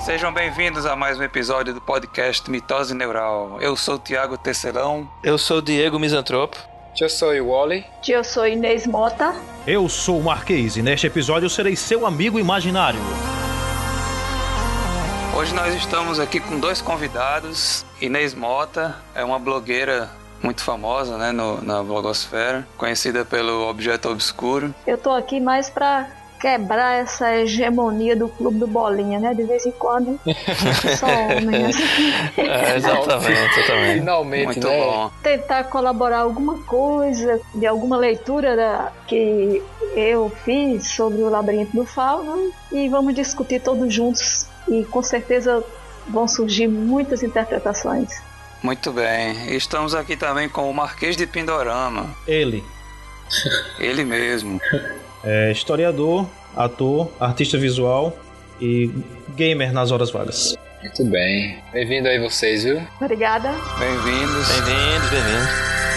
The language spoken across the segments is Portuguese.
Sejam bem-vindos a mais um episódio do podcast Mitose Neural. Eu sou o Tiago Tecelão. Eu sou o Diego Misantropo. Eu sou o Wally. Eu sou Inês Mota. Eu sou o Marquês e neste episódio eu serei seu amigo imaginário. Hoje nós estamos aqui com dois convidados. Inês Mota é uma blogueira muito famosa né, no, na blogosfera, conhecida pelo Objeto Obscuro. Eu tô aqui mais pra quebrar essa hegemonia do clube do Bolinha, né? De vez em quando, só homens. É, exatamente, exatamente. Finalmente, Muito né? bom. Tentar colaborar alguma coisa, de alguma leitura da, que eu fiz sobre o Labirinto do Fauno e vamos discutir todos juntos e com certeza vão surgir muitas interpretações. Muito bem. Estamos aqui também com o Marquês de Pindorama. Ele Ele mesmo. é historiador, ator, artista visual e gamer nas horas vagas. Muito bem. Bem-vindo aí vocês, viu? Obrigada. Bem-vindos. Bem-vindos, bem-vindos.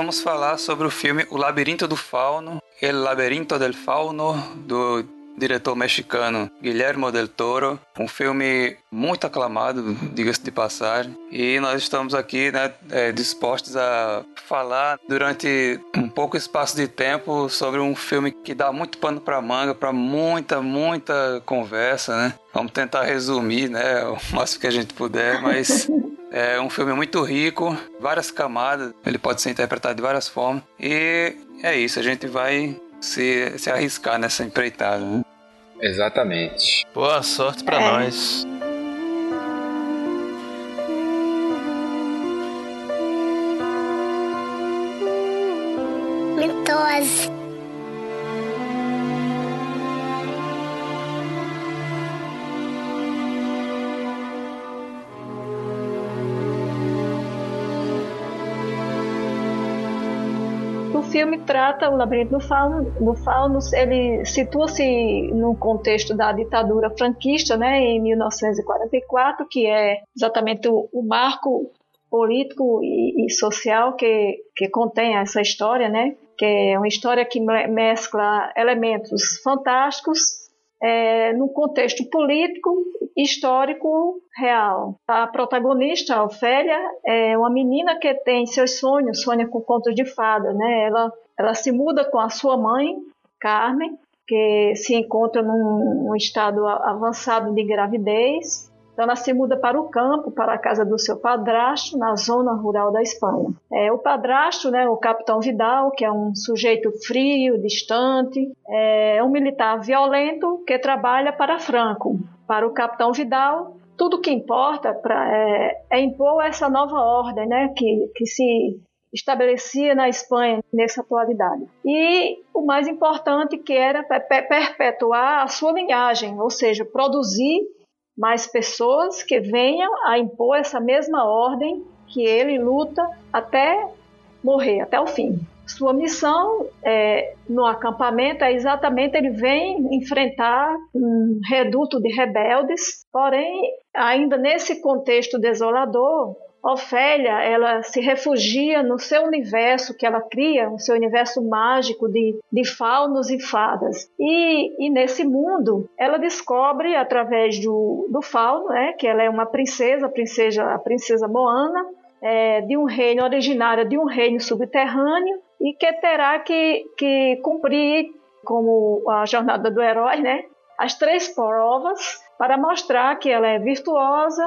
Vamos falar sobre o filme O Labirinto do Fauno, El Labirinto del Fauno, do diretor mexicano Guillermo del Toro. Um filme muito aclamado, diga-se de passagem. E nós estamos aqui né, é, dispostos a falar durante um pouco espaço de tempo sobre um filme que dá muito pano para manga, para muita, muita conversa, né? Vamos tentar resumir, né, o máximo que a gente puder, mas é um filme muito rico, várias camadas, ele pode ser interpretado de várias formas. E é isso, a gente vai se, se arriscar nessa empreitada. Né? Exatamente. Boa sorte pra É. nós. Mitose. Filme trata o Labirinto do Fauno, do Fauno ele situa-se no contexto da ditadura franquista, né, em 1944, que é exatamente o, o marco político e, e social que, que contém essa história, né, que é uma história que me- mescla elementos fantásticos é, num contexto político, histórico, real. A protagonista, a Ofélia, é uma menina que tem seus sonhos, sonha com contos de fada, né? Ela, ela se muda com a sua mãe, Carmen, que se encontra num, num estado avançado de gravidez então ela se muda para o campo, para a casa do seu padrasto, na zona rural da Espanha. É, o padrasto, né, o capitão Vidal, que é um sujeito frio, distante, é um militar violento que trabalha para Franco. Para o capitão Vidal, tudo que importa pra, é, é impor essa nova ordem né, que, que se estabelecia na Espanha nessa atualidade. E o mais importante que era perpetuar a sua linhagem, ou seja, produzir mais pessoas que venham a impor essa mesma ordem que ele luta até morrer, até o fim. Sua missão é, no acampamento é exatamente ele vem enfrentar um reduto de rebeldes, porém, ainda nesse contexto desolador, Ofélia, ela se refugia no seu universo que ela cria, o seu universo mágico de, de faunos e fadas. E, e nesse mundo, ela descobre através do, do fauno, né, que ela é uma princesa, a princesa, a princesa Moana, é, de um reino originário de um reino subterrâneo e que terá que, que cumprir como a jornada do herói, né, as três provas para mostrar que ela é virtuosa,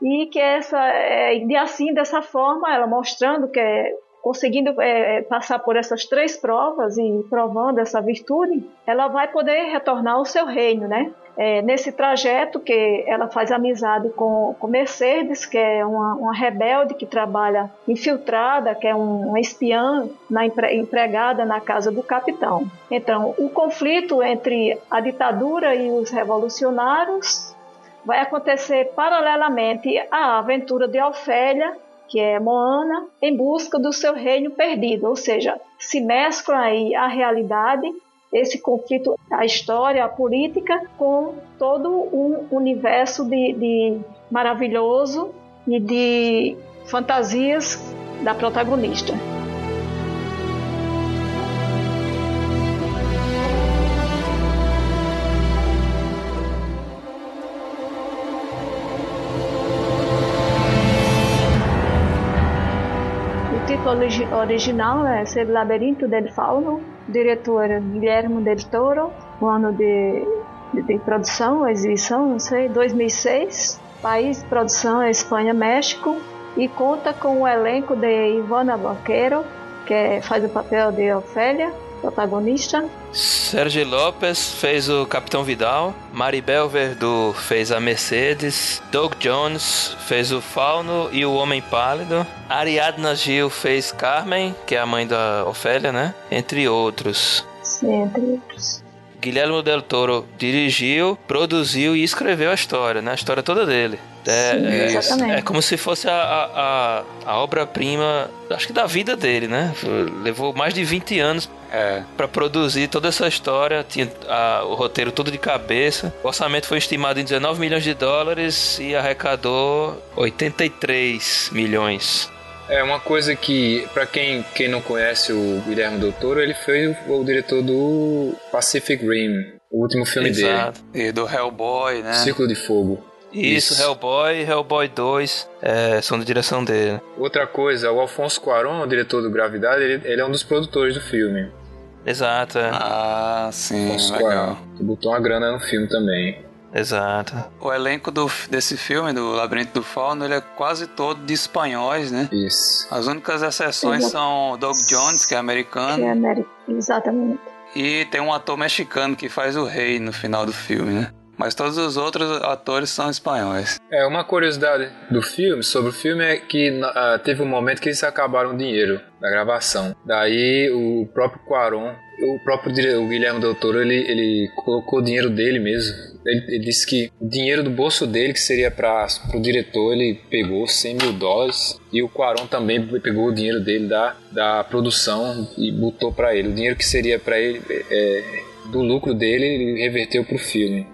e que essa é, e assim dessa forma ela mostrando que é, conseguindo é, passar por essas três provas e provando essa virtude ela vai poder retornar ao seu reino né é, nesse trajeto que ela faz amizade com, com Mercedes, que é uma, uma rebelde que trabalha infiltrada, que é um, uma espiã na, empregada na casa do capitão. Então, o conflito entre a ditadura e os revolucionários vai acontecer paralelamente à aventura de Ofélia, que é Moana, em busca do seu reino perdido, ou seja, se mescla aí a realidade, esse conflito, a história, a política, com todo um universo de, de maravilhoso e de fantasias da protagonista. Original é El Labirinto del Fauno, diretor Guilherme del Toro, o ano de, de, de produção, exibição, não sei, 2006. País de produção é Espanha, México. E conta com o elenco de Ivana Vaquero, que faz o papel de Ofélia, protagonista. Sérgio Lopes fez o Capitão Vidal, Maribel Verdú fez a Mercedes, Doug Jones fez o Fauno e o Homem Pálido, Ariadna Gil fez Carmen, que é a mãe da Ofélia, né? Entre outros. Sim, entre outros. Guilherme Del Toro dirigiu, produziu e escreveu a história, né? A história toda dele. É, Sim, é, é, como se fosse a, a, a obra-prima, acho que da vida dele, né? Levou mais de 20 anos é. para produzir toda essa história, tinha a, o roteiro todo de cabeça. O orçamento foi estimado em 19 milhões de dólares e arrecadou 83 milhões. É uma coisa que, para quem, quem não conhece o Guilherme Del Toro, ele foi o, o diretor do Pacific Rim, o último filme Exato. dele. E do Hellboy, né? Círculo de Fogo. Isso, Isso. Hellboy e Hellboy 2 é, são da direção dele. Outra coisa, o Alfonso Cuarón, o diretor do Gravidade, ele, ele é um dos produtores do filme. Exato. É. Ah, sim, Alfonso legal. Cuarón, que botou uma grana no filme também. Exato. O elenco do, desse filme, do Labirinto do Fauno, ele é quase todo de espanhóis, né? Isso. As únicas exceções Exato. são Doug Jones, que é americano. Que é americano, exatamente. E tem um ator mexicano que faz o rei no final do filme, né? Mas todos os outros atores são espanhóis. É, uma curiosidade do filme, sobre o filme, é que uh, teve um momento que eles acabaram o dinheiro da gravação. Daí o próprio Quaron, o próprio o Guilherme Del Toro, ele, ele colocou o dinheiro dele mesmo. Ele, ele disse que o dinheiro do bolso dele, que seria para o diretor, ele pegou 100 mil dólares. E o Quaron também pegou o dinheiro dele da, da produção e botou para ele. O dinheiro que seria para ele, é, do lucro dele, ele reverteu para o filme.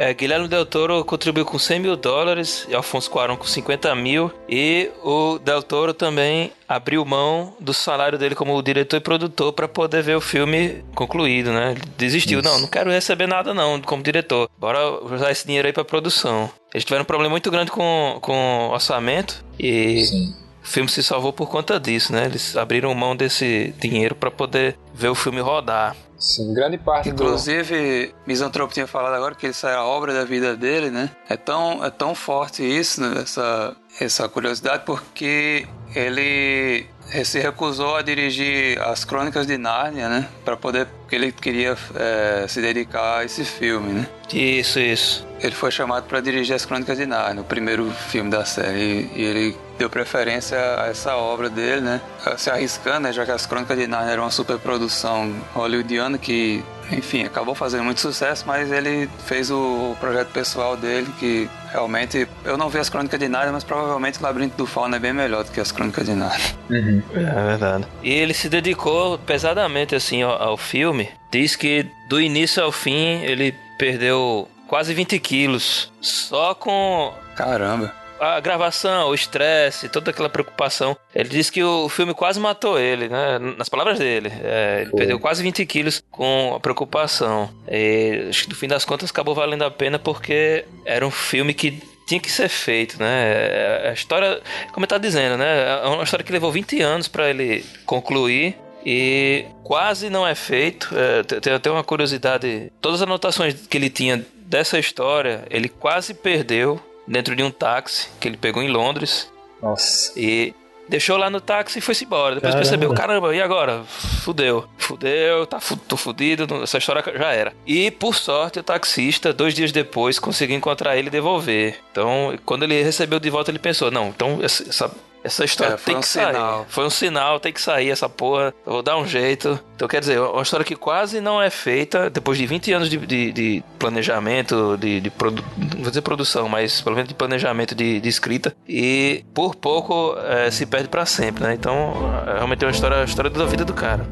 É, Guilherme Del Toro contribuiu com 100 mil dólares e Alfonso Cuarón com 50 mil. E o Del Toro também abriu mão do salário dele como diretor e produtor para poder ver o filme concluído, né? Ele desistiu. Isso. Não, não quero receber nada não como diretor. Bora usar esse dinheiro aí para produção. Eles tiveram um problema muito grande com, com orçamento e... Sim. O filme se salvou por conta disso, né? Eles abriram mão desse dinheiro para poder ver o filme rodar. Sim, grande parte Inclusive, do... Misantropo tinha falado agora que isso é a obra da vida dele, né? É tão, é tão forte isso, né? essa, essa curiosidade, porque ele se recusou a dirigir as Crônicas de Nárnia, né? Para poder, porque ele queria é, se dedicar a esse filme, né? Isso, isso. Ele foi chamado para dirigir as Crônicas de Nárnia, o primeiro filme da série, e ele deu preferência a essa obra dele, né? Se arriscando, né? já que as Crônicas de Nárnia eram uma superprodução hollywoodiana que enfim, acabou fazendo muito sucesso, mas ele fez o projeto pessoal dele, que realmente eu não vi as Crônicas de Nárnia, mas provavelmente o Labirinto do Fauno é bem melhor do que as Crônicas de Nárnia. Uhum. É verdade. E ele se dedicou pesadamente assim ao, ao filme. Diz que do início ao fim ele perdeu quase 20 quilos só com Caramba a gravação, o estresse, toda aquela preocupação. Ele disse que o filme quase matou ele, né? Nas palavras dele. É, ele perdeu quase 20 quilos com a preocupação. E, acho que no fim das contas acabou valendo a pena porque era um filme que tinha que ser feito, né? É, a história, como eu tá dizendo, né? É uma história que levou 20 anos para ele concluir e quase não é feito. É, tem até uma curiosidade: todas as anotações que ele tinha dessa história, ele quase perdeu dentro de um táxi que ele pegou em Londres. Nossa. E deixou lá no táxi e foi-se embora. Depois caramba. percebeu, caramba, e agora? Fudeu. Fudeu, tá, tô fudido, essa história já era. E, por sorte, o taxista, dois dias depois, conseguiu encontrar ele e devolver. Então, quando ele recebeu de volta, ele pensou, não, então essa essa história é, tem um que sair. Sinal. Foi um sinal, tem que sair essa porra. Eu vou dar um jeito. Então, quer dizer, uma história que quase não é feita depois de 20 anos de, de, de planejamento, de, de produ... não vou dizer produção, mas pelo menos de planejamento de, de escrita. E por pouco é, se perde para sempre, né? Então, é, realmente é uma história, a história da vida do cara.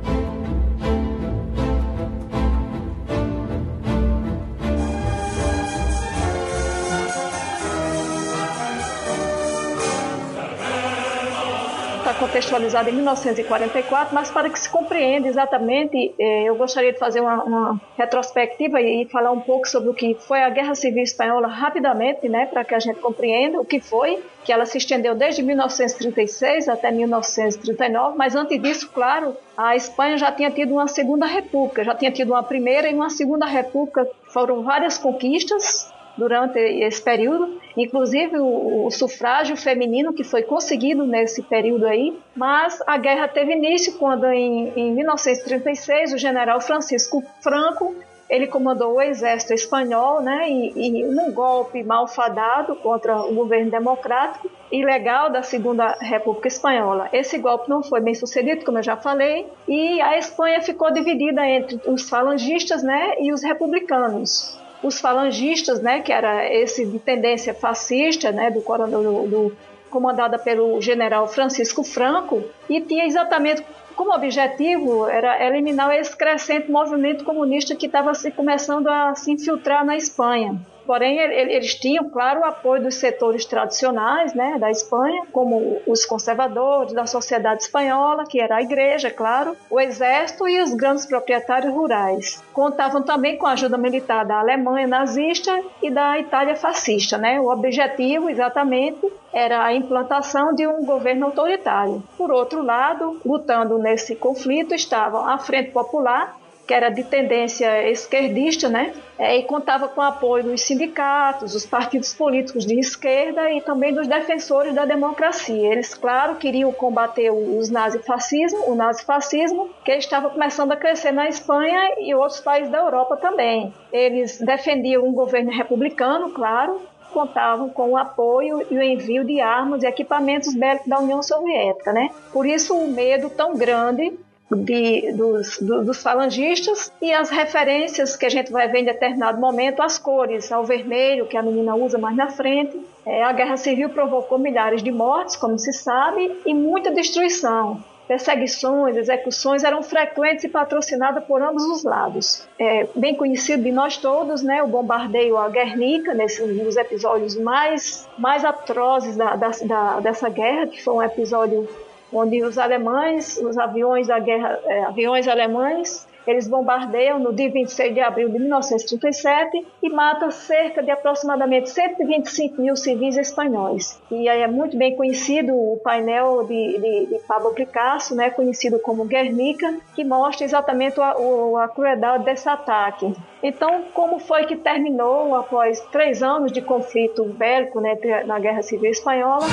Contextualizada em 1944, mas para que se compreenda exatamente, eh, eu gostaria de fazer uma, uma, retrospectiva e falar um pouco sobre o que foi a Guerra Civil Espanhola rapidamente, né, para que a gente compreenda o que foi, que ela se estendeu desde 1936 até 1939, mas antes disso, claro, a Espanha já tinha tido uma segunda república, já tinha tido uma primeira e uma segunda república, foram várias conquistas, durante esse período, inclusive o, o, sufrágio feminino que foi conseguido nesse período aí, mas a guerra teve início quando em, em 1936 o general Francisco Franco ele comandou o exército espanhol, né, e, e num golpe malfadado contra o governo democrático ilegal da Segunda República Espanhola. Esse golpe não foi bem sucedido, como eu já falei, e a Espanha ficou dividida entre os falangistas, né, e os republicanos os falangistas, né, que era esse de tendência fascista, né, do, do, do comandada pelo general Francisco Franco, e tinha exatamente como objetivo era eliminar esse crescente movimento comunista que estava se começando a se infiltrar na Espanha. Porém, eles tinham, claro, o apoio dos setores tradicionais né, da Espanha, como os conservadores da sociedade espanhola, que era a igreja, claro, o exército e os grandes proprietários rurais. Contavam também com a ajuda militar da Alemanha nazista e da Itália fascista. Né? O objetivo, exatamente, era a implantação de um governo autoritário. Por outro lado, lutando nesse conflito estavam a Frente Popular, que era de tendência esquerdista, né? É, e contava com o apoio dos sindicatos, dos partidos políticos de esquerda e também dos defensores da democracia. Eles, claro, queriam combater os nazifascismo, o nazifascismo, que estava começando a crescer na Espanha e outros países da Europa também. Eles defendiam um governo republicano, claro, contavam com o apoio e o envio de armas e equipamentos bélicos da União Soviética, né? Por isso o medo tão grande de, dos, do, dos falangistas e as referências que a gente vai ver em determinado momento, as cores, ao vermelho que a menina usa mais na frente. É, a guerra civil provocou milhares de mortes, como se sabe, e muita destruição. Perseguições, execuções eram frequentes e patrocinadas por ambos os lados. É bem conhecido de nós todos, né, o bombardeio a Guernica, nesse, um dos episódios mais, mais atrozes da, da, da, dessa guerra, que foi um episódio onde os alemães, os aviões da guerra, é, aviões alemães eles bombardeiam no dia 26 de abril de 1937 e matam cerca de aproximadamente 125 mil civis espanhóis. E aí é muito bem conhecido o painel de, de, de Pablo Picasso, né, conhecido como Guernica, que mostra exatamente a, a, a crueldade desse ataque. Então, como foi que terminou após três anos de conflito bélico né, na Guerra Civil Espanhola?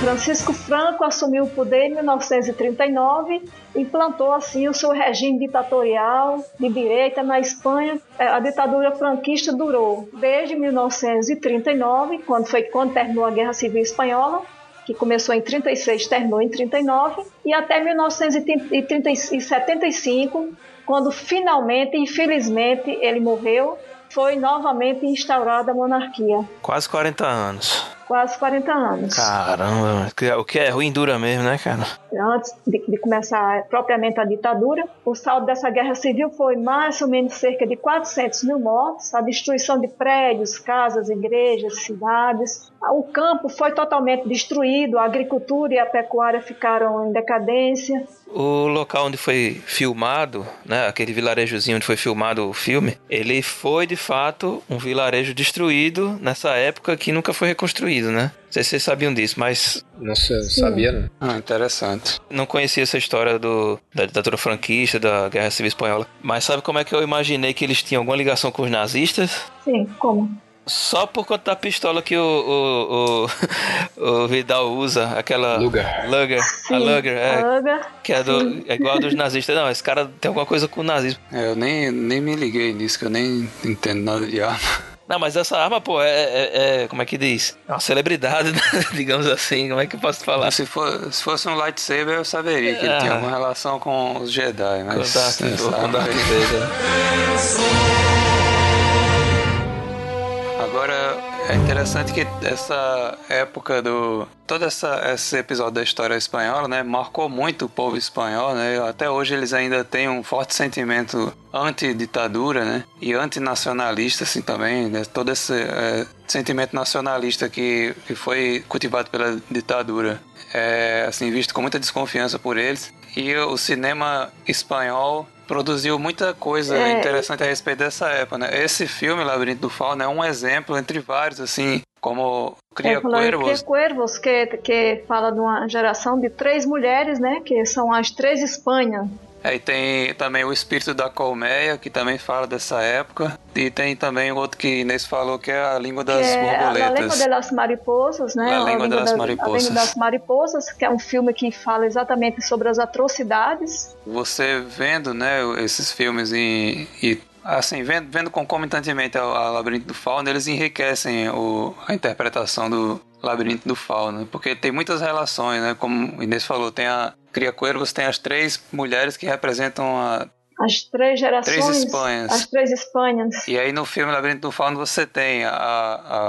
Francisco Franco assumiu o poder em 1939 e implantou assim o seu regime ditatorial de direita na Espanha. É, a ditadura franquista durou desde 1939, quando foi quando terminou a Guerra Civil Espanhola, que começou em 36, terminou em 39, e até 1975, quando finalmente, infelizmente, ele morreu, foi novamente instaurada a monarquia. Quase 40 anos quase 40 anos. Caramba, o que é ruim dura mesmo, né, cara? Antes de, de, começar propriamente a ditadura, o saldo dessa guerra civil foi mais ou menos cerca de 400 mil mortos, a destruição de prédios, casas, igrejas, cidades. O campo foi totalmente destruído, a agricultura e a pecuária ficaram em decadência. O local onde foi filmado, né, aquele vilarejozinho onde foi filmado o filme, ele foi de fato um vilarejo destruído nessa época que nunca foi reconstruído, né? Não sei se vocês sabiam disso, mas. Não sei, sabia, não. Ah, interessante. Não conhecia essa história do, da ditadura franquista, da Guerra Civil Espanhola. Mas sabe como é que eu imaginei que eles tinham alguma ligação com os nazistas? Sim, como? Só por conta da pistola que o, o, o, o Vidal usa, aquela. Luger. Luger. Sim, a Luger, é. a Luger. Que é, do, é igual a dos nazistas. Não, esse cara tem alguma coisa com o nazismo. É, eu nem, nem me liguei nisso, que eu nem entendo nada de arma. Não, mas essa arma, pô, é, é, é como é que diz? É uma celebridade, né? digamos assim. Como é que eu posso falar? Se, for, se fosse um lightsaber, eu saberia que ele Ah. tinha alguma relação com os Jedi, mas. Com Darth, Darth Vader. Agora é interessante que essa época do. Todo essa, esse episódio da história espanhola, né? Marcou muito o povo espanhol, né? Até hoje eles ainda têm um forte sentimento anti-ditadura, né? E antinacionalista, assim, também, né? Todo esse é, sentimento nacionalista que, que foi cultivado pela ditadura. É, assim, visto com muita desconfiança por eles. E o cinema espanhol produziu muita coisa É. interessante a respeito dessa época, né? Esse filme, Labirinto do Fauno, é um exemplo entre vários, assim, como Cria É, Cuervos. Cria Cuervos, que, que fala de uma geração de três mulheres, né? Que são as três Espanhas. Aí tem também o Espírito da Colmeia, que também fala dessa época. E tem também outro que Inês falou, que é a Língua das que é a Borboletas. de las Mariposas, né? La Lengua de las da- Mariposas. A Língua das Mariposas, que é um filme que fala exatamente sobre as atrocidades. Você vendo, né, esses filmes em, e assim, vendo, vendo concomitantemente ao Labirinto do Fauno, eles enriquecem o, a interpretação do Labirinto do Fauno, porque tem muitas relações, né, como o Inês falou, tem a Cria Cuervos, tem as três mulheres que representam a As três gerações. Três Espanhas. As três Espanhas. E aí no filme Labirinto do Fauno você tem a,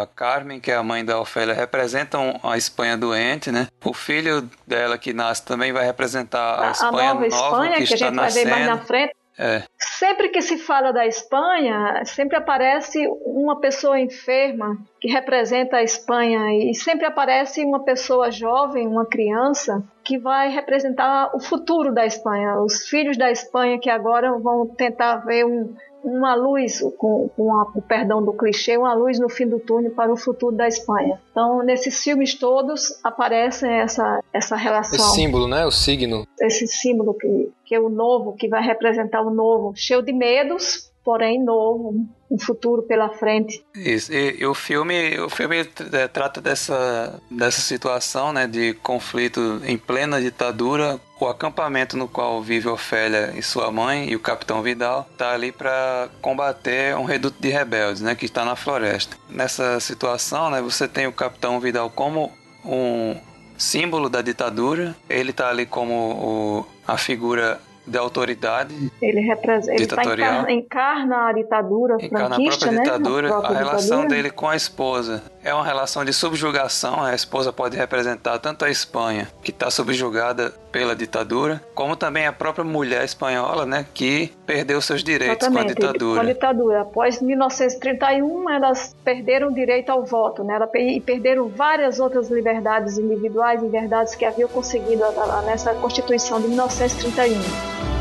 a Carmen, que é a mãe da Ofélia, representam a Espanha doente, né? O filho dela que nasce também vai representar a, A, a Espanha nova Espanha, que, que, a gente vai ver mais na nascendo. frente. É, Sempre que se fala da Espanha, sempre aparece uma pessoa enferma que representa a Espanha e sempre aparece uma pessoa jovem, uma criança que vai representar o futuro da Espanha, os filhos da Espanha que agora vão tentar ver um, uma luz, com, com a- o perdão do clichê, uma luz no fim do túnel para o futuro da Espanha. Então, nesses filmes todos aparece essa, essa relação Esse símbolo, né? O signo. esse símbolo que, que é o novo, que vai representar o novo, cheio de medos, porém novo, um futuro pela frente. Isso. E, e o filme, o filme eh, trata dessa, dessa situação, né, de conflito em plena ditadura. O acampamento no qual vive Ofélia e sua mãe e o Capitão Vidal tá ali para combater um reduto de rebeldes, né, que está na floresta. Nessa situação, né, você tem o Capitão Vidal como um símbolo da ditadura. Ele tá ali como o, a figura de autoridade Ele representa, ele tá Ditatorial. encarna, encarna a ditadura encarna a franquista, própria né? ditadura, a, própria relação ditadura. dele com a esposa é uma relação de subjugação. A esposa pode representar tanto a Espanha, que está subjugada pela ditadura, como também a própria mulher espanhola, né, que perdeu seus direitos Exatamente, com a ditadura. Com a ditadura. Após 1931, elas perderam o direito ao voto, né, e perderam várias outras liberdades individuais, liberdades que haviam conseguido nessa Constituição de 1931.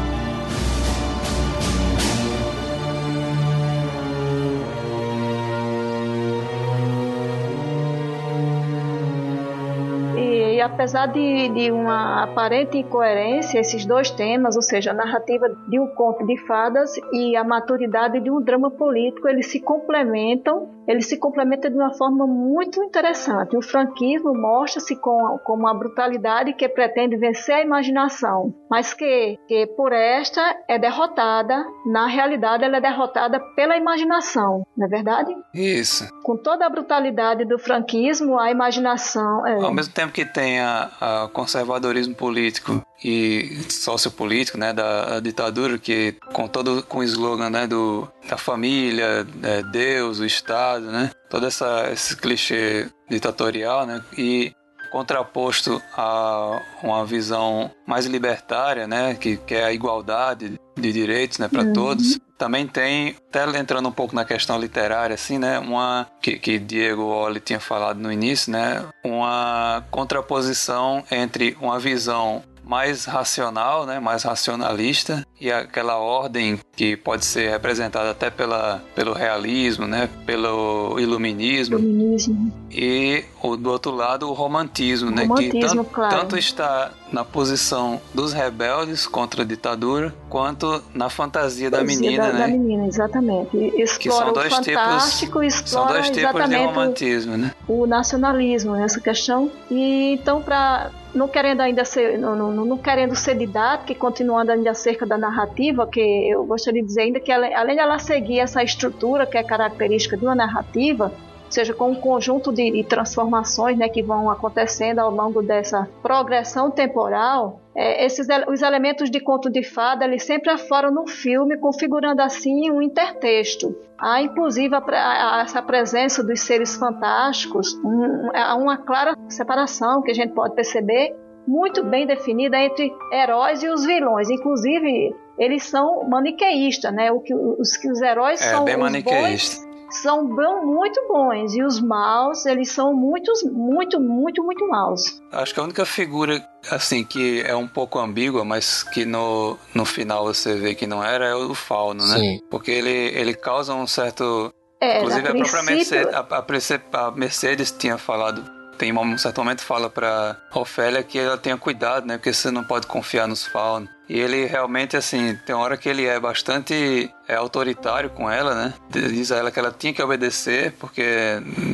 Apesar de, de uma aparente incoerência, esses dois temas, ou seja, a narrativa de um conto de fadas e a maturidade de um drama político, eles se complementam, eles se complementam de uma forma muito interessante. O franquismo mostra-se com, com uma brutalidade que pretende vencer a imaginação, mas que, que por esta é derrotada, na realidade ela é derrotada pela imaginação, não é verdade? Isso. Com toda a brutalidade do franquismo, a imaginação... É... Ao mesmo tempo que tem tem a, a conservadorismo político e sociopolítico, né, da ditadura que com todo com o slogan, né, do da família, é, Deus, o Estado, né, todo essa esse clichê ditatorial, né, e contraposto a uma visão mais libertária, né, que, que é a igualdade de direitos, né, para uhum. todos. Também tem, até entrando um pouco na questão literária, assim, né, uma que, que Diego Oli tinha falado no início, né, uma contraposição entre uma visão mais racional, né, mais racionalista e aquela ordem que pode ser representada até pela, pelo realismo, né, pelo iluminismo. Iluminismo. E o, do outro lado o romantismo, o né, romantismo, que tanto, claro. tanto está na posição dos rebeldes contra a ditadura, quanto na fantasia da menina, da, né? Da menina, exatamente. Explora que são dois o fantástico, tipos, são dois tipos de romantismo, né? O nacionalismo nessa questão. E então para não querendo ainda ser, não, não, não, querendo ser didática e continuando ainda acerca da narrativa, que eu gostaria de dizer ainda que ela, além de ela seguir essa estrutura que é característica de uma narrativa, seja com um conjunto de, de transformações né, que vão acontecendo ao longo dessa progressão temporal, é, esses, os elementos de conto de fada eles sempre afloram no filme, configurando assim um intertexto. Há inclusive a, a, essa presença dos seres fantásticos, um, há uma clara separação que a gente pode perceber muito bem definida entre heróis e os vilões. Inclusive, eles são maniqueístas, né? O que os, os heróis é, são bem os bons são muito bons. E os maus eles são muitos muito muito muito maus. Acho que a única figura assim que é um pouco ambígua mas que no, no final você vê que não era é o fauno né? Sim. porque ele ele causa um certo é, inclusive a, própria princípio... Mercedes, a, a, a Mercedes tinha falado tem um certo momento fala para Ofélia que ela tenha cuidado, né? Porque você não pode confiar nos faunos. E ele realmente, assim, tem hora que ele é bastante é, autoritário com ela, né? Diz a ela que ela tinha que obedecer, porque,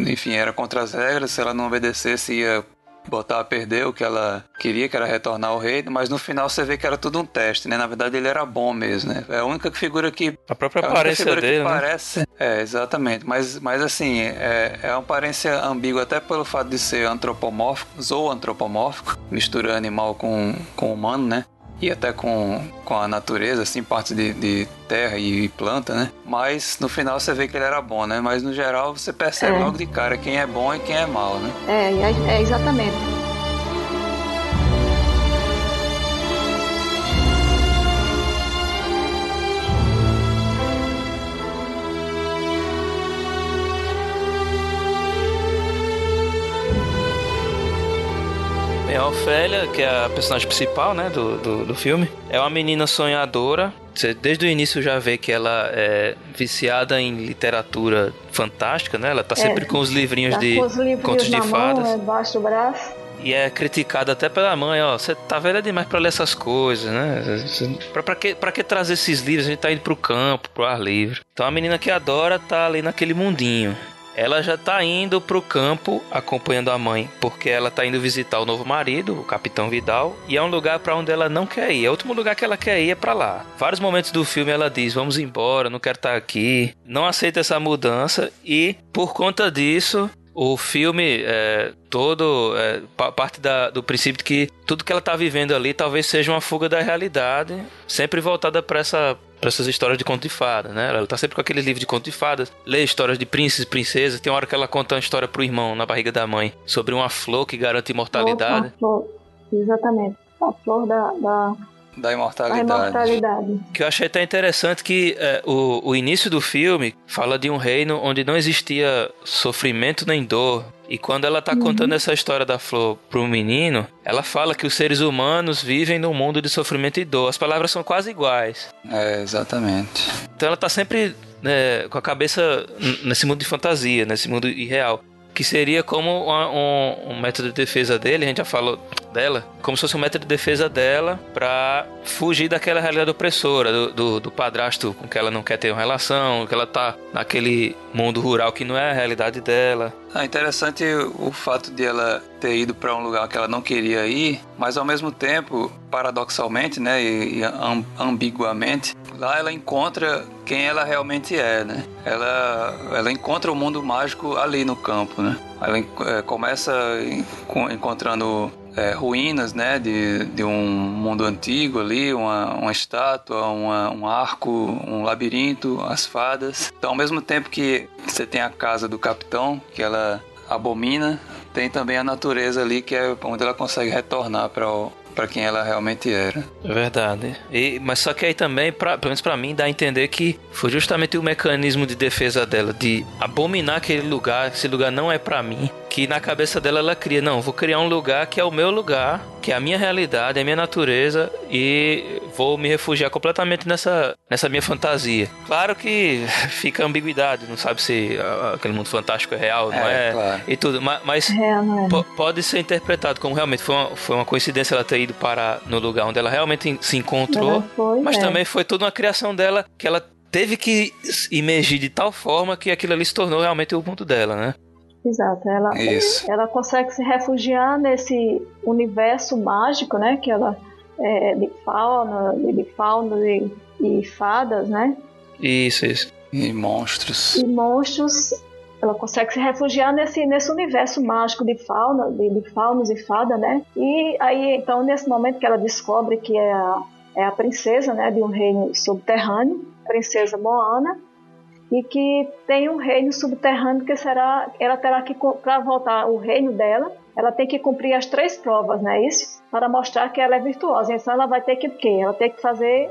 enfim, era contra as regras. Se ela não obedecesse, ia botar a perder o que ela queria, que era retornar ao reino, mas no final você vê que era tudo um teste, né? Na verdade ele era bom mesmo, né? É a única figura que... A própria é a aparência dele, que né? parece... É, exatamente. Mas, mas assim, é, é uma aparência ambígua até pelo fato de ser antropomórfico, ou antropomórfico, mistura animal com, com humano, né? E até com, com a natureza, assim, partes de, de terra e planta, né? Mas no final você vê que ele era bom, né? Mas no geral você percebe É. logo de cara quem é bom e quem é mal, né? é, é, é exatamente Bem, a Ofélia, que é a personagem principal, né, do, do, do filme, é uma menina sonhadora. Você desde o início já vê que ela é viciada em literatura fantástica, né? Ela tá sempre com os livrinhos tá de os livrinhos contos de na fadas. mão, é, debaixo do braço E é criticada até pela mãe, ó. Você tá velha demais pra ler essas coisas, né? Pra, pra, que, pra que trazer esses livros? A gente tá indo pro campo, pro ar livre. Então a menina que adora tá ali naquele mundinho. Ela já tá indo pro campo acompanhando a mãe, porque ela tá indo visitar o novo marido, o Capitão Vidal, e é um lugar pra onde ela não quer ir. É o último lugar que ela quer ir é pra lá. Vários momentos do filme ela diz: "Vamos embora, não quero estar aqui". Não aceita essa mudança e por conta disso, o filme é, todo é, pa- parte da- do princípio de que tudo que ela tá vivendo ali talvez seja uma fuga da realidade, sempre voltada para essa para essas histórias de conto de fada, né? Ela tá sempre com aquele livro de conto de fadas, lê histórias de príncipes e princesas. Tem uma hora que ela conta uma história pro irmão na barriga da mãe sobre uma flor que garante imortalidade. Opa, flor. Exatamente. A flor da, da da imortalidade. imortalidade. Que eu achei até interessante que é, o, o início do filme fala de um reino onde não existia sofrimento nem dor. E quando ela tá contando essa história da flor pro menino, ela fala que os seres humanos vivem num mundo de sofrimento e dor. As palavras são quase iguais. É, exatamente. Então ela tá sempre né, com a cabeça nesse mundo de fantasia, nesse mundo irreal. Que seria como um, um método de defesa dele, a gente já falou dela, como se fosse um método de defesa dela pra fugir daquela realidade opressora, do, do, do padrasto com que ela não quer ter uma relação, que ela tá naquele mundo rural que não é a realidade dela. É interessante o fato de ela ter ido para um lugar que ela não queria ir, mas ao mesmo tempo, paradoxalmente, né, e, am- ambiguamente, lá ela encontra quem ela realmente é, né? Ela, ela encontra o mundo mágico ali no campo, né? Ela eh, começa encontrando eh, ruínas, né, de, de um mundo antigo ali, uma, uma estátua, uma, um arco, um labirinto, as fadas. Então, ao mesmo tempo que você tem a casa do capitão, que ela abomina, tem também a natureza ali, que é onde ela consegue retornar para para quem ela realmente era. É verdade. E, mas só que aí também, pra, pelo menos pra mim, dá a entender que foi justamente o mecanismo de defesa dela, de abominar aquele lugar, esse lugar não é pra mim, que na cabeça dela ela cria, não, vou criar um lugar que é o meu lugar, que é a minha realidade, é a minha natureza, e vou me refugiar completamente nessa, nessa minha fantasia. Claro que fica a ambiguidade, não sabe se ah, aquele mundo fantástico é real, não É, é, claro. e tudo, ma- mas É, é? Po- pode ser interpretado como realmente foi uma, foi uma coincidência ela ter ido para no lugar onde ela realmente se encontrou, foi, mas é. também foi toda uma criação dela que ela teve que imergir de tal forma que aquilo ali se tornou realmente o mundo dela, né? Exato. Ela, Isso. ela consegue se refugiar nesse universo mágico, né? Que ela é de fauna, de, fauna e, e fadas, né? Isso, isso. E monstros. E monstros. Ela consegue se refugiar nesse, nesse universo mágico de fauna, de, de faunos e fada, né? E aí, então, nesse momento que ela descobre que é a, é a princesa, né? De um reino subterrâneo, princesa Moana, e que tem um reino subterrâneo que será, ela terá que para voltar ao reino dela, ela tem que cumprir as três provas, não é isso? Para mostrar que ela é virtuosa. Então ela vai ter que o quê? Ela tem que fazer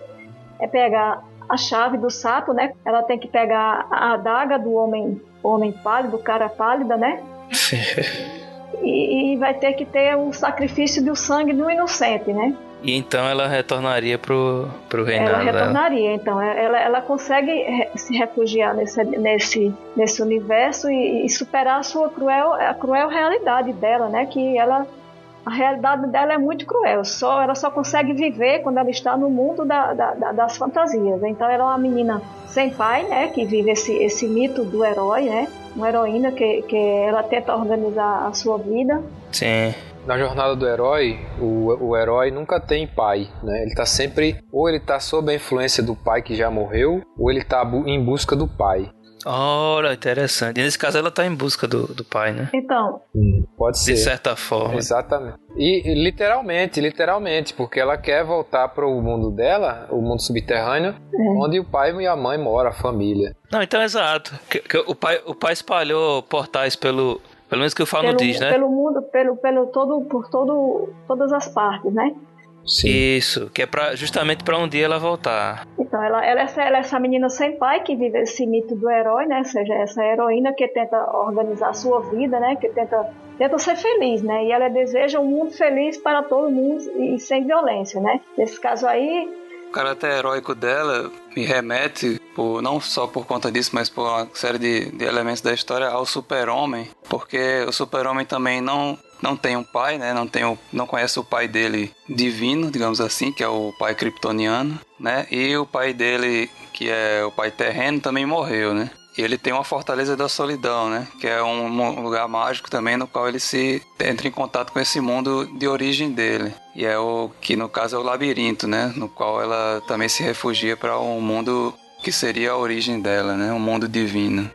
é pegar a chave do sapo, né? Ela tem que pegar a adaga do homem, homem pálido, cara pálida, né? E, e vai ter que ter o sacrifício do sangue do inocente, né? E então ela retornaria pro, pro Ela reinado dela. retornaria, então. Ela, ela consegue se refugiar nesse, nesse, nesse universo e, e superar a sua cruel, a cruel realidade dela, né? Que ela, a realidade dela é muito cruel. Só, ela só consegue viver quando ela está no mundo da, da- da- das fantasias. Então ela é uma menina sem pai, né? Que vive esse, esse mito do herói, né? Uma heroína que, que ela tenta organizar a sua vida. Sim. Na jornada do herói, o, o herói nunca tem pai, né? Ele tá sempre, ou ele tá sob a influência do pai que já morreu, ou ele tá em busca do pai. Ora, interessante. E nesse caso ela tá em busca do, do pai, né? Então, Pode ser. De certa forma. Exatamente. E literalmente, literalmente, porque ela quer voltar para o mundo dela, o mundo subterrâneo, onde o pai e a mãe moram, a família. Não, então exato. Que- que o, pai, o pai espalhou portais pelo. Pelo menos que o Fauno pelo, diz, né? pelo mundo, pelo, pelo todo, por todo, todas as partes, né? Sim. Isso, que é pra, justamente pra um dia ela voltar. Então, ela, ela, é essa, ela é essa menina sem pai que vive esse mito do herói, né? Ou seja, essa heroína que tenta organizar a sua vida, né? Que tenta, tenta ser feliz, né? E ela deseja um mundo feliz para todo mundo e sem violência, né? Nesse caso aí, O caráter heróico dela me remete, por, não só por conta disso, mas por uma série de, de elementos da história, ao super-homem. Porque o super-homem também não, não tem um pai, né? Não, tem o, não conhece o pai dele divino, digamos assim, que é o pai kryptoniano, né? E o pai dele, que é o pai terreno, também morreu, né? E ele tem uma fortaleza da solidão, né? Que é um, lugar mágico também no qual ele se entra em contato com esse mundo de origem dele. E é o que no caso é o labirinto, né? No qual ela também se refugia para um mundo que seria a origem dela, né? Um mundo divino.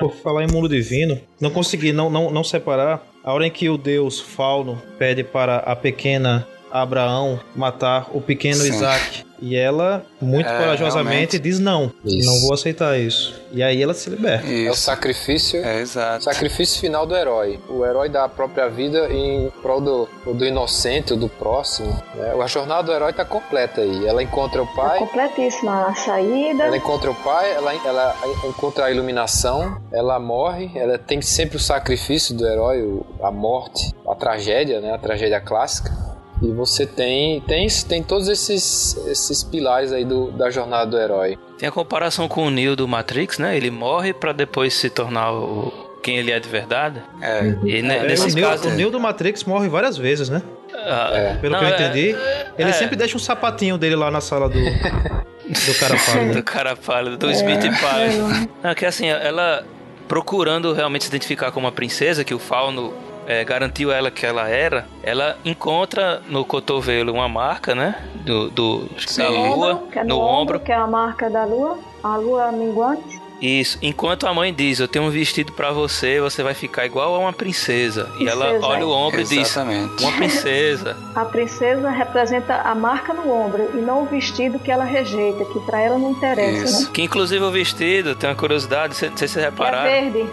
Por falar em mundo divino, não consegui não, não, não separar a hora em que o deus Fauno pede para a pequena Abraão matar o pequeno Sim. Isaac. E ela, muito É, corajosamente, realmente. diz não. Isso. Não vou aceitar isso. E aí ela se liberta. É o Isso. sacrifício. É, exato. Sacrifício final do herói. O herói dá a própria vida em prol do, do inocente, do próximo. né? A jornada do herói tá completa aí. Ela encontra o É pai, completíssima a saída. ela encontra o pai, ela, ela encontra a iluminação, ela morre, ela tem sempre o sacrifício do herói, a morte, a tragédia, né? A tragédia clássica. E você tem tem, tem todos esses, esses pilares aí do, da jornada do herói. Tem a comparação com o Neo do Matrix, né? Ele morre pra depois se tornar o quem ele é de verdade. É. E É, nesse o, Neo, caso, o Neo do Matrix morre várias vezes, né? ah, Pelo não, que eu é- entendi. Ele é. sempre deixa um sapatinho dele lá na sala do, do cara pálido. do cara pálido, do Smith pálido. Não, que assim, ela procurando realmente se identificar como uma princesa, que o Fauno é, garantiu ela que ela era, ela encontra no cotovelo uma marca, né? Do, do da lua, Ombro, é no ombro. que é a marca da lua, a lua minguante. Isso. Enquanto a mãe diz, eu tenho um vestido pra você, você vai ficar igual a uma princesa. E ela Princesa, olha o ombro e diz, Exatamente. uma princesa. A princesa representa a marca no ombro e não o vestido que ela rejeita, que pra ela não interessa, Isso. né? Que inclusive o vestido, tem uma curiosidade, não sei se vocês Que é repararam. verde.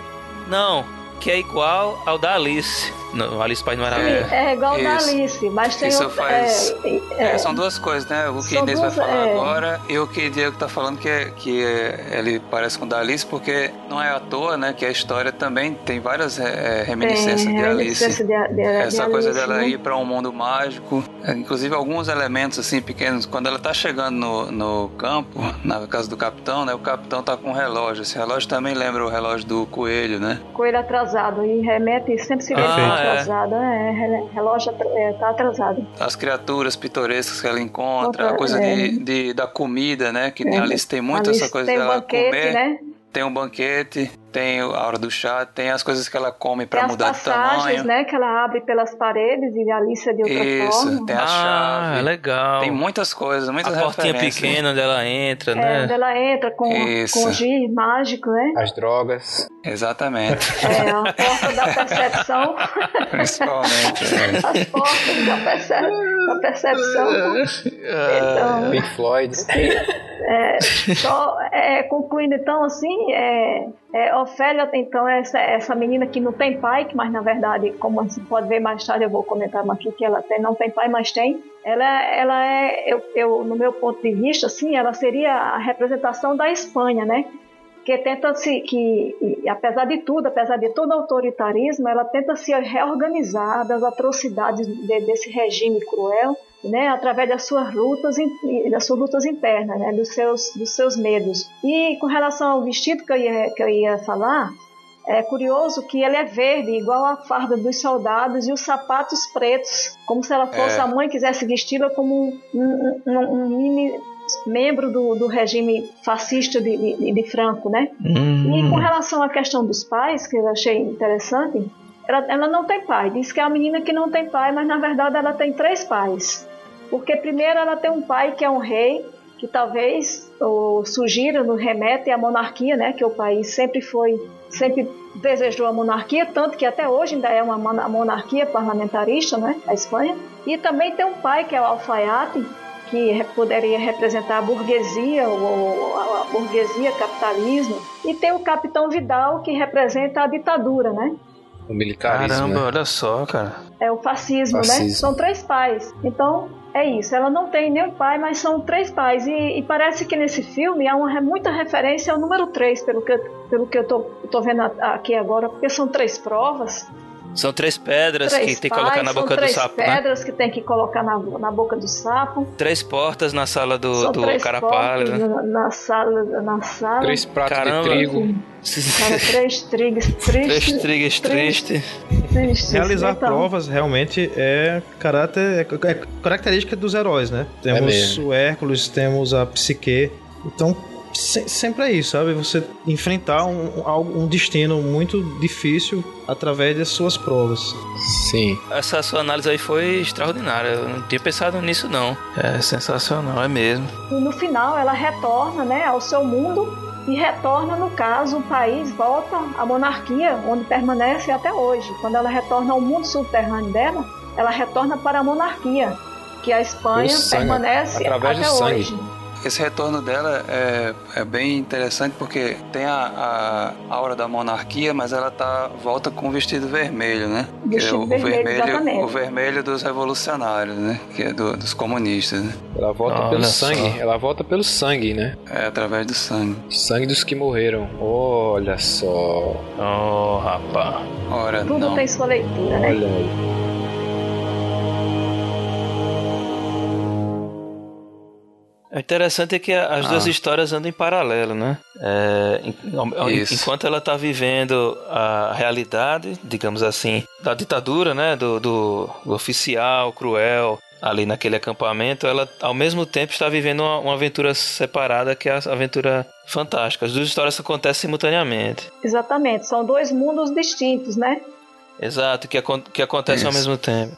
Não, que é igual ao da Alice. No Alice País Maravilha. É igual da Isso. Alice, mas tem Isso outro- faz- é, é, É, são duas coisas, né? O que Inês vai duas, falar é. agora e o que Diego tá falando que, é, que é- ele parece com o da Alice, porque não é à toa, né? Que a história também tem várias é, reminiscências tem de Alice. de, de, de Essa coisa Alice, dela né? ir para um mundo mágico, é, inclusive alguns elementos assim pequenos. Quando ela tá chegando no, no campo, na casa do capitão, né? O capitão tá com um relógio. Esse relógio também lembra o relógio do coelho, né? Coelho atrasado e remete sempre se vê Ah, como é. atrasado. É, relógio atra- é, atrasado. As criaturas pitorescas que ela encontra, a Outra, coisa é. de, de- da comida, né? Que É, Alice tem muito essa coisa tem dela banquete, comer. né? Tem um banquete, tem a hora do chá, tem as coisas que ela come para as mudar de passagens, tamanho. né? Que ela abre pelas paredes e a Alice é de outra Isso, forma. tem a ah, chave. legal. Tem muitas coisas, muitas a portinha pequena onde ela entra, É, né? onde ela entra com, Isso. com giz mágico, né? As drogas. Exatamente. É, a porta da percepção. Principalmente. é. As portas da, perce- da percepção. Então, Pink Floyd. é, só é, concluindo então assim, é, é, Ofélia então é essa, essa menina que não tem pai, que mas na verdade, como você pode ver mais tarde, eu vou comentar aqui que ela tem, não tem pai, mas tem. Ela, ela é, eu, eu, no meu ponto de vista, assim, ela seria a representação da Espanha, né? Que tenta se que apesar de tudo, apesar de todo autoritarismo, ela tenta se reorganizar das atrocidades de, desse regime cruel, né, através das suas lutas das suas lutas internas, né, dos seus dos seus medos. E com relação ao vestido que eu ia que eu ia falar, é curioso que ele é verde, igual a farda dos soldados e os sapatos pretos, como se ela fosse É. a mãe quisesse vesti-la como um, um, um- um mini membro do, do regime fascista de, de, de Franco, né? Hum. E com relação à questão dos pais, que eu achei interessante, ela, ela não tem pai. Diz que é uma menina que não tem pai, mas na verdade ela tem três pais. Porque primeiro ela tem um pai que é um rei, que talvez o sugira no remete à monarquia, né? Que o país sempre foi, sempre desejou a monarquia, tanto que até hoje ainda é uma mon- monarquia parlamentarista, né? A Espanha. E também tem um pai que é o alfaiate, que poderia representar a burguesia, ou a burguesia, capitalismo, e tem o capitão Vidal, que representa a ditadura, né? O militarismo. Caramba, né? olha só, cara. É o fascismo, né? Fascismo. São três pais. Então, é isso. Ela não tem nenhum pai, mas são três pais. E, e parece que nesse filme há uma, muita referência ao número três, pelo que, eu- pelo que eu tô, tô vendo a- aqui agora, porque são três provas. São três pedras três que tem que colocar na boca do três sapo, né? pedras que tem que colocar na, na boca do sapo. Três portas na sala do, São do três cara pálido. né? na, na sala, na sala. Três pratos Caramba. de trigo. Cara, três trigas Três tristes. trigas tristes. tristes. Realizar Então, provas realmente é caráter é, é característica dos heróis, né? Temos mesmo. o Hércules, temos a Psique. Então, se- sempre é isso, sabe? Você enfrentar um, um, algo- um destino muito difícil através das suas provas. Sim. Essa sua análise aí foi extraordinária. Eu não tinha pensado nisso, não. É sensacional, é mesmo. E no final ela retorna né, ao seu mundo e retorna, no caso, o país volta à monarquia, onde permanece até hoje. Quando ela retorna ao mundo subterrâneo dela, ela retorna para a monarquia, que a Espanha sangue, permanece através até do sangue. hoje. Esse retorno dela é, é bem interessante porque tem a, a aura da monarquia, mas ela tá volta com o vestido vermelho, né? Que é Vestido o vermelho, exatamente. o vermelho dos revolucionários, né? Que é do- dos comunistas, né? Ela volta Olha pelo só. sangue. Ela volta pelo sangue, né? É através do sangue. Sangue dos que morreram. Olha só. Oh, rapaz. Ora, Tudo não. tem sua leitura, né? Olha aí. O interessante é que as Ah. duas histórias andam em paralelo, né? É, ao- enquanto ela tá vivendo a realidade, digamos assim, da ditadura, né? Do, do- do oficial cruel ali naquele acampamento, ela ao mesmo tempo está vivendo uma, uma aventura separada que é a aventura fantástica. As duas histórias acontecem simultaneamente. Exatamente, são dois mundos distintos, né? Exato, que, que acontecem ao Isso. mesmo tempo.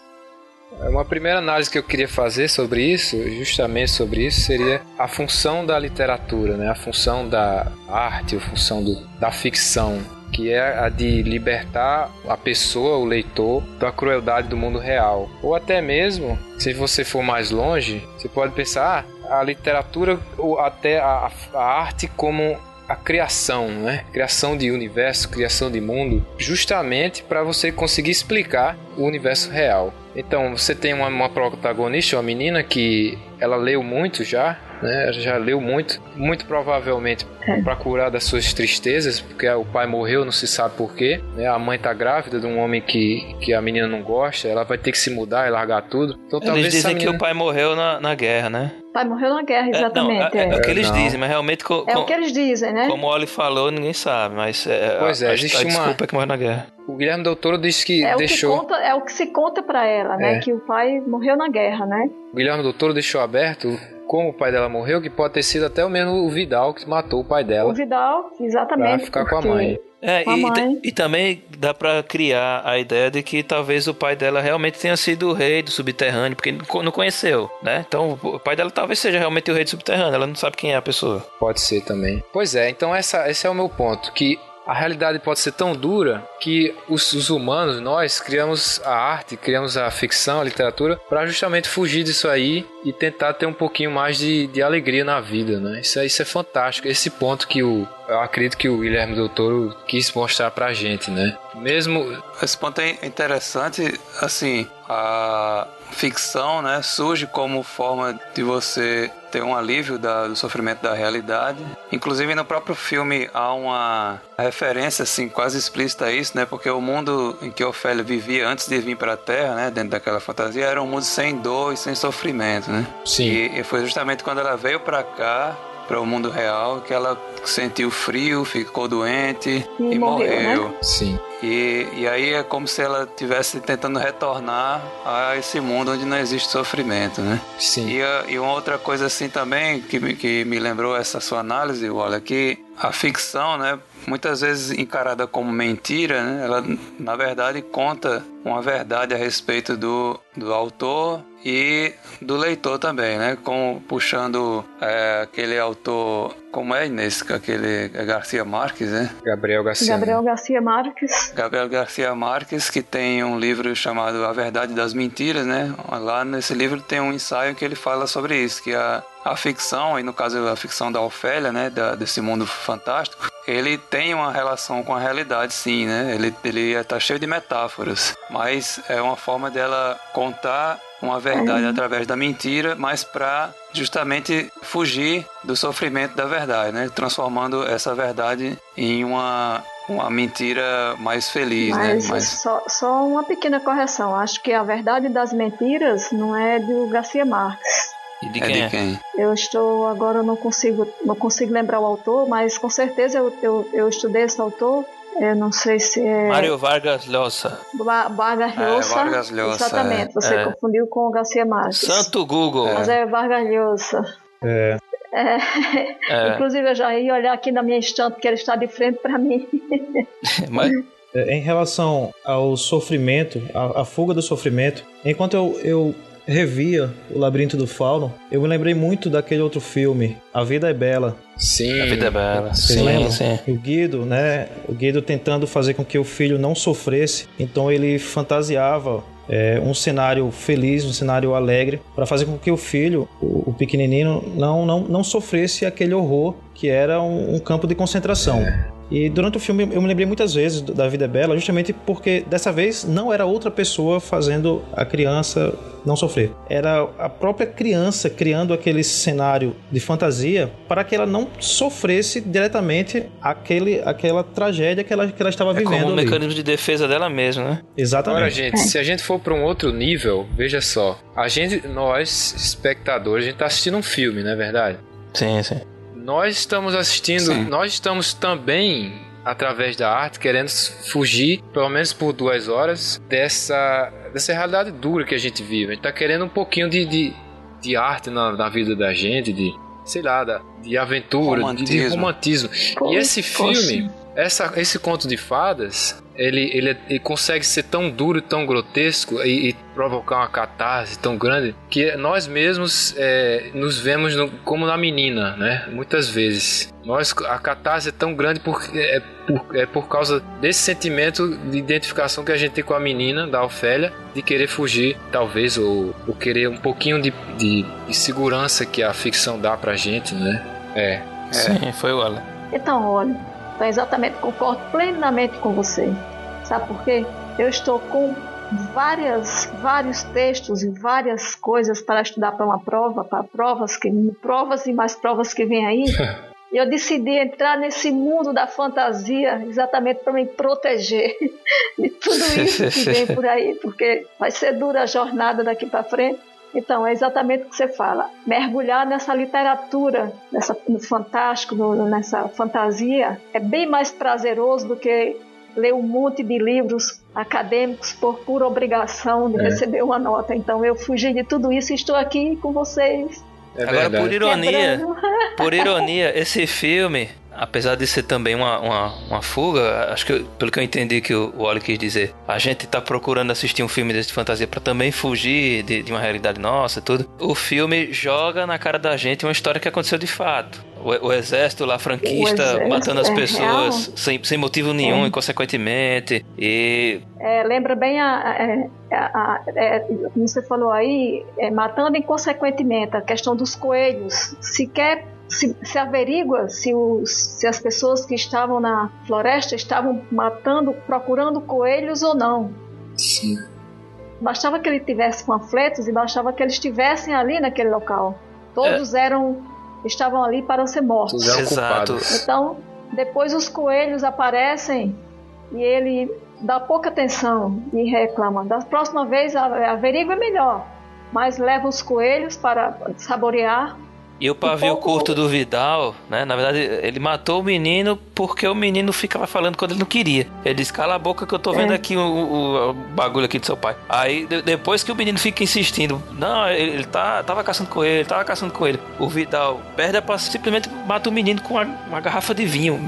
Uma primeira análise que eu queria fazer sobre isso, justamente sobre isso, seria a função da literatura, né? a função da arte, a função do- da ficção, que é a de libertar a pessoa, o leitor, da crueldade do mundo real. Ou até mesmo, se você for mais longe, você pode pensar ah, a literatura ou até a, a arte como a criação, né? Criação de universo, criação de mundo, justamente para você conseguir explicar o universo real. Então, você tem uma, uma protagonista, uma menina que ela leu muito já, né? Ela já leu muito, muito provavelmente para curar das suas tristezas, porque o pai morreu, não se sabe porquê. Né? A mãe tá grávida de um homem que, que a menina não gosta, ela vai ter que se mudar e largar tudo. Então, talvez Eles dizem essa que menina... o pai morreu na, na guerra, né? O pai morreu na guerra, É, não, exatamente. é, É, é o que eles Não. dizem, mas realmente co- É o que eles dizem, né? Como o Oli falou, ninguém sabe, mas é, Pois é, a, existe a, uma- desculpa é que morreu na guerra. O Guilherme Del Toro disse que É o, deixou... que conta, é o que se conta pra ela, né? É. Que o pai morreu na guerra, né? O Guilherme Del Toro deixou aberto como o pai dela morreu, que pode ter sido até o mesmo o Vidal que matou o pai dela O Vidal, pra exatamente. ficar com a mãe. É, Com e, mãe. e também dá pra criar a ideia de que talvez o pai dela realmente tenha sido o rei do subterrâneo, porque não conheceu, né? Então o pai dela talvez seja realmente o rei do subterrâneo, ela não sabe quem é a pessoa. Pode ser também. Pois é, então essa, esse é o meu ponto, que a realidade pode ser tão dura que os, os humanos, nós, criamos a arte, criamos a ficção, a literatura, para justamente fugir disso aí e tentar ter um pouquinho mais de, de alegria na vida, né? Isso, é- isso é fantástico. Esse ponto que o, eu acredito que o Guilherme Del Toro quis mostrar pra gente, né? Mesmo Esse ponto é interessante, assim, a ficção, né, surge como forma de você ter um alívio da- do sofrimento da realidade. Inclusive no próprio filme há uma referência, assim, quase explícita a isso, né, porque o mundo em que Ofélia vivia antes de vir para a Terra, né, dentro daquela fantasia, era um mundo sem dor e sem sofrimento, né. Sim. E, e foi justamente quando ela veio para cá, para o mundo real, que ela sentiu frio, ficou doente E e, morreu, né? morreu. sim. E, e aí é como se ela estivesse tentando retornar a esse mundo onde não existe sofrimento, né? Sim. E, a- e uma outra coisa assim também que me, que me lembrou essa sua análise, olha, que a ficção, né, muitas vezes encarada como mentira, né, ela na verdade conta uma verdade a respeito do, do autor e do leitor também, né, como puxando é, aquele autor, como é Inês, aquele é Garcia Marques, né? Gabriel Garcia. Gabriel Garcia Marques. Gabriel Garcia Marques, que tem um livro chamado A Verdade das Mentiras, né? Lá nesse livro tem um ensaio que ele fala sobre isso, que a, a ficção, e no caso a ficção da Ofélia, né, da, desse mundo fantástico, ele tem uma relação com a realidade, sim, né? Ele, ele está cheio de metáforas, mas é uma forma dela contar uma verdade através da mentira, mas para justamente fugir do sofrimento da verdade, né? Transformando essa verdade em uma uma mentira mais feliz, Mas, né? Mais... Só, só uma pequena correção. Acho que a verdade das mentiras não é do Garcia Marques. E de é quem de é? quem? Eu estou agora não consigo não consigo lembrar o autor, mas com certeza eu, eu, eu estudei esse autor. Eu não sei se é Mário Vargas Llosa. Ba- Vargas É, Llosa. Vargas Llosa, Exatamente. Você é. confundiu com o Garcia Marques. Santo Google. Mas é Vargas Llosa. É, É, É, Inclusive eu já ia olhar aqui na minha estante que ele está de frente para mim. mas, É, Em relação ao sofrimento, a, a fuga do sofrimento, enquanto eu, eu revia o Labirinto do Fauno, eu me lembrei muito daquele outro filme, A Vida é Bela. Sim. a vida é bela. Vocês Sim, lembram? sim. O Guido, né? O Guido tentando fazer com que o filho não sofresse, então ele fantasiava é, um cenário feliz, um cenário alegre, para fazer com que o filho, o, o, pequenininho, não, não, não sofresse aquele horror que era um, um campo de concentração. E durante o filme eu me lembrei muitas vezes da Vida é Bela, justamente porque dessa vez não era outra pessoa fazendo a criança não sofrer. Era a própria criança criando aquele cenário de fantasia para que ela não sofresse diretamente aquele, aquela tragédia que ela, que ela estava é vivendo. Como um ali. mecanismo de defesa dela mesma, né? Exatamente. Agora, gente, se a gente for para um outro nível, veja só. A gente, nós, espectadores, a gente tá assistindo um filme, não é verdade? Sim, sim nós estamos assistindo, Sim. nós estamos também através da arte querendo fugir, pelo menos por duas horas, dessa, dessa realidade dura que a gente vive. A gente está querendo um pouquinho de, de, de arte na, na, vida da gente, de sei lá, da, de aventura, romantismo. De, de romantismo. e esse filme, essa, esse conto de fadas, ele, ele, ele, consegue ser tão duro, tão grotesco e, e, provocar uma catarse tão grande que nós mesmos é, nos vemos no, como na menina, né? Muitas vezes. Nós, a catarse é tão grande porque é, por, é por causa desse sentimento de identificação que a gente tem com a menina, da Ofélia, de querer fugir, talvez, ou, ou querer um pouquinho de, de, de, segurança que a ficção dá pra gente, né? É. é. Sim, foi o Alan. Então, olha, então, exatamente, concordo plenamente com você. Sabe por quê? Eu estou com várias, vários textos e várias coisas para estudar para uma prova, para provas que provas e mais provas que vem aí. E eu decidi entrar nesse mundo da fantasia exatamente para me proteger de tudo isso que vem por aí, porque vai ser dura a jornada daqui para frente. Então, é exatamente o que você fala. Mergulhar nessa literatura, nessa, no fantástico, no, nessa fantasia, é bem mais prazeroso do que ler um monte de livros acadêmicos por pura obrigação de é. receber uma nota. Então, eu fugi de tudo isso e estou aqui com vocês. É Agora, por ironia, por ironia, esse filme apesar de ser também uma, uma, uma fuga, acho que pelo que eu entendi que o, Oli quis dizer, a gente tá procurando assistir um filme desse de fantasia para também fugir de, de, uma realidade nossa tudo. O filme joga na cara da gente uma história que aconteceu de fato. O, o exército lá franquista exército matando as é pessoas sem, sem motivo nenhum é. e consequentemente. E. É, lembra bem a, é, a, a, é, como você falou aí, matando inconsequentemente a questão dos coelhos. Sequer se, se averigua se, os, se as pessoas que estavam na floresta estavam matando, procurando coelhos ou não. Sim. Bastava que ele tivesse panfletos e bastava que eles estivessem ali naquele local. Todos é. eram estavam ali para ser mortos. Exato. Então, depois os coelhos aparecem e ele dá pouca atenção e reclama. Da próxima vez averigua melhor, mas leva os coelhos para saborear e o pavio curto do Vidal, né? Na verdade, ele matou o menino porque o menino ficava falando quando ele não queria. Ele disse: Cala a boca que eu tô vendo é. aqui o, o, o, bagulho aqui do seu pai. Aí, de, depois que o menino fica insistindo, não, ele, ele tá, tava caçando com ele, tava caçando com ele. O Vidal perde a paciência, simplesmente mata o menino com uma, uma, garrafa de vinho.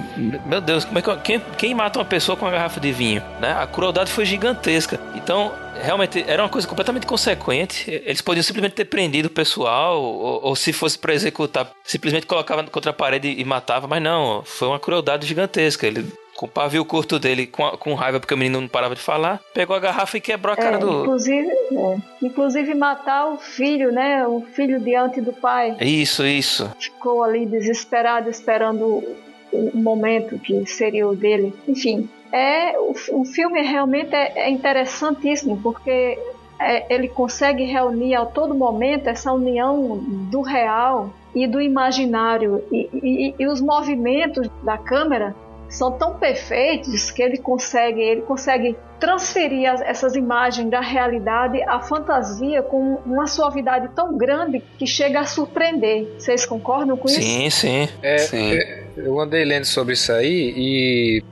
Meu Deus, como é que, quem, quem mata uma pessoa com uma garrafa de vinho? Né? A crueldade foi gigantesca. Então, realmente era uma coisa completamente consequente. Eles podiam simplesmente ter prendido o pessoal, ou, ou se fosse para executar, simplesmente colocava contra a parede e matava, mas não, foi uma crueldade gigantesca. Ele com o pavio curto dele, com, com raiva porque o menino não parava de falar, pegou a garrafa e quebrou a cara é, do. Inclusive, é, inclusive matar o filho, né? O filho diante do pai. Isso, isso. Ficou ali desesperado, esperando o momento que seria o dele. Enfim, é o, o filme realmente é, é interessantíssimo porque é, ele consegue reunir a todo momento essa união do real e do imaginário e, e, e os movimentos da câmera são tão perfeitos que ele consegue ele consegue transferir as, essas imagens da realidade à fantasia com uma suavidade tão grande que chega a surpreender. Vocês concordam com isso? Sim, sim. É, sim. É, eu andei lendo sobre isso aí e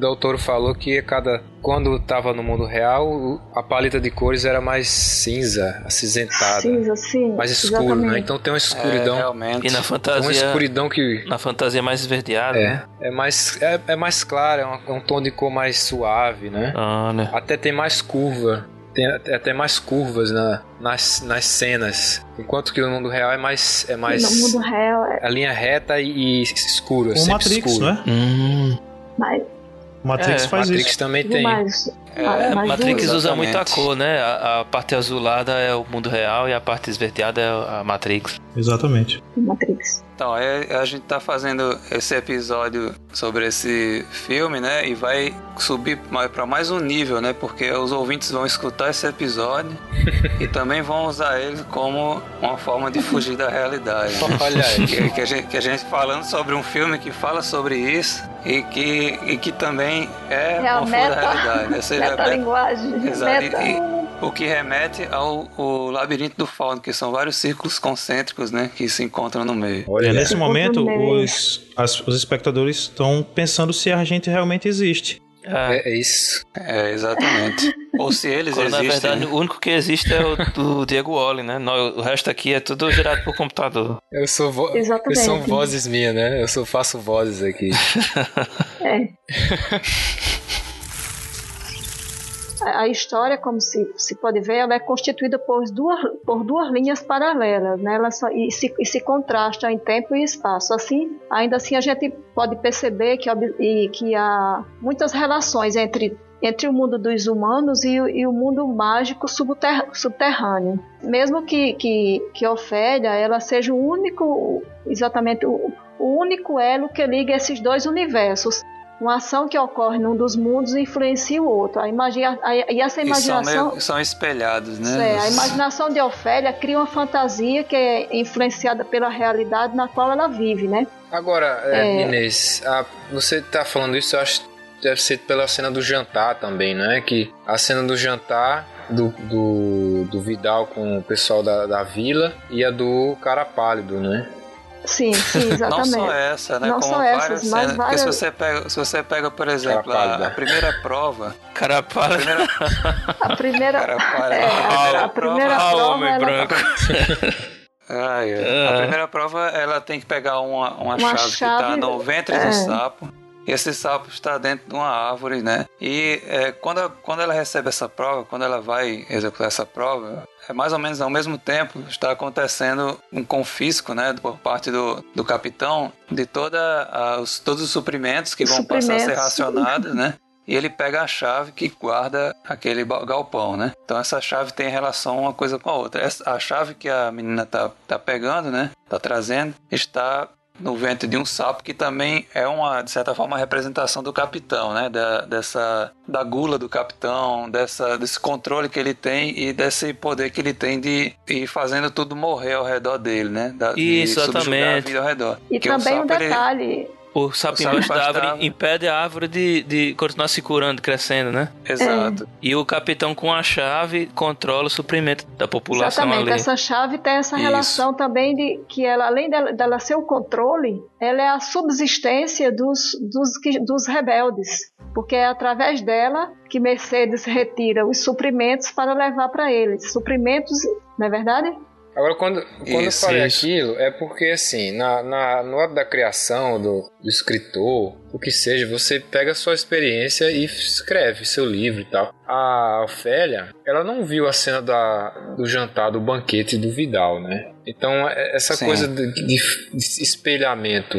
o doutor falou que cada quando estava no mundo real, a paleta de cores era mais cinza, acinzentada. Cinza, sim. Mais escuro, né? exatamente. né? Então tem uma escuridão. É, realmente. E na fantasia. Uma escuridão que. Na fantasia mais esverdeada. É. Né? É mais, é, é mais claro, é um, é um, tom de cor mais suave, né? Ah, né? Até tem mais curva tem até mais curvas na, nas, nas cenas. Enquanto que no mundo real é mais. É mais no mundo real é. A linha reta e, e escuro. O Matrix, escuro. né? Hum. Mas. Matrix é, faz Matrix isso. também tem. Mas É, é Matrix duas. usa muita cor, né? A, a, parte azulada é o mundo real e a parte esverdeada é a Matrix. Exatamente. Matrix. Então, é, a gente tá fazendo esse episódio sobre esse filme, né? E vai subir para mais um nível, né? Porque os ouvintes vão escutar esse episódio e também vão usar ele como uma forma de fugir da realidade. Né? Olha aí. Que, que, a gente, que a gente falando sobre um filme que fala sobre isso e que, e que também é, é uma meta, da realidade. Essa é, linguagem. Exato. Meta. E, o que remete ao, ao labirinto do fauno, que são vários círculos concêntricos, né, que se encontram no meio. Olha, é, nesse momento os, as, os espectadores estão pensando se a gente realmente existe. Ah. É, é, isso. É, exatamente. Ou se eles Quando, existem. Na verdade, né? o único que existe é o do Diego Wally, né? O resto aqui é tudo gerado por computador. Eu sou vo... Exatamente. Eu sou vozes minhas, né? Eu só faço vozes aqui. é. a história, como se, se pode ver, ela é constituída por duas, por duas linhas paralelas, né? Ela só, e, se, e se contrasta em tempo e espaço. Assim, ainda assim, a gente pode perceber que, e, que há muitas relações entre entre o mundo dos humanos e, e o mundo mágico subter, subterrâneo. Mesmo que, que, que Ofélia ela seja o único, exatamente o, o único elo que liga esses dois universos. Uma ação que ocorre num dos mundos influencia o outro. A imagina, a, e essa imaginação. E são, meio, são espelhados, né? É, a imaginação de Ofélia cria uma fantasia que é influenciada pela realidade na qual ela vive, né? Agora, é, é... Inês, a, você está falando isso, eu acho que deve ser pela cena do jantar também, né? Que a cena do jantar do, do, do Vidal com o pessoal da, da vila e a do cara pálido, né? Sim, sim, exatamente. Não só essa, né? Não Como só essas, cenas. mas várias... Porque se você pega, se você pega por exemplo, a, a, primeira prova... Cara para. A primeira... a primeira... Cara para. É, a, a, primeira prova... prova homem ela... branco. Ai, A primeira prova, ela tem que pegar uma, uma, uma chave, chave, que tá no ventre é. do sapo. Esse sapo está dentro de uma árvore, né? E é, quando, quando ela recebe essa prova, quando ela vai executar essa prova, é mais ou menos ao mesmo tempo está acontecendo um confisco, né, por parte do, do capitão de toda os, todos os suprimentos que vão suprimentos. passar a ser racionados, né? E ele pega a chave que guarda aquele galpão, né? Então essa chave tem relação uma coisa com a outra. Essa, a chave que a menina tá, tá pegando, né? Tá trazendo, está no ventre de um sapo, que também é uma, de certa forma, uma representação do capitão, né? Da, dessa, da gula do capitão, dessa, desse controle que ele tem e desse poder que ele tem de ir fazendo tudo morrer ao redor dele, né? Da, Isso, exatamente. a vida ao redor. E Porque também um detalhe... Ele o sapo embaixo da árvore impede a árvore de, de continuar se curando, crescendo, né? Exato. É. E o capitão com a chave controla o suprimento da população Exatamente. ali. Essa chave tem essa Isso. relação também de que ela, além dela, dela, ser o controle, ela é a subsistência dos, dos, dos rebeldes. Porque é através dela que Mercedes retira os suprimentos para levar para eles. Suprimentos, não é verdade? Agora, quando, quando isso, eu falei isso. aquilo, é porque, assim, na, na, no ato da criação do, do escritor, o que seja, você pega a sua experiência e escreve seu livro e tal. A Ofélia, ela não viu a cena da, do jantar, do banquete do Vidal, né? Então, é, essa Sim. coisa de, de espelhamento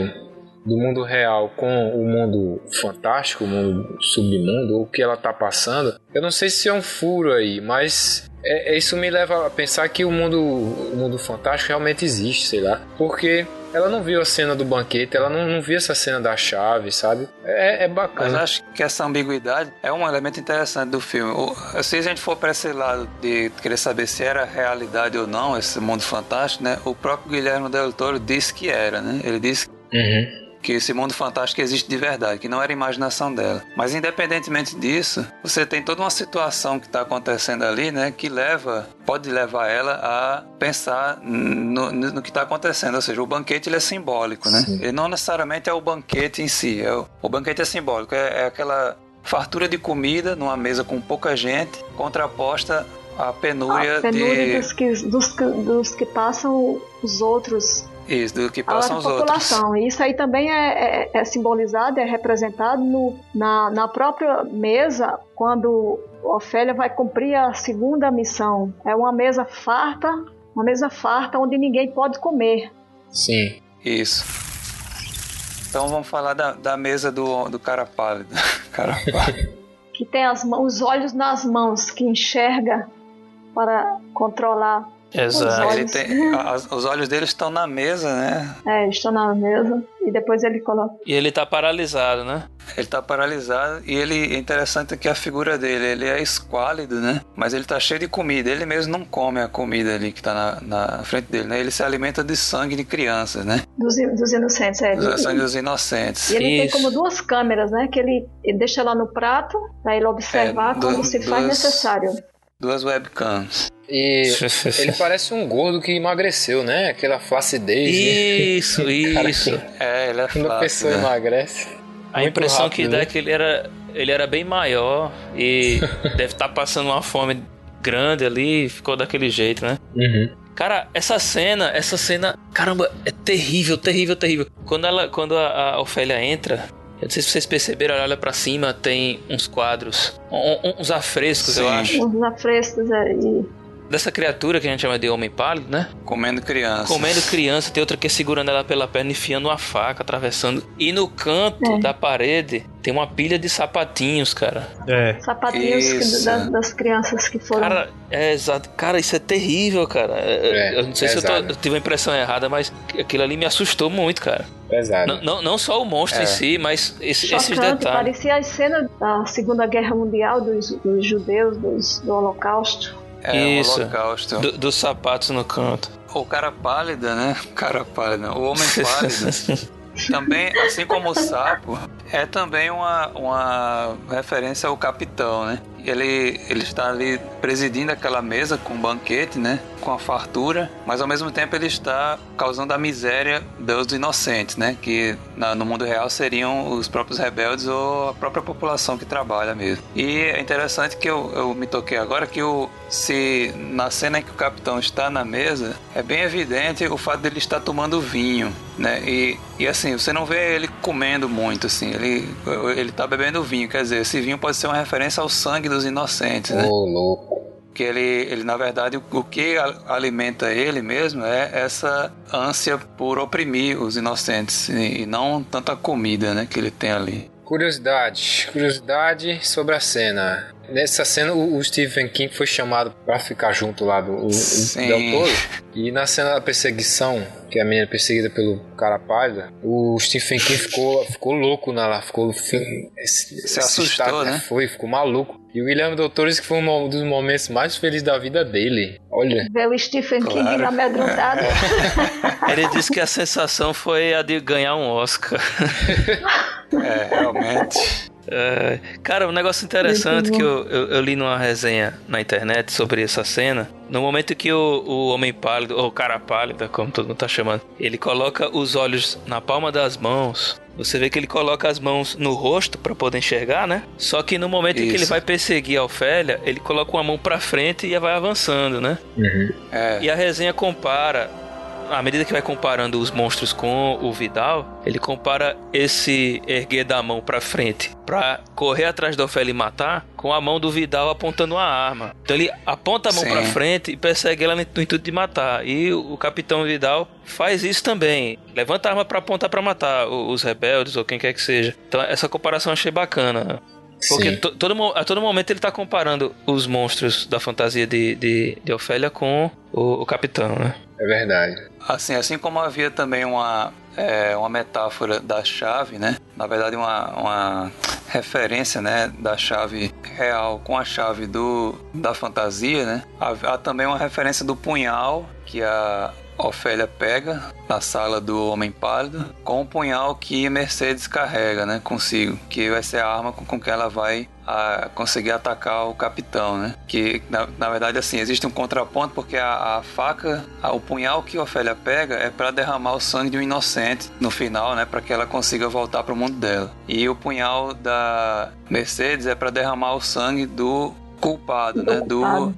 do mundo real com o mundo fantástico, o mundo submundo, o que ela tá passando, eu não sei se é um furo aí, mas é, é, isso me leva a pensar que o mundo, o mundo fantástico realmente existe, sei lá. Porque ela não viu a cena do banquete, ela não, não viu essa cena da chave, sabe? É, é bacana. Mas acho que essa ambiguidade é um elemento interessante do filme. Se a gente for para esse lado de querer saber se era realidade ou não esse mundo fantástico, né? O próprio Guilherme Del Toro disse que era, né? Ele disse uhum que esse mundo fantástico existe de verdade, que não era imaginação dela. Mas independentemente disso, você tem toda uma situação que está acontecendo ali, né, que leva, pode levar ela a pensar no, no que está acontecendo. Ou seja, o banquete ele é simbólico, né? Sim. Ele não necessariamente é o banquete em si. É o, o banquete é simbólico, é, é aquela fartura de comida numa mesa com pouca gente, contraposta à penúria, a penúria de... dos, que, dos, dos que passam os outros isso, do que passam os população. outros. Isso aí também é, é, é simbolizado, é representado no, na, na própria mesa, quando Ofélia vai cumprir a segunda missão. É uma mesa farta, uma mesa farta onde ninguém pode comer. Sim. Isso. Então vamos falar da, da mesa do, do cara pálido. cara pálido. que tem as mãos, os olhos nas mãos, que enxerga para controlar Exato. Ele tem, as, os olhos dele estão na mesa, né? É, estão na mesa. E depois ele coloca. E ele tá paralisado, né? Ele tá paralisado e ele é interessante que a figura dele, ele é esquálido, né? Mas ele tá cheio de comida. Ele mesmo não come a comida ali que tá na, na frente dele, né? Ele se alimenta de sangue de crianças, né? Dos, dos inocentes, é. Do sangue dos inocentes. E ele Isso. tem como duas câmeras, né? Que ele, ele deixa lá no prato para ele observar É, como du- se faz necessário. Duas webcams. E ele parece um gordo que emagreceu, né? Aquela flacidez. Isso, Cara, isso. É, ele é Quando a pessoa né? emagrece. A impressão rápido, que dá né? é que ele era, ele era bem maior e deve estar passando uma fome grande ali e ficou daquele jeito, né? Uhum. Cara, essa cena, essa cena, caramba, é terrível, terrível, terrível. Quando ela, quando a, a Ofélia entra, eu não sei se vocês perceberam, olha pra cima, tem uns quadros, uns afrescos, eu Sim. acho, Uns afrescos aí. Dessa criatura que a gente chama de homem pálido, né? Comendo criança. Comendo criança, tem outra que é segurando ela pela perna, enfiando uma faca, atravessando. E no canto É. da parede tem uma pilha de sapatinhos, cara. É. Sapatinhos que- das, das crianças que foram. Cara, é exato. Cara, isso é terrível, cara. É, É, eu não sei se eu, tô- eu tive a impressão errada, mas aquilo ali me assustou muito, cara. Pesado. Não, não, não só o monstro É. em si, mas esse- esses detalhes. parecia as cenas da Segunda Guerra Mundial dos, dos judeus, dos, do Holocausto. É, Isso. o holocausto. Do- dos sapatos no canto. O cara pálida, né? O cara pálido. O homem pálido. também, assim como o sapo, é também uma, uma referência ao capitão, né? Ele, ele está ali presidindo aquela mesa com um banquete, né? Com a fartura, mas ao mesmo tempo ele está causando a miséria dos inocentes, né? Que na- no mundo real seriam os próprios rebeldes ou a própria população que trabalha mesmo. E é interessante que eu, eu me toquei agora que o, se na cena em que o capitão está na mesa, é bem evidente o fato dele estar tomando vinho, né? E, e assim, você não vê ele comendo muito, assim, ele, ele tá bebendo vinho, quer dizer, esse vinho pode ser uma referência ao sangue dos inocentes, né? Ô, louco. que ele, ele na verdade o, o que alimenta ele mesmo é essa ânsia por oprimir os inocentes e, e não tanta comida né que ele tem ali Curiosidade, curiosidade sobre a cena. Nessa cena, o, Stephen King foi chamado pra ficar junto lá do o, o Sim. Del Toro. E na cena da perseguição, que a menina é perseguida pelo cara pálida, o Stephen King ficou, ficou louco na lá, ficou esse, Se assustou, estado, né? Foi, ficou maluco. E o Guilherme Del Toro disse que foi um dos momentos mais felizes da vida dele. Olha, Ver o Stephen King Claro. amedrontado. Ele disse que a sensação foi a de ganhar um Oscar. é realmente É, cara, um negócio interessante que eu, eu, eu li numa resenha na internet sobre essa cena. No momento que o, o homem pálido, ou o cara pálido, como todo mundo tá chamando, ele coloca os olhos na palma das mãos. Você vê que ele coloca as mãos no rosto para poder enxergar, né? Só que no momento em que ele Isso. vai perseguir a Ofélia, ele coloca uma mão para frente e vai avançando, né? é E a resenha compara, à medida que vai comparando os monstros com o Vidal, ele compara esse erguer da mão pra frente pra correr atrás da Ofélia e matar, com a mão do Vidal apontando uma arma. Então ele aponta a mão Sim. pra frente e persegue ela no intuito de matar. E o Capitão Vidal faz isso também. Levanta a arma pra apontar pra matar os rebeldes ou quem quer que seja. Então essa comparação eu achei bacana. Porque to- todo, a todo momento ele tá comparando os monstros da fantasia de, de, de Ofélia com o, o capitão, né? é verdade. assim assim como havia também uma é, uma metáfora da chave né? Na verdade uma, uma referência né da chave real com a chave do da fantasia né? Há, há também uma referência do punhal que a Ofélia pega na sala do Homem Pálido com o punhal que Mercedes carrega, né, consigo, que vai ser a arma com, com que ela vai a, conseguir atacar o capitão, né? Que na, na verdade assim existe um contraponto porque a, a faca, a- o punhal que Ofélia pega é para derramar o sangue de um inocente no final, né, para que ela consiga voltar para o mundo dela. E o punhal da Mercedes é para derramar o sangue do culpado, Do né, do culpado.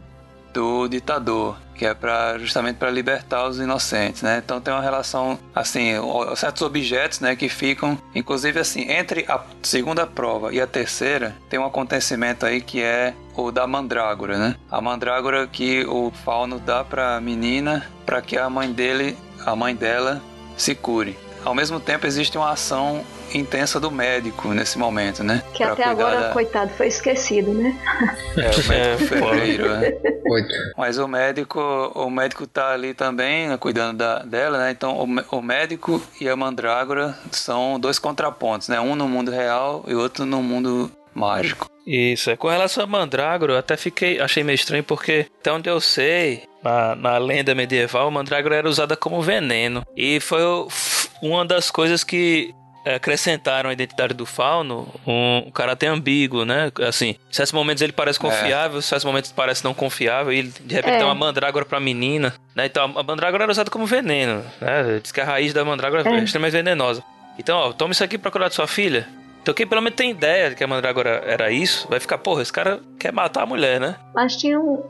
do ditador, que é para justamente para libertar os inocentes, né? Então tem uma relação assim, certos objetos, né, que ficam, inclusive assim, entre a segunda prova e a terceira, tem um acontecimento aí que é o da mandrágora, né? A mandrágora que o fauno dá para a menina para que a mãe dele, a mãe dela se cure. Ao mesmo tempo existe uma ação intensa do médico nesse momento, né? Que pra até agora, da... coitado, foi esquecido, né? É, o médico ferreiro, né? Mas o médico, o médico tá ali também, né, cuidando da, dela, né? Então o, o médico e a mandrágora são dois contrapontos, né? Um no mundo real e outro no mundo mágico. Isso, é. Com relação a Mandrágora, eu até fiquei, achei meio estranho porque, até onde eu sei, na, na lenda medieval, a Mandrágora era usada como veneno. E foi uma das coisas que acrescentaram a identidade do Fauno um, um caráter ambíguo, né? Assim, em certos momentos ele parece é. confiável, em certos momentos parece não confiável, e de repente é. tem uma mandrágora pra menina, né? Então a mandrágora era usada como veneno, né? Diz que a raiz da mandrágora é, é extremamente venenosa. Então, ó, toma isso aqui pra curar de sua filha. Então quem pelo menos tem ideia de que a Mandrágora era isso, vai ficar, porra, esse cara quer matar a mulher, né? Mas tinha um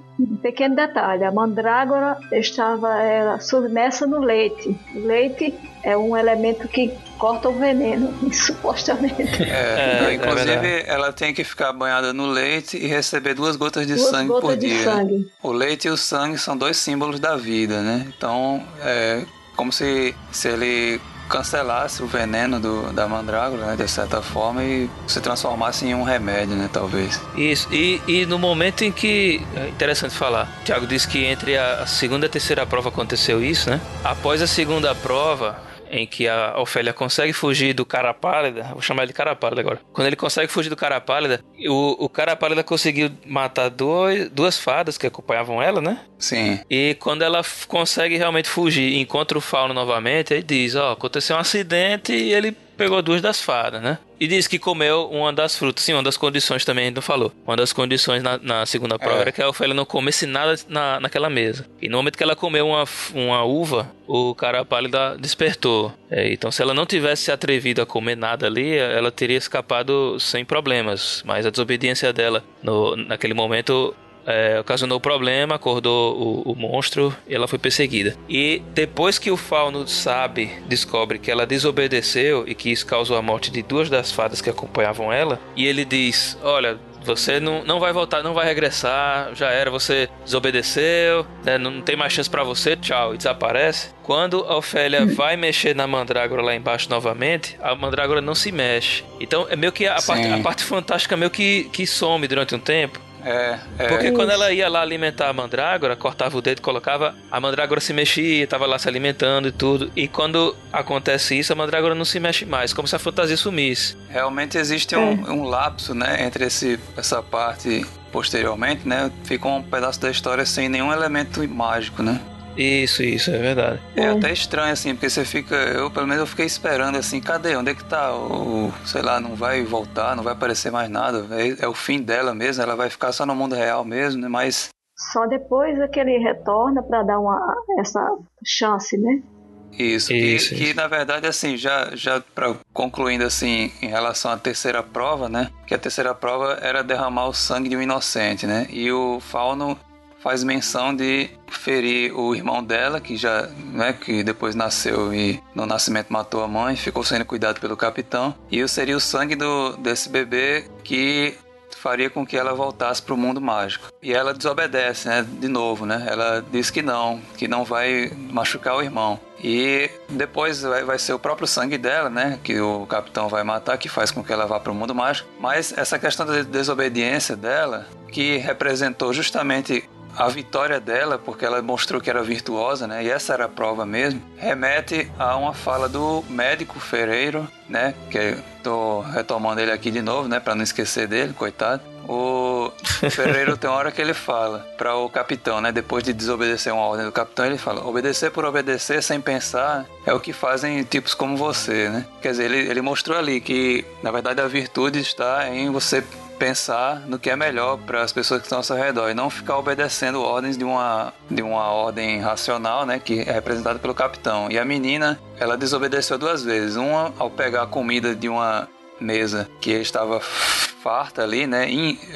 pequeno detalhe, a Mandrágora estava era, submersa no leite. O leite é um elemento que corta o veneno, supostamente. É, é, inclusive é ela tem que ficar banhada no leite e receber duas gotas de duas sangue gotas por de dia. Sangue. O leite e o sangue são dois símbolos da vida, né? Então, é como se, se ele cancelasse o veneno do, da mandrágora, né, de certa forma, e se transformasse em um remédio, né, talvez. Isso, e, e no momento em que. É interessante falar, o Thiago disse que entre a segunda e a terceira prova aconteceu isso, né? Após a segunda prova, em que a Ofélia consegue fugir do cara pálida, vou chamar ele de cara pálida agora. Quando ele consegue fugir do cara pálida, o, o cara pálida conseguiu matar dois, duas fadas que acompanhavam ela, né? Sim. E quando ela consegue realmente fugir e encontra o Fauno novamente, ele diz: Ó, oh, aconteceu um acidente e ele pegou duas das fadas, né? E disse que comeu uma das frutas. Sim, uma das condições também não falou. Uma das condições na, na segunda prova é. era que a Ofélia não comesse nada na, naquela mesa. E no momento que ela comeu uma, uma uva, o cara pálido despertou. É, então, se ela não tivesse se atrevido a comer nada ali, ela teria escapado sem problemas. Mas a desobediência dela no, naquele momento é, ocasionou problema, acordou o, o, monstro e ela foi perseguida. E depois que o Fauno sabe, descobre que ela desobedeceu e que isso causou a morte de duas das fadas que acompanhavam ela, e ele diz: Olha, você não, não vai voltar, não vai regressar, já era, você desobedeceu, né, não tem mais chance para você, tchau, e desaparece. Quando a Ofélia vai mexer na mandrágora lá embaixo novamente, a mandrágora não se mexe. Então é meio que a, parte, a parte fantástica meio que, que some durante um tempo. É, é. Porque quando ela ia lá alimentar a mandrágora, cortava o dedo, colocava, a mandrágora se mexia, tava lá se alimentando e tudo. E quando acontece isso, a mandrágora não se mexe mais, como se a fantasia sumisse. Realmente existe um, é. um lapso, né, entre esse, essa parte posteriormente, né? Fica um pedaço da história sem nenhum elemento mágico, né? Isso, isso, é verdade. É, até estranho, assim, porque você fica. Eu, pelo menos, eu fiquei esperando, assim, cadê? Onde é que tá? O, sei lá, não vai voltar, não vai aparecer mais nada. É, é o fim dela mesmo, ela vai ficar só no mundo real mesmo, né? Mas. Só depois é que ele retorna para dar uma, essa chance, né? Isso, isso, que, isso. que, na verdade, assim, já, já pra, concluindo assim, em relação à terceira prova, né? Que a terceira prova era derramar o sangue de um inocente, né? E o Fauno faz menção de ferir o irmão dela, que já, né, que depois nasceu e no nascimento matou a mãe, ficou sendo cuidado pelo capitão. E seria o sangue do, desse bebê que faria com que ela voltasse para o mundo mágico. E ela desobedece, né? De novo, né? Ela diz que não, que não vai machucar o irmão. E depois vai, ser o próprio sangue dela, né? Que o capitão vai matar, que faz com que ela vá para o mundo mágico. Mas essa questão da desobediência dela, que representou justamente a vitória dela, porque ela mostrou que era virtuosa, né? E essa era a prova mesmo. Remete a uma fala do médico Ferreiro, né? Que tô retomando ele aqui de novo, né? Para não esquecer dele, coitado. O Ferreiro tem uma hora que ele fala para o capitão, né? Depois de desobedecer uma ordem do capitão, ele fala: obedecer por obedecer sem pensar é o que fazem tipos como você, né? Quer dizer, ele, ele mostrou ali que na verdade a virtude está em você pensar no que é melhor para as pessoas que estão ao seu redor e não ficar obedecendo ordens de uma, de uma ordem racional, né, que é representada pelo capitão. E a menina, ela desobedeceu duas vezes. Uma ao pegar a comida de uma mesa que estava farta ali, né,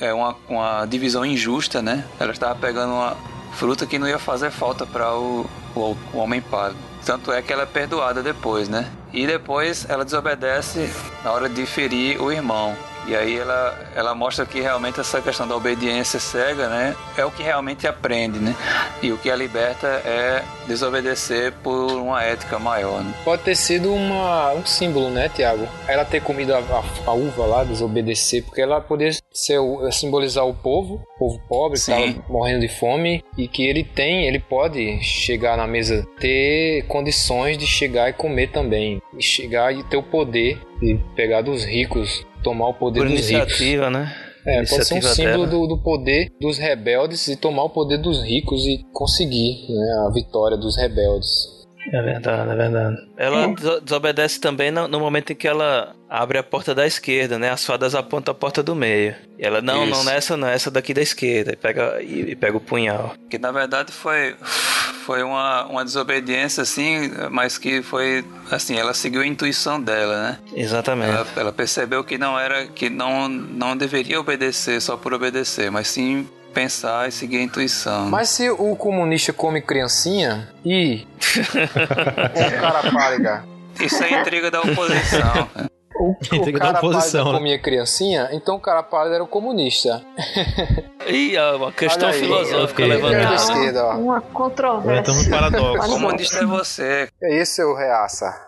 é uma, uma divisão injusta, né. Ela estava pegando uma fruta que não ia fazer falta para o, o, o homem pálido. Tanto é que ela é perdoada depois, né? E depois ela desobedece na hora de ferir o irmão E aí ela, ela mostra que realmente essa questão da obediência cega, né, é o que realmente aprende, né? E o que a liberta é desobedecer por uma ética maior. Né? Pode ter sido uma, um símbolo, né, Tiago? Ela ter comido a, a, a, uva lá, desobedecer, porque ela poderia ser, simbolizar o povo, o povo pobre, que estava morrendo de fome, e que ele tem, ele pode chegar na mesa, ter condições de chegar e comer também, e chegar e ter o poder de pegar dos ricos tomar o poder Por dos iniciativa, ricos. né? É, pode ser um símbolo do, do, poder dos rebeldes e tomar o poder dos ricos e conseguir né, a vitória dos rebeldes. É verdade, é verdade. Ela é. desobedece também no, no, momento em que ela abre a porta da esquerda, né? As fadas apontam a porta do meio. E ela, não, Isso. não nessa não, essa daqui da esquerda. E pega, e, e, pega o punhal. Que na verdade foi, foi uma, uma desobediência, assim, mas que foi, assim, ela seguiu a intuição dela, né? Exatamente. Ela, ela percebeu que não era, que não, não deveria obedecer só por obedecer, mas sim pensar e seguir a intuição. Mas se o comunista come criancinha e o cara pálida. Isso é intriga da oposição. O, o cara oposição, né? comia criancinha, então o cara pálido era o comunista. Ih, é uma questão aí, filosófica levantada. Esquerda, ó. Uma controvérsia. Estamos no paradoxo. O comunista é você. É isso, seu reaça.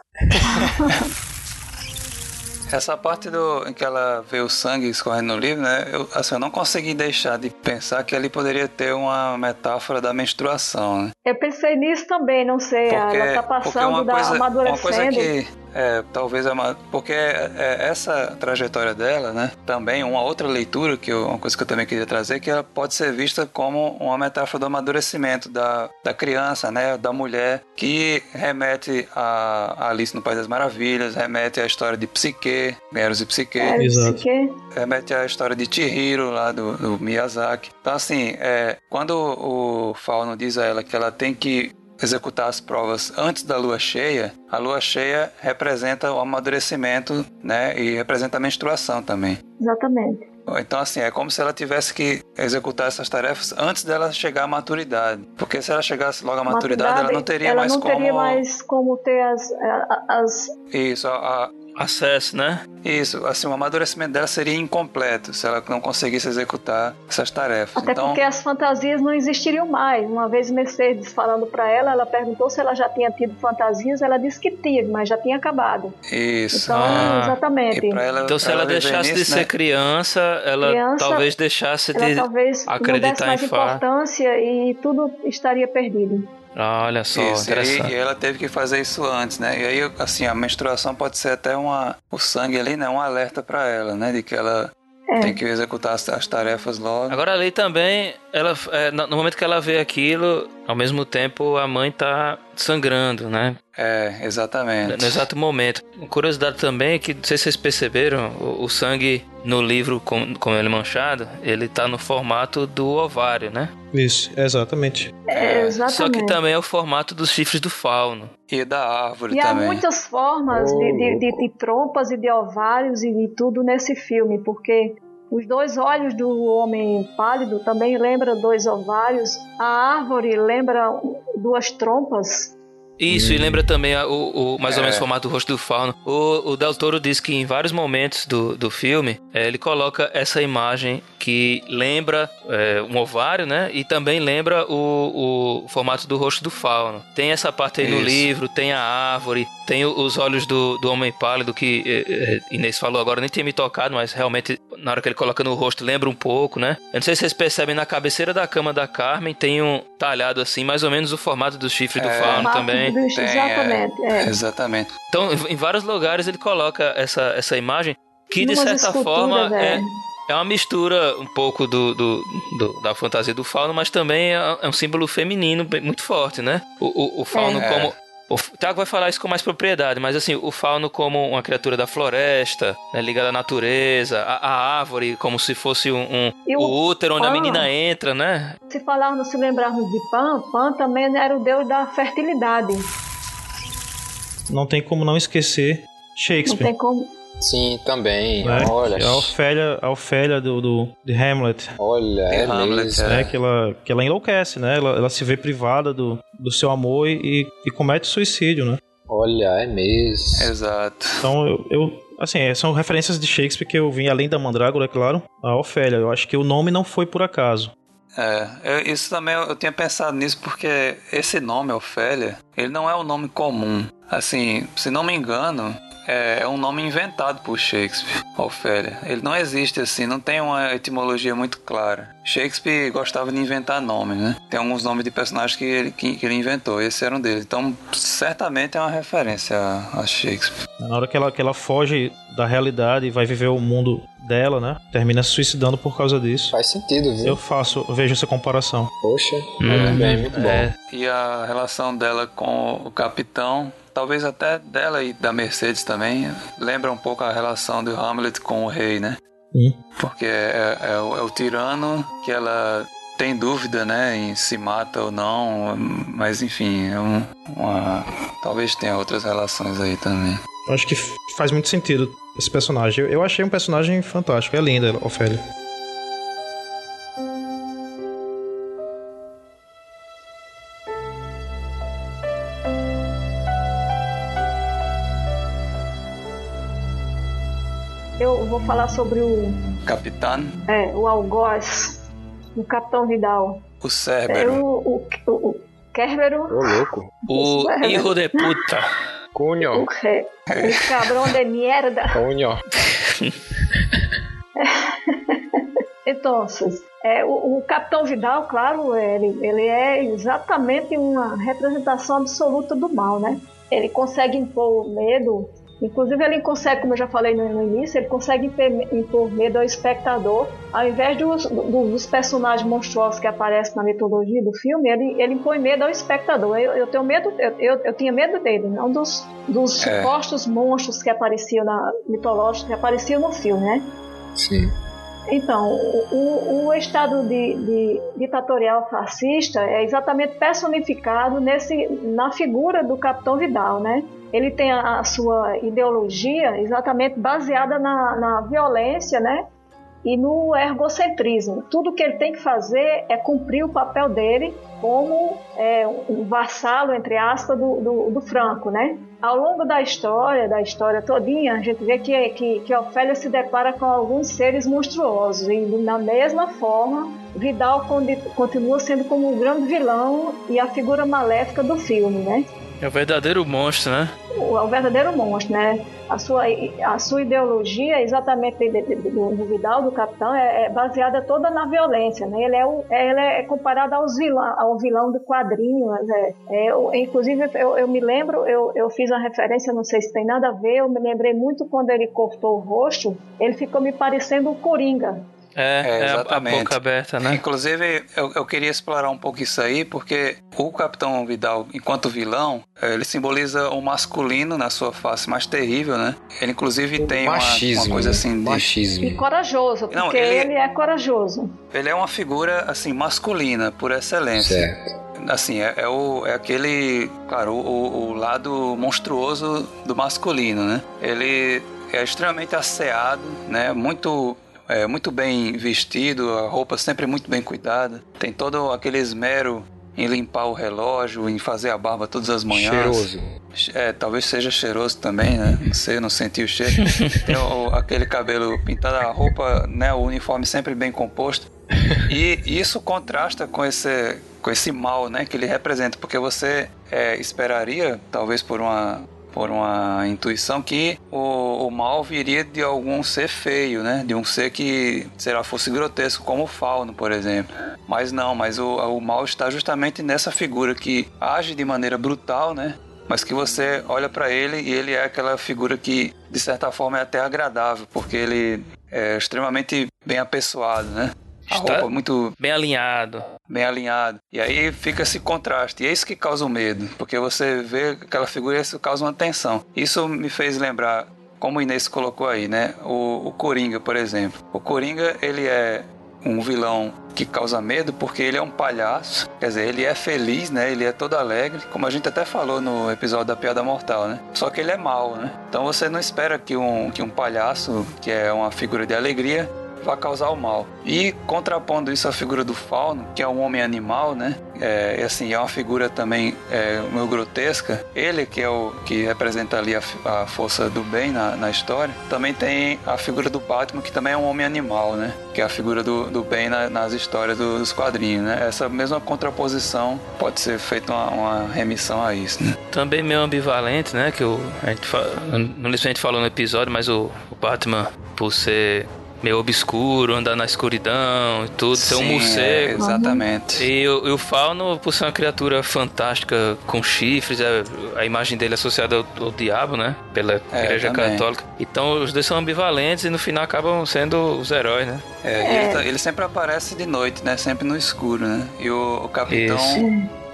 Essa parte do, em que ela vê o sangue escorrendo no livro, né? Eu, assim, eu não consegui deixar de pensar que ali poderia ter uma metáfora da menstruação, né? Eu pensei nisso também, não sei. Porque, ela tá passando da coisa, amadurecendo. Uma coisa que é, talvez é uma. Porque é, é, essa trajetória dela, né? Também uma outra leitura, que eu, uma coisa que eu também queria trazer, que ela pode ser vista como uma metáfora do amadurecimento da, da criança, né? Da mulher, que remete a, Alice no País das Maravilhas, remete à história de Psique, Eros e Psique. É, Exato. Remete à história de Chihiro, lá do, do Miyazaki. Então, assim, é, quando o Fauno diz a ela que ela tem que executar as provas antes da lua cheia, a lua cheia representa o amadurecimento, né? E representa a menstruação também. Exatamente. Então, assim, é como se ela tivesse que executar essas tarefas antes dela chegar à maturidade. Porque se ela chegasse logo à maturidade, maturidade ela não teria ela mais não como. teria mais como ter as. as... Isso, a, acesso, né? Isso, assim, o amadurecimento dela seria incompleto se ela não conseguisse executar essas tarefas. Até então... porque as fantasias não existiriam mais. Uma vez Mercedes falando para ela, ela perguntou se ela já tinha tido fantasias, ela disse que tinha, mas já tinha acabado. Isso. Então, ah. exatamente. Ela, então, se ela, ela deixasse nisso, de né? ser criança, ela criança, talvez deixasse de talvez acreditar não desse mais em importância e tudo estaria perdido. Olha só, isso, interessante. E, ela teve que fazer isso antes, né? E aí, assim, a menstruação pode ser até uma... O sangue ali, né? Um alerta para ela, né? De que ela é. tem que executar as, as, tarefas logo. Agora ali também, ela, é, no momento que ela vê aquilo, ao mesmo tempo a mãe tá sangrando, né? É, exatamente. No exato momento. Curiosidade também é que, não sei se vocês perceberam, o, o sangue no livro com, com ele manchado, ele tá no formato do ovário, né? Isso, exatamente. É, exatamente. Só que também é o formato dos chifres do fauno. E da árvore e também. E há muitas formas oh. de, de, de, de trompas e de ovários e de tudo nesse filme, porque os dois olhos do homem pálido também lembram dois ovários. A árvore lembra duas trompas. Isso, hum. e lembra também o, o mais é. ou menos o formato do rosto do fauno. O, o Del Toro diz que em vários momentos do, do filme, é, ele coloca essa imagem que lembra é, um ovário, né? E também lembra o, o formato do rosto do fauno. Tem essa parte aí Isso. no livro, tem a árvore, tem os olhos do, do homem pálido que é, é, Inês falou agora, nem tinha me tocado, mas realmente na hora que ele coloca no rosto lembra um pouco, né? Eu não sei se vocês percebem, na cabeceira da cama da Carmen tem um talhado assim, mais ou menos o formato do chifre do fauno também. Tem, exatamente. É. Exatamente. Então, em vários lugares ele coloca essa, essa imagem que, de certa forma, é, é uma mistura um pouco do, do, do, da fantasia do fauno, mas também é, é um símbolo feminino muito forte, né? O, o, o fauno é. como o Tiago vai falar isso com mais propriedade, mas assim, o fauno como uma criatura da floresta, né, ligada à natureza, a, a, árvore como se fosse um, um o, o, útero onde Pan, a menina entra, né? Se falarmos, se lembrarmos de Pan, Pan também era o deus da fertilidade. Não tem como não esquecer Shakespeare. Não tem como. Sim, também. Né? Olha. É a Ofélia, a Ofélia do, do, de Hamlet. Olha, é, Hamlet, mesmo. É. Que, ela, que ela enlouquece, né? Ela, ela se vê privada do, do seu amor e, e comete suicídio, né? Olha, é mesmo. Exato. Então eu, eu assim, são referências de Shakespeare que eu vim além da Mandrágora, é claro, a Ofélia. Eu acho que o nome não foi por acaso. É, eu, isso também eu, eu tinha pensado nisso porque esse nome, Ofélia, ele não é um nome comum. Assim, se não me engano, é, é um nome inventado por Shakespeare, Ofélia. Ele não existe assim, não tem uma etimologia muito clara. Shakespeare gostava de inventar nomes, né? Tem alguns nomes de personagens que ele, que, que ele inventou, esse era um deles. Então, certamente é uma referência a, a Shakespeare. Na hora que ela, que ela foge da realidade e vai viver o mundo dela, né? Termina se suicidando por causa disso. Faz sentido, viu? Eu faço, eu vejo essa comparação. Poxa, Hum, é bem, muito bom. é. E a relação dela com o capitão, talvez até dela e da Mercedes também, lembra um pouco a relação do Hamlet com o rei, né? Hum. Porque é, é o, é o tirano que ela tem dúvida, né, em se mata ou não, mas enfim, é um, uma, talvez tenha outras relações aí também. Acho que faz muito sentido esse personagem. Eu, eu achei um personagem fantástico. É linda, Ofélia. Eu vou falar sobre o, Capitão, é, o algoz, o Capitão Vidal. o É Cérbero. o, o, o, o Kerbero, Ô, louco. O é, hijo de puta. o, Cunho. é, el cabrão de mierda. Cunho. Então, é, o, o Capitão Vidal, claro, ele, ele é exatamente uma representação absoluta do mal, né? Ele consegue impor o medo, inclusive ele consegue, como eu já falei no, no início, ele consegue impor, impor medo ao espectador, ao invés dos, do- dos personagens monstruosos que aparecem na mitologia do filme, ele, ele impõe medo ao espectador. Eu, eu tenho medo, eu, eu, eu tinha medo dele, não dos, dos É. supostos monstros que apareciam na mitológicos que apareciam no filme, né? Sim. Então, o, o- Estado de, de ditatorial fascista é exatamente personificado nesse, na figura do Capitão Vidal, né? Ele tem a, a sua ideologia exatamente baseada na, na violência, né? E no ergocentrismo. Tudo que ele tem que fazer é cumprir o papel dele como é, um vassalo, entre aspas, do, do, do Franco, né? Ao longo da história, da história todinha, a gente vê que, que, que Ofélia se depara com alguns seres monstruosos e da mesma forma, Vidal continua sendo como o grande vilão e a figura maléfica do filme, né? É o verdadeiro monstro, né? o, o verdadeiro monstro, né? A sua, a sua ideologia, exatamente do, do Vidal, do capitão, é, é baseada toda na violência, né? Ele é, o, é- ele é comparado aos vilão, ao vilão do quadrinho. mas É, é, eu- inclusive, eu, eu me lembro, eu, eu fiz uma referência, não sei se tem nada a ver, eu me lembrei muito quando ele cortou o rosto, ele ficou me parecendo o Coringa. É, É, é a- exatamente. boca aberta, né? Inclusive, eu, eu queria explorar um pouco isso aí, porque o Capitão Vidal, enquanto vilão, eh, ele simboliza o masculino na sua face mais terrível, né? Ele, inclusive, tem uma, machismo. uma coisa assim de... Machismo. E corajoso, porque Não, ele- ele é corajoso. Ele é uma figura, assim, masculina, por excelência. Certo. Assim, é, é o, é aquele, claro, o, o lado monstruoso do masculino, né? Ele é extremamente asseado, né? Muito, é, muito bem vestido, a roupa sempre muito bem cuidada. Tem todo aquele esmero em limpar o relógio, em fazer a barba todas as manhãs. Cheiroso. É, talvez seja cheiroso também, né? Não sei, eu não senti o cheiro. Tem o- aquele cabelo pintado, a roupa, né? O uniforme sempre bem composto. E isso contrasta com esse, com esse mal, né? Que ele representa, porque você é, esperaria, talvez por uma por uma intuição que o, o mal viria de algum ser feio, né? De um ser que, sei lá, fosse grotesco, como o fauno, por exemplo. Mas não, mas o, o mal está justamente nessa figura que age de maneira brutal, né? Mas que você olha pra ele e ele é aquela figura que, de certa forma, é até agradável, porque ele é extremamente bem apessoado, né? A Está- roupa muito Bem alinhado. Bem alinhado. E aí fica esse contraste. E é isso que causa o medo, porque você vê aquela figura isso causa uma tensão. Isso me fez lembrar, como o Inês colocou aí, né? O, o Coringa, por exemplo. O Coringa, ele é um vilão que causa medo porque ele é um palhaço. Quer dizer, ele é feliz, né? Ele é todo alegre, como a gente até falou no episódio da Piada Mortal, né? Só que ele é mau, né? Então você não espera que um, que um palhaço, que é uma figura de alegria, vai causar o mal. E contrapondo isso à figura do Fauno, que é um homem animal, né? É, assim, é uma figura também é, meio grotesca. Ele, que é o que representa ali a, a força do bem na, na, história, também tem a figura do Batman, que também é um homem animal, né? Que é a figura do, do bem na, nas histórias dos quadrinhos, né? Essa mesma contraposição pode ser feita uma, uma remissão a isso, né? Também meio ambivalente, né? Que o, a gente, não sei se a gente falou no episódio, mas o, o Batman, por ser meio obscuro, andar na escuridão e tudo, ser um morcego. É, exatamente. E, o, e o fauno, por ser uma criatura fantástica com chifres, é, a imagem dele é associada ao, ao diabo, né? Pela é, igreja também. católica. Então os dois são ambivalentes e no final acabam sendo os heróis, né? É, é. Ele, tá, ele, sempre aparece de noite, né? Sempre no escuro, né? E o, o capitão.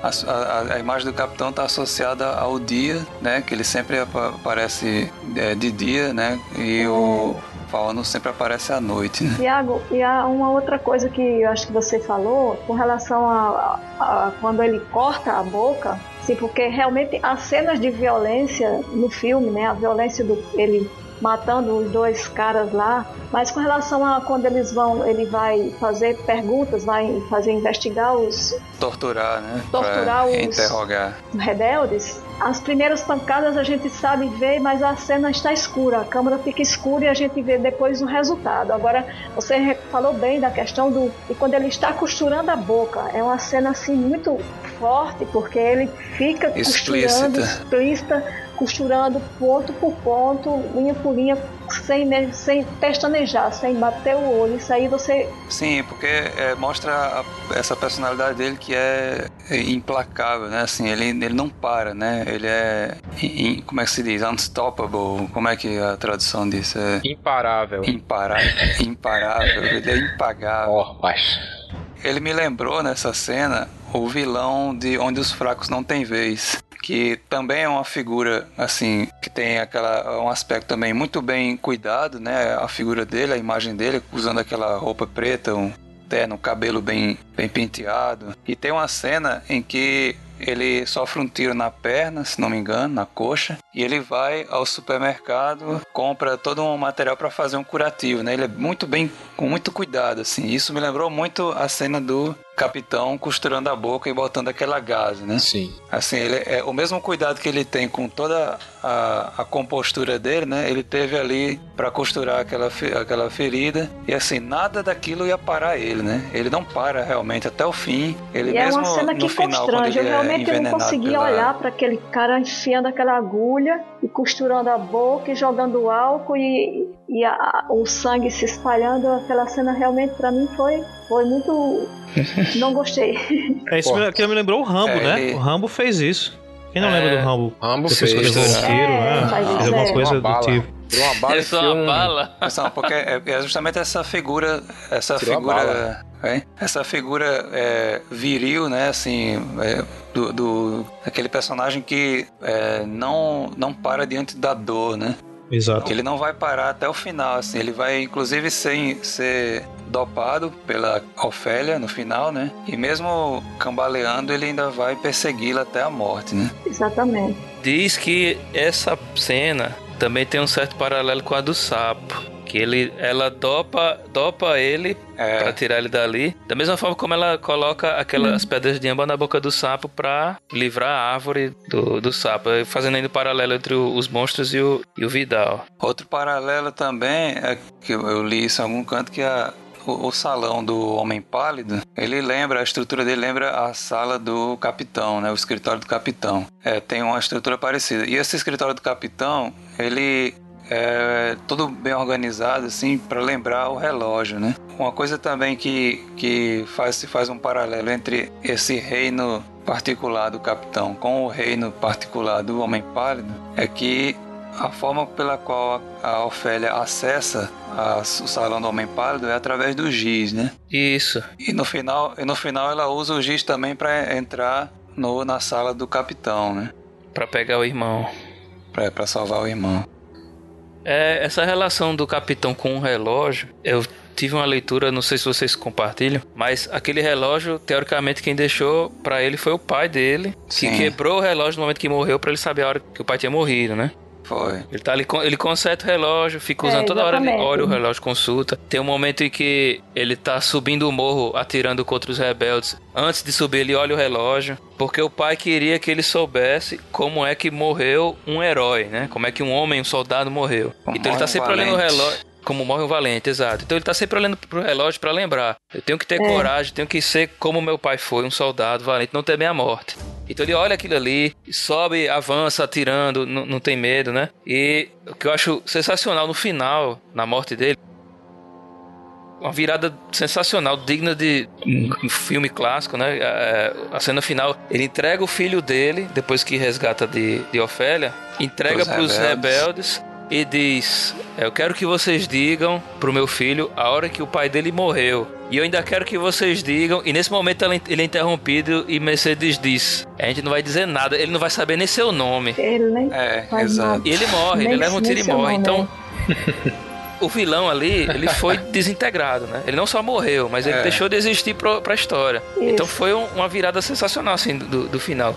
A, a, a, imagem do capitão está associada ao dia, né? Que ele sempre aparece é, de dia, né? E o Fauno sempre aparece à noite, né? Tiago, e há uma outra coisa que eu acho que você falou com relação a, a, a quando ele corta a boca, sim, porque realmente há cenas de violência no filme, né? A violência do ele matando os dois caras lá, mas com relação a quando eles vão, ele vai fazer perguntas, vai fazer investigar os torturar, né? Torturar pra os interrogar rebeldes. As primeiras pancadas a gente sabe ver, mas a cena está escura, a câmera fica escura e a gente vê depois o resultado. Agora, você falou bem da questão do e quando ele está costurando a boca, é uma cena assim muito forte porque ele fica explícita. costurando explícita costurando ponto por ponto, linha por linha, sem, sem pestanejar, sem bater o olho. Isso aí você. Sim, porque é, mostra a, essa personalidade dele que é, é, implacável, né? Assim, ele, ele não para, né? Ele é. In, como é que se diz? Unstoppable. Como é que a tradução disso? É... Imparável. Imparável. Imparável. ele é impagável. Oh, mas... Ele me lembrou nessa cena o vilão de Onde os Fracos Não Têm Vez que também é uma figura assim que tem aquela um aspecto também muito bem cuidado, né? A figura dele, a imagem dele, usando aquela roupa preta, um terno, um cabelo bem bem penteado. E tem uma cena em que ele sofre um tiro na perna, se não me engano, na coxa, e ele vai ao supermercado, compra todo um material para fazer um curativo, né? Ele é muito bem, com muito cuidado, assim. Isso me lembrou muito a cena do capitão costurando a boca e botando aquela gase, né? Sim. Assim, ele é o mesmo cuidado que ele tem com toda a, a compostura dele, né? Ele teve ali para costurar aquela, aquela ferida e assim, nada daquilo ia parar ele, né? Ele não para realmente até o fim. Ele e mesmo é uma cena que no final, constrange. Eu é realmente é não conseguia pela... olhar para aquele cara enfiando aquela agulha e costurando a boca e jogando álcool e, e a, o sangue se espalhando. Aquela cena realmente para mim foi, foi muito. não gostei. É isso Pô. que me lembrou o Rambo, é, né? Ele... O Rambo fez isso. Quem não é, lembra do Rambo? Rambo fez. Depois fez um tiro, é, né? Faz alguma coisa do tipo. Tirou uma bala é só uma bala. Não, porque é, é, justamente essa figura, essa Tirou figura, é, essa figura é, viril, né, assim, é, do, do, aquele personagem que é, não não para diante da dor, né? Exato. Ele não vai parar até o final, assim, ele vai inclusive ser, ser dopado pela Ofélia no final, né? E mesmo cambaleando, ele ainda vai persegui-la até a morte, né? Exatamente. Diz que essa cena também tem um certo paralelo com a do sapo. Que ele, ela dopa, dopa ele é. para tirar ele dali. Da mesma forma como ela coloca aquelas hum. pedras de âmbar na boca do sapo para livrar a árvore do, do sapo. Fazendo ainda paralelo entre os monstros e o, e o Vidal. Outro paralelo também é que eu li isso em algum canto que a, o, salão do Homem Pálido, ele lembra, a estrutura dele lembra a sala do capitão, né? O escritório do capitão. É, tem uma estrutura parecida. E esse escritório do capitão, ele é tudo bem organizado, assim, para lembrar o relógio, né? Uma coisa também que, que faz, se faz um paralelo entre esse reino particular do capitão com o reino particular do Homem Pálido é que a forma pela qual a Ofélia acessa a, o salão do Homem Pálido é através do giz, né? Isso. E no final, e no final ela usa o giz também para entrar no, na sala do capitão, né? Para pegar o irmão. Para salvar o irmão. É, essa relação do capitão com o relógio, eu tive uma leitura, não sei se vocês compartilham, mas aquele relógio, teoricamente, quem deixou para ele foi o pai dele, Sim. que quebrou o relógio no momento que morreu para ele saber a hora que o pai tinha morrido, né? Foi. Ele tá ali, ele conserta o relógio, fica usando É, toda hora, ele olha o relógio, consulta. Tem um momento em que ele tá subindo o morro, atirando contra os rebeldes. Antes de subir, ele olha o relógio, porque o pai queria que ele soubesse como é que morreu um herói, né? Como é que um homem, um soldado morreu. Como então ele tá sempre olhando o valente. relógio. Como morre um valente, exato. Então ele tá sempre olhando pro relógio pra lembrar. Eu tenho que ter É. coragem, tenho que ser como meu pai foi, um soldado valente, não temer a morte. Então ele olha aquilo ali, sobe, avança, atirando, não, tem medo, né? E o que eu acho sensacional no final, na morte dele, uma virada sensacional, digna de um, filme clássico, né? É, A cena final, ele entrega o filho dele, depois que resgata de, de Ofélia, entrega Pros para os rebeldes. rebeldes e diz: Eu quero que vocês digam pro meu filho a hora que o pai dele morreu. E eu ainda quero que vocês digam. E nesse momento ele ele é interrompido e Mercedes diz: A gente não vai dizer nada, ele não vai saber nem seu nome. Ele nem É, faz exato. nada. E ele morre, ele Nem- leva um tiro e morre. nome, Então, o vilão ali, ele foi desintegrado, né? Ele não só morreu, mas ele É. deixou de existir pro, pra história. Isso. Então foi um- uma virada sensacional, assim, do, do final.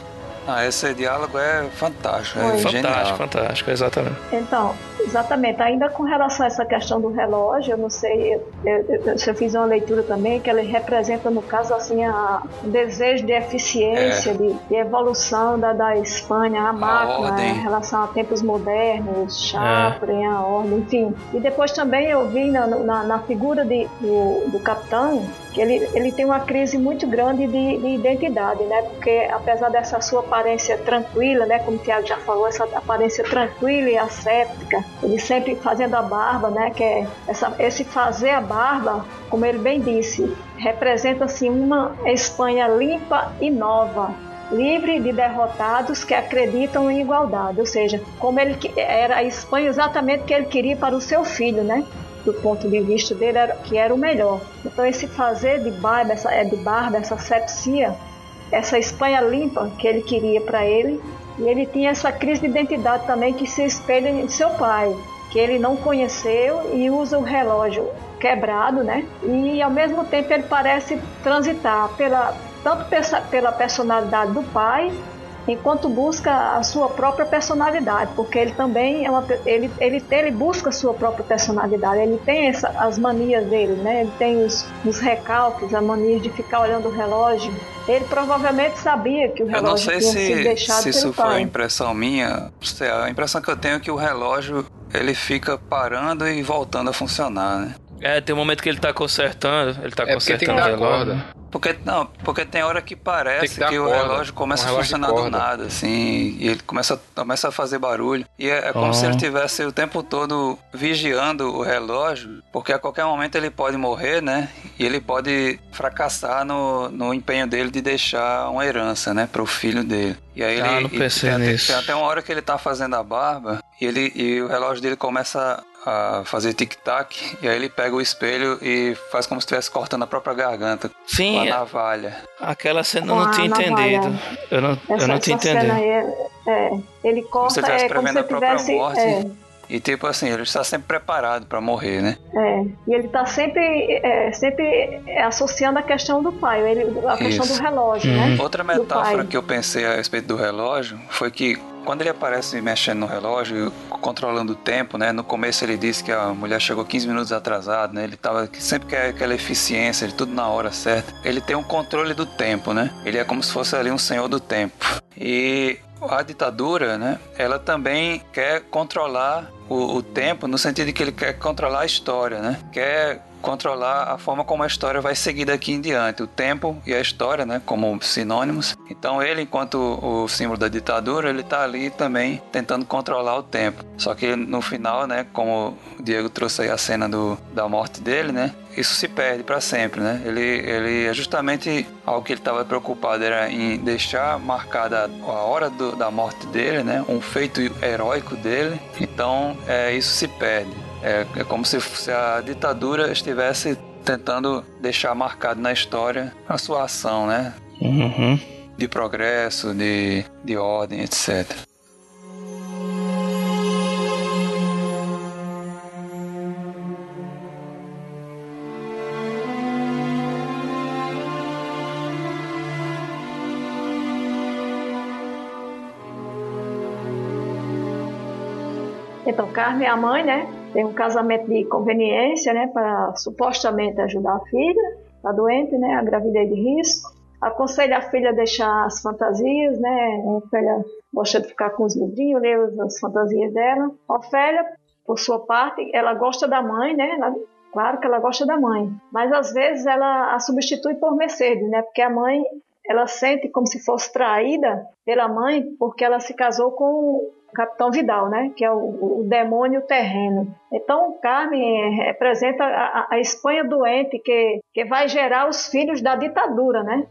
Ah, esse diálogo é fantástico, é. Fantástico, genial. fantástico, exatamente. Então, exatamente. Ainda com relação a essa questão do relógio, eu não sei, eu, se eu fiz uma leitura também, que ele representa, no caso, assim, a, o desejo de eficiência, de, de evolução da, da Espanha, a máquina, ordem. em relação a tempos modernos, Chaplin, a ordem, enfim. E depois também eu vi na, na, na figura de, do, do capitão ele, ele tem uma crise muito grande de, de identidade, né? Porque apesar dessa sua aparência tranquila, né? Como o Tiago já falou, essa aparência tranquila e asséptica, ele sempre fazendo a barba, né? Que é essa, esse fazer a barba, como ele bem disse, representa assim uma Espanha limpa e nova, livre de derrotados que acreditam em igualdade, ou seja, como ele era a Espanha exatamente que ele queria para o seu filho, né? Do ponto de vista dele, era, que era o melhor. Então esse fazer de barba, essa, é de barba, essa sepsia, essa Espanha limpa que ele queria para ele, e ele tinha essa crise de identidade também que se espelha em seu pai, que ele não conheceu e usa o relógio quebrado, né? E ao mesmo tempo ele parece transitar pela tanto pela- pela personalidade do pai, enquanto busca a sua própria personalidade, porque ele também é uma ele ele, ele busca a sua própria personalidade, ele tem essa, as manias dele, né? Ele tem os, os recalques, a mania de ficar olhando o relógio. Ele provavelmente sabia que o Eu relógio não sei tinha sido se, deixado se pelo isso foi pai. impressão minha. A impressão que eu tenho é que o relógio ele fica parando e voltando a funcionar, né? É, tem um momento que ele tá consertando, ele tá É porque tem que consertando o dar relógio. corda. Porque não, porque tem hora que parece que que, o corda, relógio começa um a relógio de funcionar do nada, assim, e ele começa, começa a fazer barulho. E é, é como se ele tivesse o tempo todo vigiando o relógio, porque a qualquer momento ele pode morrer, né? E ele pode fracassar no, no empenho dele de deixar uma herança, né, pro filho dele. E aí Ah, ele não pensei tem, até- nisso. tem até uma hora que ele tá fazendo a barba e ele e o relógio dele começa a fazer tic-tac, e aí ele pega o espelho e faz como se estivesse cortando a própria garganta com Sim, a navalha. aquela cena eu Com não tinha navalha. entendido. Eu não, eu Essa, não tinha entendido. aí, é, é, ele corta, é como se prevendo a própria tivesse, morte. é, E tipo assim, ele está sempre preparado para morrer, né? é, e ele está sempre, é, sempre associando a questão do pai, ele, a questão Isso. do relógio, Uhum. né? Outra Do metáfora que eu pensei a respeito do relógio foi que quando ele aparece mexendo no relógio, controlando o tempo, né? No começo ele disse que a mulher chegou 15 minutos atrasada, né? Ele tava sempre quer aquela eficiência, tudo na hora certa. Ele tem um controle do tempo, né? Ele é como se fosse ali um senhor do tempo. E a ditadura, né? Ela também quer controlar o, o tempo no sentido de que ele quer controlar a história, né? Quer controlar a forma como a história vai seguir daqui em diante, o tempo e a história, né, como sinônimos. Então ele, enquanto o símbolo da ditadura, ele está ali também tentando controlar o tempo. Só que no final, né, como o Diego trouxe aí a cena do, da morte dele, né, isso se perde para sempre, né? Ele, ele é justamente algo que ele estava preocupado era em deixar marcada a hora do, da morte dele, né, um feito heróico dele. Então é, isso se perde. É, é como se, se a ditadura estivesse tentando deixar marcado na história a sua ação, né? Uhum. De progresso, de, de ordem, etc. Então, Carmen é a mãe, né? Tem um casamento de conveniência, né? Para supostamente ajudar a filha, tá doente, né? A gravidez de risco. Aconselha a filha a deixar as fantasias, né? A filha gosta de ficar com os livrinhos, ler as fantasias dela. A Ofélia, por sua parte, ela gosta da mãe, né? Ela, claro que ela gosta da mãe, mas às vezes ela a substitui por Mercedes, né? Porque a mãe ela sente como se fosse traída pela mãe porque ela se casou com Capitão Vidal, né? Que é o, o demônio terreno. Então, Carmen representa a, a Espanha doente que, que vai gerar os filhos da ditadura, né?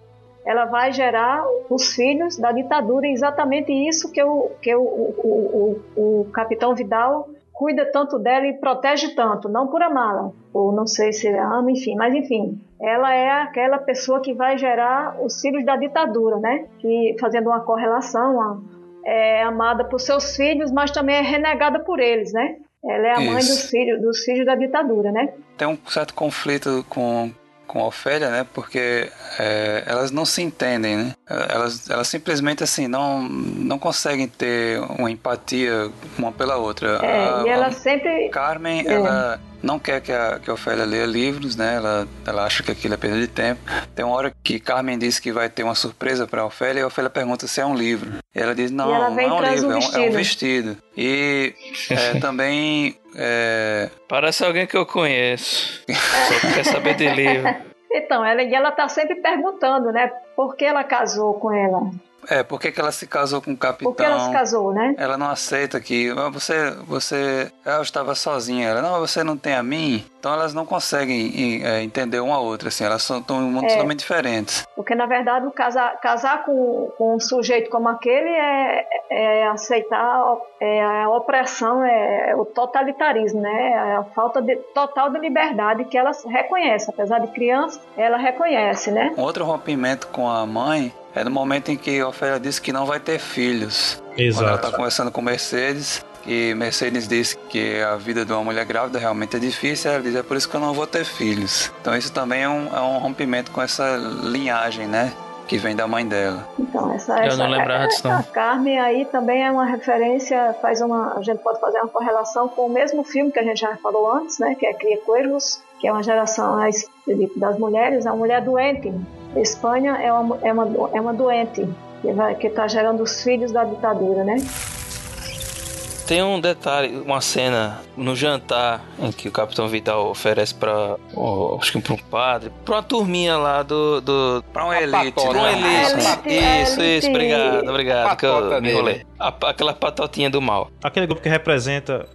ela vai gerar os filhos da ditadura, exatamente isso que, o, que o, o, o, o capitão Vidal cuida tanto dela e protege tanto, não por amá-la, ou não sei se ele ama, enfim, mas enfim, ela é aquela pessoa que vai gerar os filhos da ditadura, né? Que fazendo uma correlação, é amada por seus filhos, mas também é renegada por eles, né? Ela é a Isso. mãe dos filhos, dos filhos da ditadura, né? Tem um certo conflito com com a Ofélia, né? Porque é, elas não se entendem, né? Elas, elas simplesmente assim não, não conseguem ter uma empatia uma pela outra. É, a, e ela sempre. Carmen, é. ela não quer que a, que a Ofélia leia livros, né? Ela, ela acha que aquilo é perda de tempo. Tem uma hora que Carmen diz que vai ter uma surpresa para a Ofélia e a Ofélia pergunta se é um livro. E ela diz: não, ela não é um livro, é, um, é, um, vestido. E é, também. É... Parece alguém que eu conheço. Só quer saber de livro. Então, ela, e ela tá sempre perguntando, né? Por que ela casou com ela? É, por que, que ela se casou com o capitão? Por que ela se casou, né? Ela não aceita que você, você, ela estava sozinha. Ela, não, você não tem a mim. Então elas não conseguem é, entender uma a outra, assim. Elas são tão mundo é, totalmente diferentes. Porque na verdade casar, casar com, com um sujeito como aquele é, é aceitar é a opressão, é, é o totalitarismo, né? É a falta de, total de liberdade que ela reconhece, apesar de criança, ela reconhece, né? Um outro rompimento com a mãe é no momento em que Ofélia disse que não vai ter filhos. Exato. Quando ela está conversando com Mercedes, e Mercedes diz que a vida de uma mulher grávida realmente é difícil, ela diz, é por isso que eu não vou ter filhos. Então isso também é um, é um rompimento com essa linhagem, né? que vem da mãe dela. Então, essa, essa, não lembrava disso, não. A Carmen aí também é uma referência, faz uma, a gente pode fazer uma correlação com o mesmo filme que a gente já falou antes, né, que é Cria Cuervos, que é uma geração das mulheres, a mulher doente, Espanha é uma, é uma, é uma doente que está gerando os filhos da ditadura, né? Tem um detalhe, uma cena no jantar em que o Capitão Vidal oferece para, oh, acho que para um padre, para uma turminha lá do, do para um elite, para um elite. Isso, isso, obrigado, obrigado, que eu me enrolei. aquela patotinha do mal. Aquele grupo que representa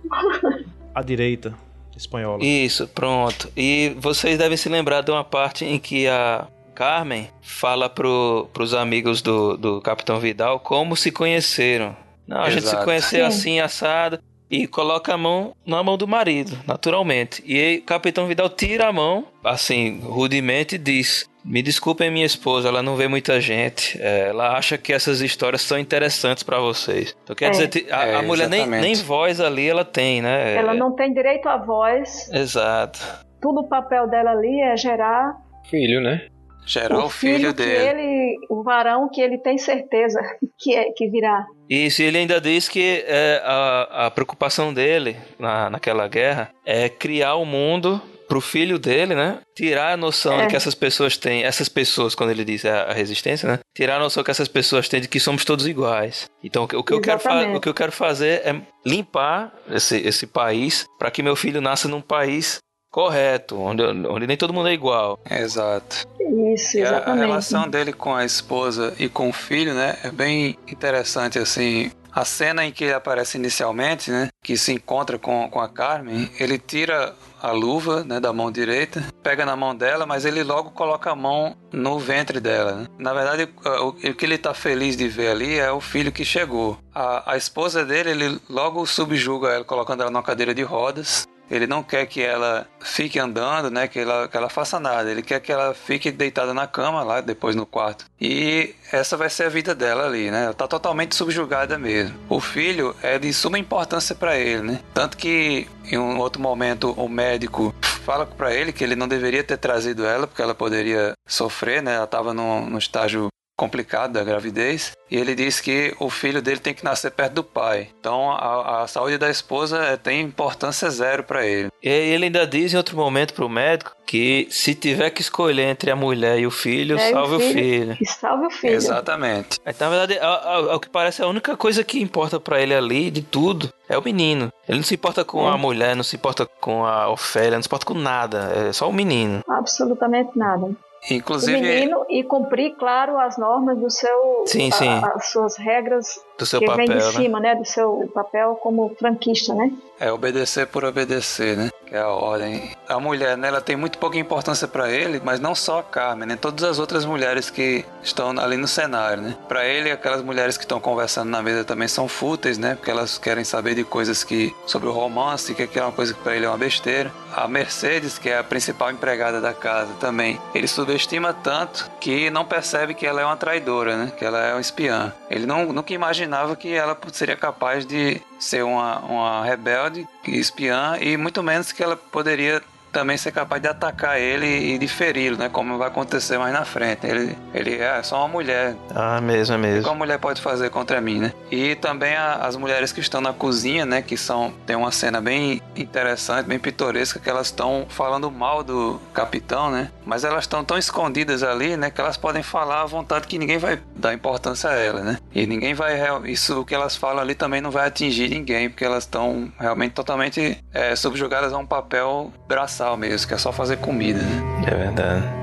a direita espanhola. Isso, pronto. E vocês devem se lembrar de uma parte em que a Carmen fala pro, pros amigos do, do Capitão Vidal como se conheceram. Não, a Exato. gente se conheceu assim, assado. E coloca a mão na mão do marido, naturalmente. E aí, Capitão Vidal tira a mão, assim, rudemente, e diz: Me desculpem, minha esposa, ela não vê muita gente. É, ela acha que essas histórias são interessantes para vocês. Então, quer é. dizer, a, é, a mulher nem, nem voz ali ela tem, né? Ela não tem direito à voz. Exato. Tudo o papel dela ali é gerar. Filho, né? Gerar o, o filho, filho dele. Ele, o varão que ele tem certeza que, é, que virá. Isso, ele ainda diz que é, a, a preocupação dele na, naquela guerra é criar o um mundo pro filho dele, né? Tirar a noção é. de que essas pessoas têm, essas pessoas, quando ele diz a, a, resistência, né? Tirar a noção que essas pessoas têm de que somos todos iguais. Então, o que, eu, quero o que eu quero fazer é limpar esse, esse país para que meu filho nasça num país correto, onde, onde nem todo mundo é igual. Exato. Isso, exatamente. A, a relação dele com a esposa e com o filho, né, é bem interessante, assim. A cena em que ele aparece inicialmente, né, que se encontra com, com a Carmen, ele tira a luva né, da mão direita, pega na mão dela, mas ele logo coloca a mão no ventre dela. Né? Na verdade, o, o, que ele está feliz de ver ali é o filho que chegou. A, a esposa dele, ele logo subjuga ela, colocando ela numa cadeira de rodas, ele não quer que ela fique andando, né? Que ela, que ela faça nada. Ele quer que ela fique deitada na cama lá, depois no quarto. E essa vai ser a vida dela ali, né? Ela tá totalmente subjugada mesmo. O filho é de suma importância para ele, né? Tanto que em um outro momento o médico fala para ele que ele não deveria ter trazido ela porque ela poderia sofrer, né? Ela tava no, no estágio complicado da gravidez. E ele diz que o filho dele tem que nascer perto do pai. Então a, a saúde da esposa é, tem importância zero para ele. E ele ainda diz em outro momento pro médico que se tiver que escolher entre a mulher e o filho, É, salve o filho. filho. Que salve o filho. Exatamente. Mas, na verdade, ao, ao que parece, a única coisa que importa pra ele ali, de tudo, é o menino. Ele não se importa com a mulher, não se importa com a Ofélia, não se importa com nada. É só o menino. Absolutamente nada. O Inclusive, menino e cumprir, claro, as normas do seu. Sim, a- sim. as suas regras Do seu que papel, vem de né? cima, né? Do seu papel como franquista, né? é obedecer por obedecer, né? Que é a ordem. A mulher, né, ela tem muito pouca importância para ele, mas não só a Carmen, né? Todas as outras mulheres que estão ali no cenário, né? Para ele, aquelas mulheres que estão conversando na mesa também são fúteis, né? Porque elas querem saber de coisas que sobre o romance, que é uma coisa que para ele é uma besteira. A Mercedes, que é a principal empregada da casa, também. Ele subestima tanto que não percebe que ela é uma traidora, né? Que ela é uma espiã. Ele não, nunca imaginava que ela seria capaz de ser uma, uma rebelde, espiã, e muito menos que ela poderia também ser capaz de atacar ele e de feri-lo, né? Como vai acontecer mais na frente. Ele, ele é só uma mulher. Ah, mesmo, é O que mesmo. a mulher pode fazer contra mim, né? E também a- as mulheres que estão na cozinha, né? Que são tem uma cena bem interessante, bem pitoresca, que elas estão falando mal do capitão, né? Mas elas estão tão escondidas ali, né? Que elas podem falar à vontade que ninguém vai dar importância a elas, né? E ninguém vai isso que elas falam ali também não vai atingir ninguém, porque elas estão realmente totalmente é, subjugadas a um papel mesmo, que é só fazer comida, né? É verdade.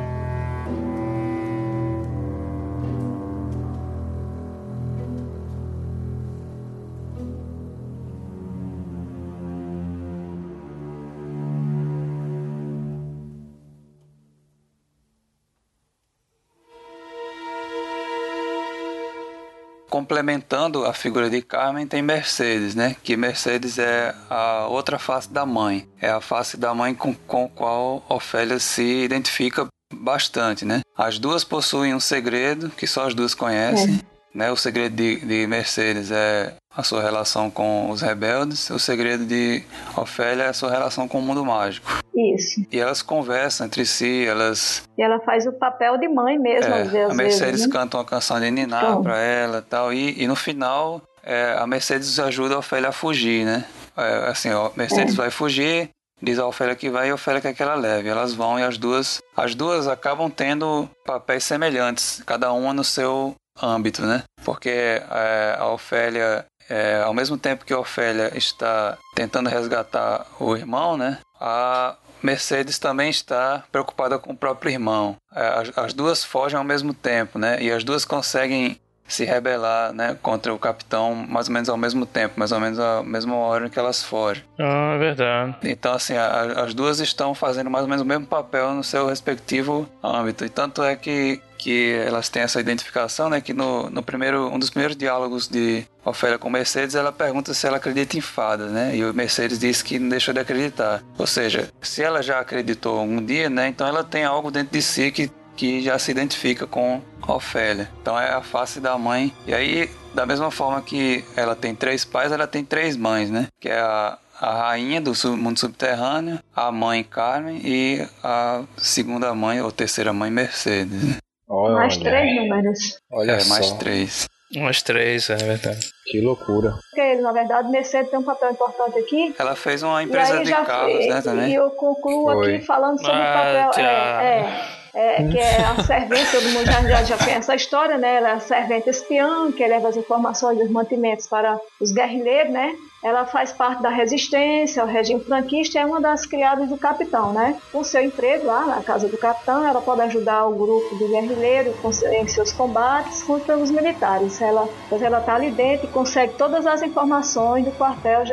Complementando a figura de Carmen, tem Mercedes, né? Que Mercedes é a outra face da mãe. É a face da mãe com, com a qual Ofélia se identifica bastante, né? As duas possuem um segredo que só as duas conhecem. Né? O segredo de, de Mercedes é a sua relação com os rebeldes. O segredo de Ofélia é a sua relação com o mundo mágico. Isso. E elas conversam entre si, elas E ela faz o papel de mãe mesmo, é, às vezes. a Mercedes vezes, né? canta uma canção de Niná Então. pra ela e tal. E, e no final, é, a Mercedes ajuda a Ofélia a fugir, né? É, assim, Mercedes vai fugir, diz a Ofélia que vai e a Ofélia quer que ela leve. Elas vão e as duas, as duas acabam tendo papéis semelhantes, cada uma no seu âmbito, né? Porque é, a Ofélia, é, ao mesmo tempo que a Ofélia está tentando resgatar o irmão, né? A Mercedes também está preocupada com o próprio irmão. É, As, as duas fogem ao mesmo tempo, né? E as duas conseguem se rebelar, né, contra o capitão mais ou menos ao mesmo tempo, mais ou menos a mesma hora em que elas fogem. Ah, é verdade. Então, assim, a- as duas estão fazendo mais ou menos o mesmo papel no seu respectivo âmbito. E tanto é que, que elas têm essa identificação, né? Que no, no primeiro, um dos primeiros diálogos de Ofélia com Mercedes, ela pergunta se ela acredita em fadas, né? E o Mercedes diz que não deixou de acreditar. Ou seja, se ela já acreditou um dia, né? Então ela tem algo dentro de si que, que já se identifica com Ofélia. Então é a face da mãe. E aí, da mesma forma que ela tem três pais, ela tem três mães, né? Que é a, a rainha do sub- mundo subterrâneo, a mãe Carmen e a segunda mãe ou terceira mãe Mercedes. né? Olha, Mais três números. Olha é, só, mais três. Umas três, é verdade. que loucura. Porque, na verdade, Mercedes tem um papel importante aqui. Ela fez uma E empresa de carros, né, e também. eu concluo Foi. aqui falando sobre Ah, o papel. É, é, é, que é a servente, todo mundo já, já, conhece a história, né? Ela é a servente espiã, que leva as informações e os mantimentos para os guerrilheiros, né? Ela faz parte da resistência ao regime franquista é uma das criadas do capitão, né? Com seu emprego lá na casa do capitão, ela pode ajudar o grupo de guerrilheiros com seu- em seus combates contra os militares. Ela, pois ela está ali dentro e consegue todas as informações do quartel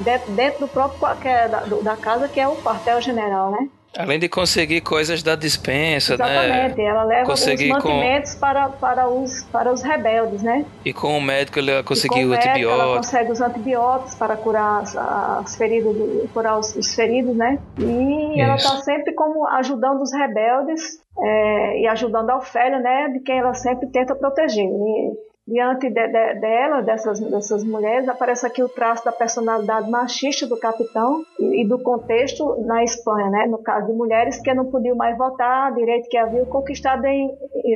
dentro, dentro do próprio é da, do- da casa, que é o quartel general, né? Além de conseguir coisas da dispensa, Exatamente. né? Ela leva os Conseguir com- mantimentos para, para, os, para os rebeldes, né? E com o médico ele E conseguiu com o médico, Ela antibiótico. consegue os antibióticos para curar as, as feridas, curar os, os feridos, né? E ela Isso. está sempre como ajudando os rebeldes é, e ajudando a Ofélia, né? De quem ela sempre tenta proteger. E diante de, de, dela, dessas, dessas mulheres, aparece aqui o traço da personalidade machista do capitão e, e, do contexto na Espanha, né? no caso de mulheres que não podiam mais votar, direito que haviam conquistado em,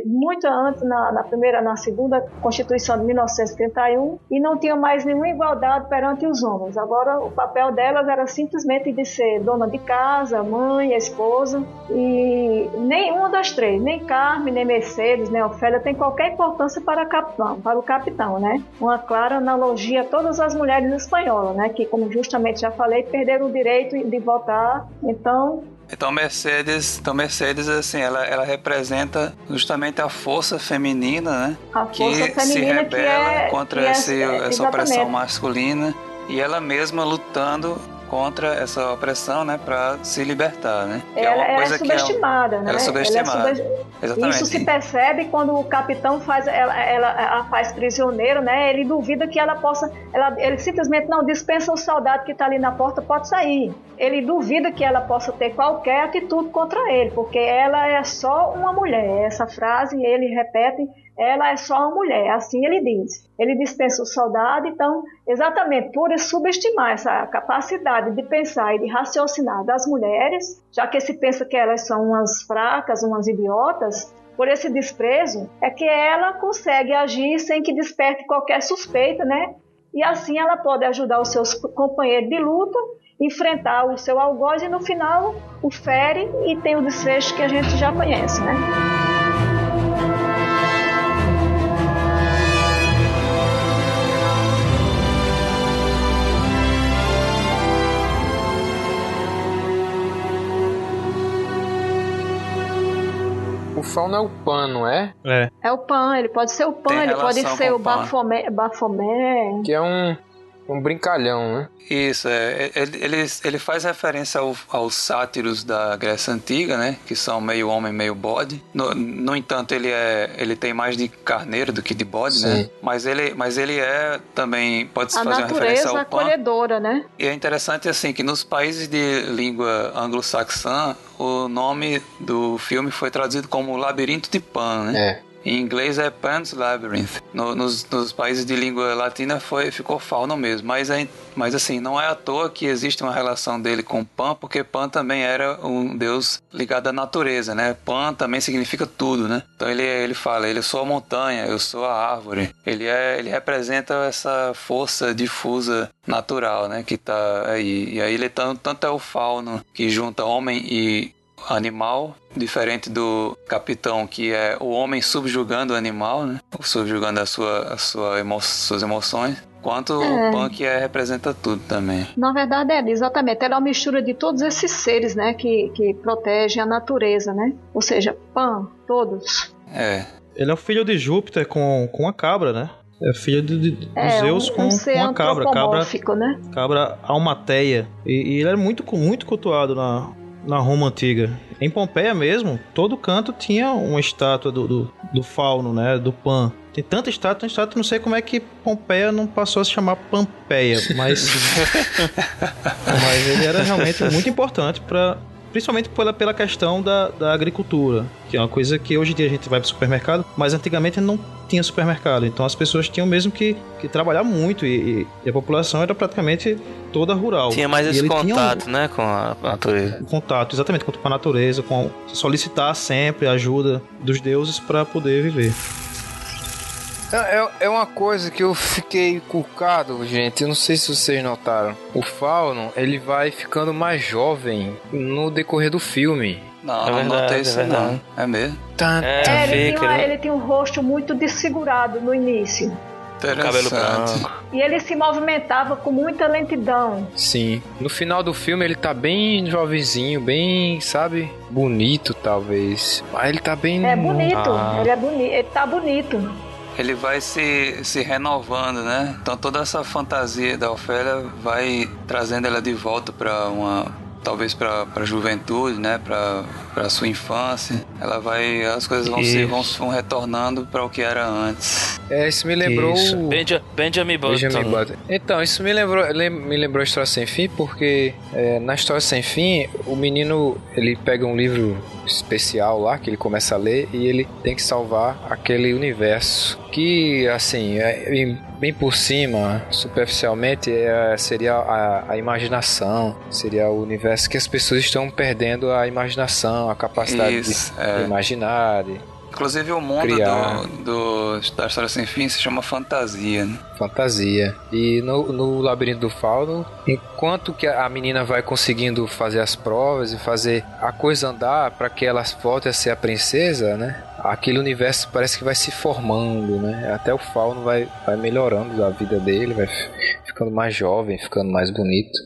muito antes, na, na, primeira, na segunda Constituição de 1931, e não tinham mais nenhuma igualdade perante os homens. Agora, o papel delas era simplesmente de ser dona de casa, mãe, esposa, e nenhuma das três, nem Carmen, nem Mercedes, nem Ofélia, tem qualquer importância para capitão para o capitão, né? Uma clara analogia a todas as mulheres espanholas, né? Que, como justamente já falei, perderam o direito de votar. Então, então Mercedes, então Mercedes assim, ela, ela representa justamente a força feminina, né? A que força se feminina rebela que é, contra que é, esse, essa opressão masculina e ela mesma lutando contra essa opressão, né, para se libertar, né? Que ela, é uma coisa é subestimada, que é, né? Ela é subestimada. Ela é Exatamente. Isso se percebe quando o capitão faz ela, ela a faz prisioneiro, né? Ele duvida que ela possa, ela, ele simplesmente não dispensa o soldado que está ali na porta pode sair. Ele duvida que ela possa ter qualquer atitude contra ele, porque ela é só uma mulher. Essa frase ele repete ela é só uma mulher, assim ele diz. Ele dispensa o soldado, então, exatamente por subestimar essa capacidade de pensar e de raciocinar das mulheres, já que se pensa que elas são umas fracas, umas idiotas, por esse desprezo, é que ela consegue agir sem que desperte qualquer suspeita, né? E assim ela pode ajudar os seus companheiros de luta, enfrentar o seu algoz e no final o fere e tem o desfecho que a gente já conhece, né? O fauno é o pan, não é? É. É o pan, ele pode ser o pan, Tem ele pode ser o bafomé, bafomé. Que é um, um brincalhão, né? Isso, é, ele, ele, ele faz referência ao, aos sátiros da Grécia Antiga, né? Que são meio homem, meio bode. No, no entanto, ele, é, ele tem mais de carneiro do que de bode, né? Sim. Mas ele, mas ele é também, pode-se A fazer uma referência natureza ao pan. acolhedora, né? E é interessante assim que nos países de língua anglo-saxã, o nome do filme foi traduzido como Labirinto de Pan, né? É. Em inglês é Pan's Labyrinth. No- nos, nos países de língua latina foi, ficou fauno mesmo. Mas, é- mas assim, não é à toa que existe uma relação dele com Pan, porque Pan também era um deus ligado à natureza, né? Pan também significa tudo, né? Então ele, ele fala, ele sou a montanha, eu sou a árvore. Ele, é, ele representa essa força difusa natural, né? Que tá aí. E aí ele tanto, tanto é o fauno que junta homem e animal, diferente do capitão, que é o homem subjugando o animal, né? Subjugando a sua, a sua emo suas emoções. Quanto É. o Pan que é, representa tudo também. Na verdade é, exatamente, ela é uma mistura de todos esses seres, né, que, que protegem a natureza, né? Ou seja, Pan, todos. É. Ele é o filho de Júpiter com, com a cabra, né? É filho de, de, de É, Zeus um, com, um com a cabra. Cabra, né? cabra Almateia. E, e ele era muito, muito cultuado na, na Roma antiga. Em Pompeia mesmo, todo canto tinha uma estátua do, do, do fauno, né? Do Pan. Tem tanta estátua, tanta estátua, não sei como é que Pompeia não passou a se chamar Pampeia, mas. mas ele era realmente muito importante para Principalmente pela, pela questão da, da agricultura, que é uma coisa que hoje em dia a gente vai pro supermercado, mas antigamente não tinha supermercado. Então as pessoas tinham mesmo que, que trabalhar muito e, e a população era praticamente toda rural. Tinha mais esse tinha um- contato, né, com a natureza. contato, exatamente, com a natureza, com solicitar sempre a ajuda dos deuses para poder viver. É, é- é uma coisa que eu fiquei culcado, gente. Eu não sei se vocês notaram. O Fauno, ele vai ficando mais jovem no decorrer do filme. Não, É não verdade, notei é isso verdade. não. É mesmo. Tá, É, tá. É, ele, fica, tinha, uma- né? ele tinha um rosto muito desfigurado no início. Cabelo Interessante. branco. E ele se movimentava com muita lentidão. Sim. No final do filme ele tá bem jovenzinho, bem, sabe? Bonito, talvez. Mas ele tá bem. É bonito, Ah. ele é bonito, ele tá bonito. Ele vai se, se renovando, né? Então toda essa fantasia da Ofélia vai trazendo ela de volta para uma talvez para a juventude, né? Para para sua infância. Ela vai as coisas vão se vão, vão retornando para o que era antes. É, isso me lembrou. Isso. Benja- Benjamin Button. Benjamin Button. Então, isso me lembrou, lem- me lembrou a História Sem Fim, porque é, na História Sem Fim, o menino, ele pega um livro especial lá que ele começa a ler e ele tem que salvar aquele universo que assim é, bem por cima superficialmente é, seria a, a, imaginação seria o universo que as pessoas estão perdendo a imaginação a capacidade Isso, de, é. de imaginar de, Inclusive o mundo do, do, da História Sem Fim se chama fantasia, né? Fantasia. E no, no Labirinto do Fauno, enquanto que a menina vai conseguindo fazer as provas e fazer a coisa andar para que ela volte a ser a princesa, né? Aquele universo parece que vai se formando, né? Até o Fauno vai, vai melhorando a vida dele, vai ficando mais jovem, ficando mais bonito.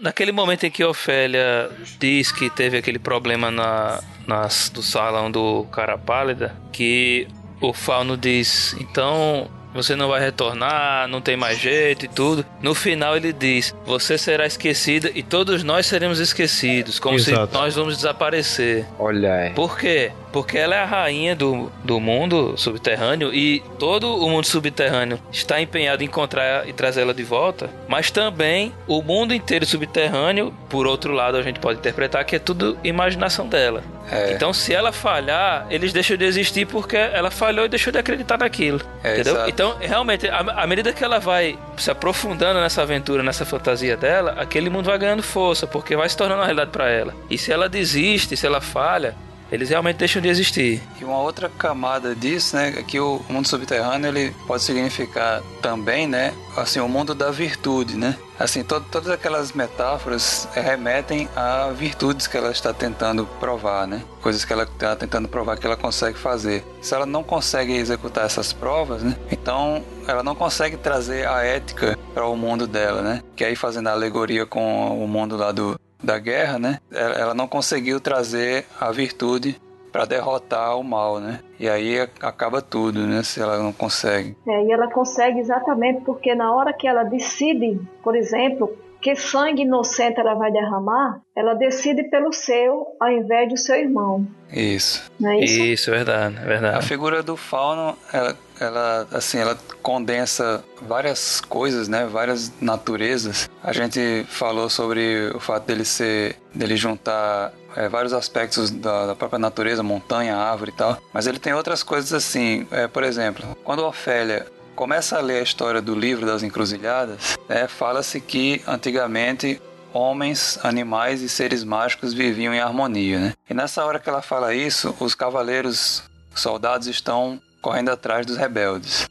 Naquele momento em que Ofélia diz que teve aquele problema na, nas, do salão do cara pálida, que o Fauno diz, então você não vai retornar, não tem mais jeito e tudo. No final ele diz: Você será esquecida e todos nós seremos esquecidos, como Exato. se nós vamos desaparecer. Olha aí. Por quê? Porque ela é a rainha do, do mundo subterrâneo e todo o mundo subterrâneo está empenhado em encontrar e trazer ela de volta, mas também o mundo inteiro subterrâneo, por outro lado, a gente pode interpretar que é tudo imaginação dela. É. Então, se ela falhar, eles deixam de existir porque ela falhou e deixou de acreditar naquilo. É, entendeu? Exato. Então, realmente, à medida que ela vai se aprofundando nessa aventura, nessa fantasia dela, aquele mundo vai ganhando força, porque vai se tornando uma realidade para ela. E se ela desiste, se ela falha, eles realmente deixam de existir. E uma outra camada disso, né, é que o mundo subterrâneo ele pode significar também, né, assim, o mundo da virtude, né? Assim, to todas aquelas metáforas remetem a virtudes que ela está tentando provar, né? Coisas que ela está tentando provar que ela consegue fazer. Se ela não consegue executar essas provas, né? Então ela não consegue trazer a ética para o mundo dela, né? Que aí fazendo a alegoria com o mundo lá do, da guerra, né? Ela não conseguiu trazer a virtude para derrotar o mal, né? E aí acaba tudo, né? Se ela não consegue. É, e ela consegue exatamente porque na hora que ela decide, por exemplo, que sangue inocente ela vai derramar, ela decide pelo seu ao invés do seu irmão. Isso. Não é isso? Isso, verdade, verdade. A figura do fauno, ela, ela, assim, ela condensa várias coisas, né? Várias naturezas. A gente falou sobre o fato dele ser, dele juntar é, vários aspectos da, da, própria natureza, montanha, árvore e tal. Mas ele tem outras coisas assim, é, por exemplo, quando Ofélia começa a ler a história do livro das encruzilhadas, né, fala-se que antigamente homens, animais e seres mágicos viviam em harmonia. Né? E nessa hora que ela fala isso, os cavaleiros soldados estão correndo atrás dos rebeldes.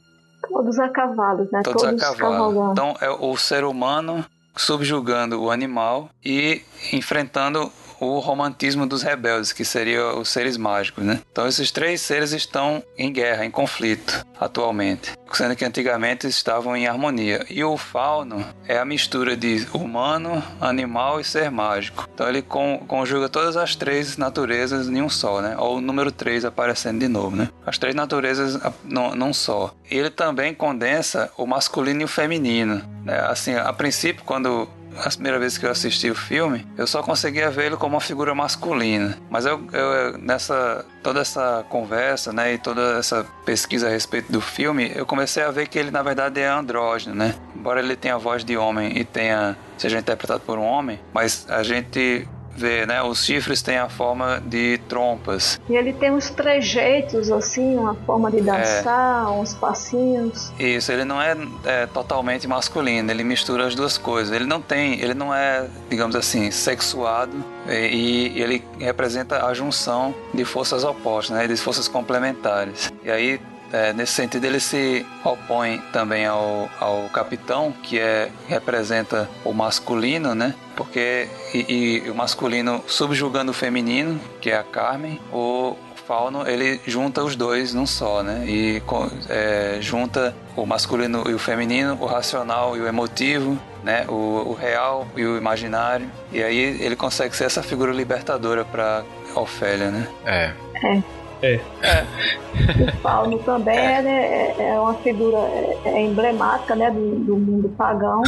Todos a cavalo, né? Todos, Todos a cavalo. Então é o ser humano subjugando o animal e enfrentando o romantismo dos rebeldes, que seria os seres mágicos, né? Então esses três seres estão em guerra, em conflito atualmente, sendo que antigamente estavam em harmonia. E o fauno é a mistura de humano, animal e ser mágico. Então ele conjuga todas as três naturezas em um só, né? Ou o número três aparecendo de novo, né? As três naturezas num só. Ele também condensa o masculino e o feminino. Né? Assim, a princípio, quando a primeira vez que eu assisti o filme, eu só conseguia vê-lo como uma figura masculina. Mas eu, eu, nessa toda essa conversa, né, e toda essa pesquisa a respeito do filme, eu comecei a ver que ele na verdade é andrógeno, né? Embora ele tenha a voz de homem e tenha seja interpretado por um homem, mas a gente vê, né? Os chifres têm a forma de trompas. E ele tem uns trejeitos, assim, uma forma de dançar, é. uns passinhos. Isso, ele não é, é, totalmente masculino, ele mistura as duas coisas. Ele não tem, ele não é, digamos assim, sexuado e, e ele representa a junção de forças opostas, né? De forças complementares. E aí é, nesse sentido, ele se opõe também ao, ao capitão, que é, representa o masculino, né? Porque e, e o masculino subjugando o feminino, que é a Carmen, o Fauno ele junta os dois num só, né? E é, junta o masculino e o feminino, o racional e o emotivo, né? O, o, real e o imaginário. E aí ele consegue ser essa figura libertadora para Ofélia, né? É. É. É. é. O Fauno também é. É, é, uma figura é, é emblemática né, do, do mundo pagão.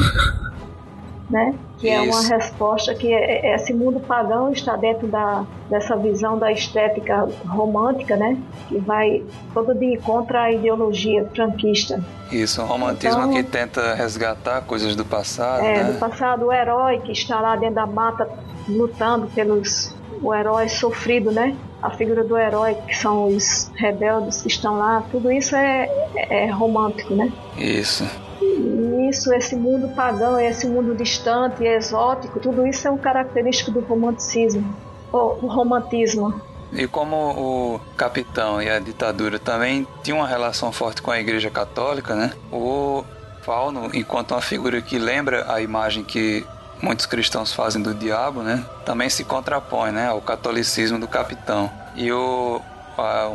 Né? Que Isso. é uma resposta que é, esse mundo pagão está dentro da, dessa visão da estética romântica, né? Que vai todo de contra a ideologia franquista. Isso, um romantismo então, que tenta resgatar coisas do passado. É, né? do passado, o herói que está lá dentro da mata lutando pelos o herói sofrido, né? A figura do herói, que são os rebeldes que estão lá, tudo isso é, é romântico, né? Isso. E isso, esse mundo pagão, esse mundo distante e exótico, tudo isso é um característico do romanticismo, ou do romantismo. E como o capitão e a ditadura também tinham uma relação forte com a Igreja Católica, né? O Fauno, enquanto uma figura que lembra a imagem que muitos cristãos fazem do diabo, né? Também se contrapõe, né, ao catolicismo do capitão. E o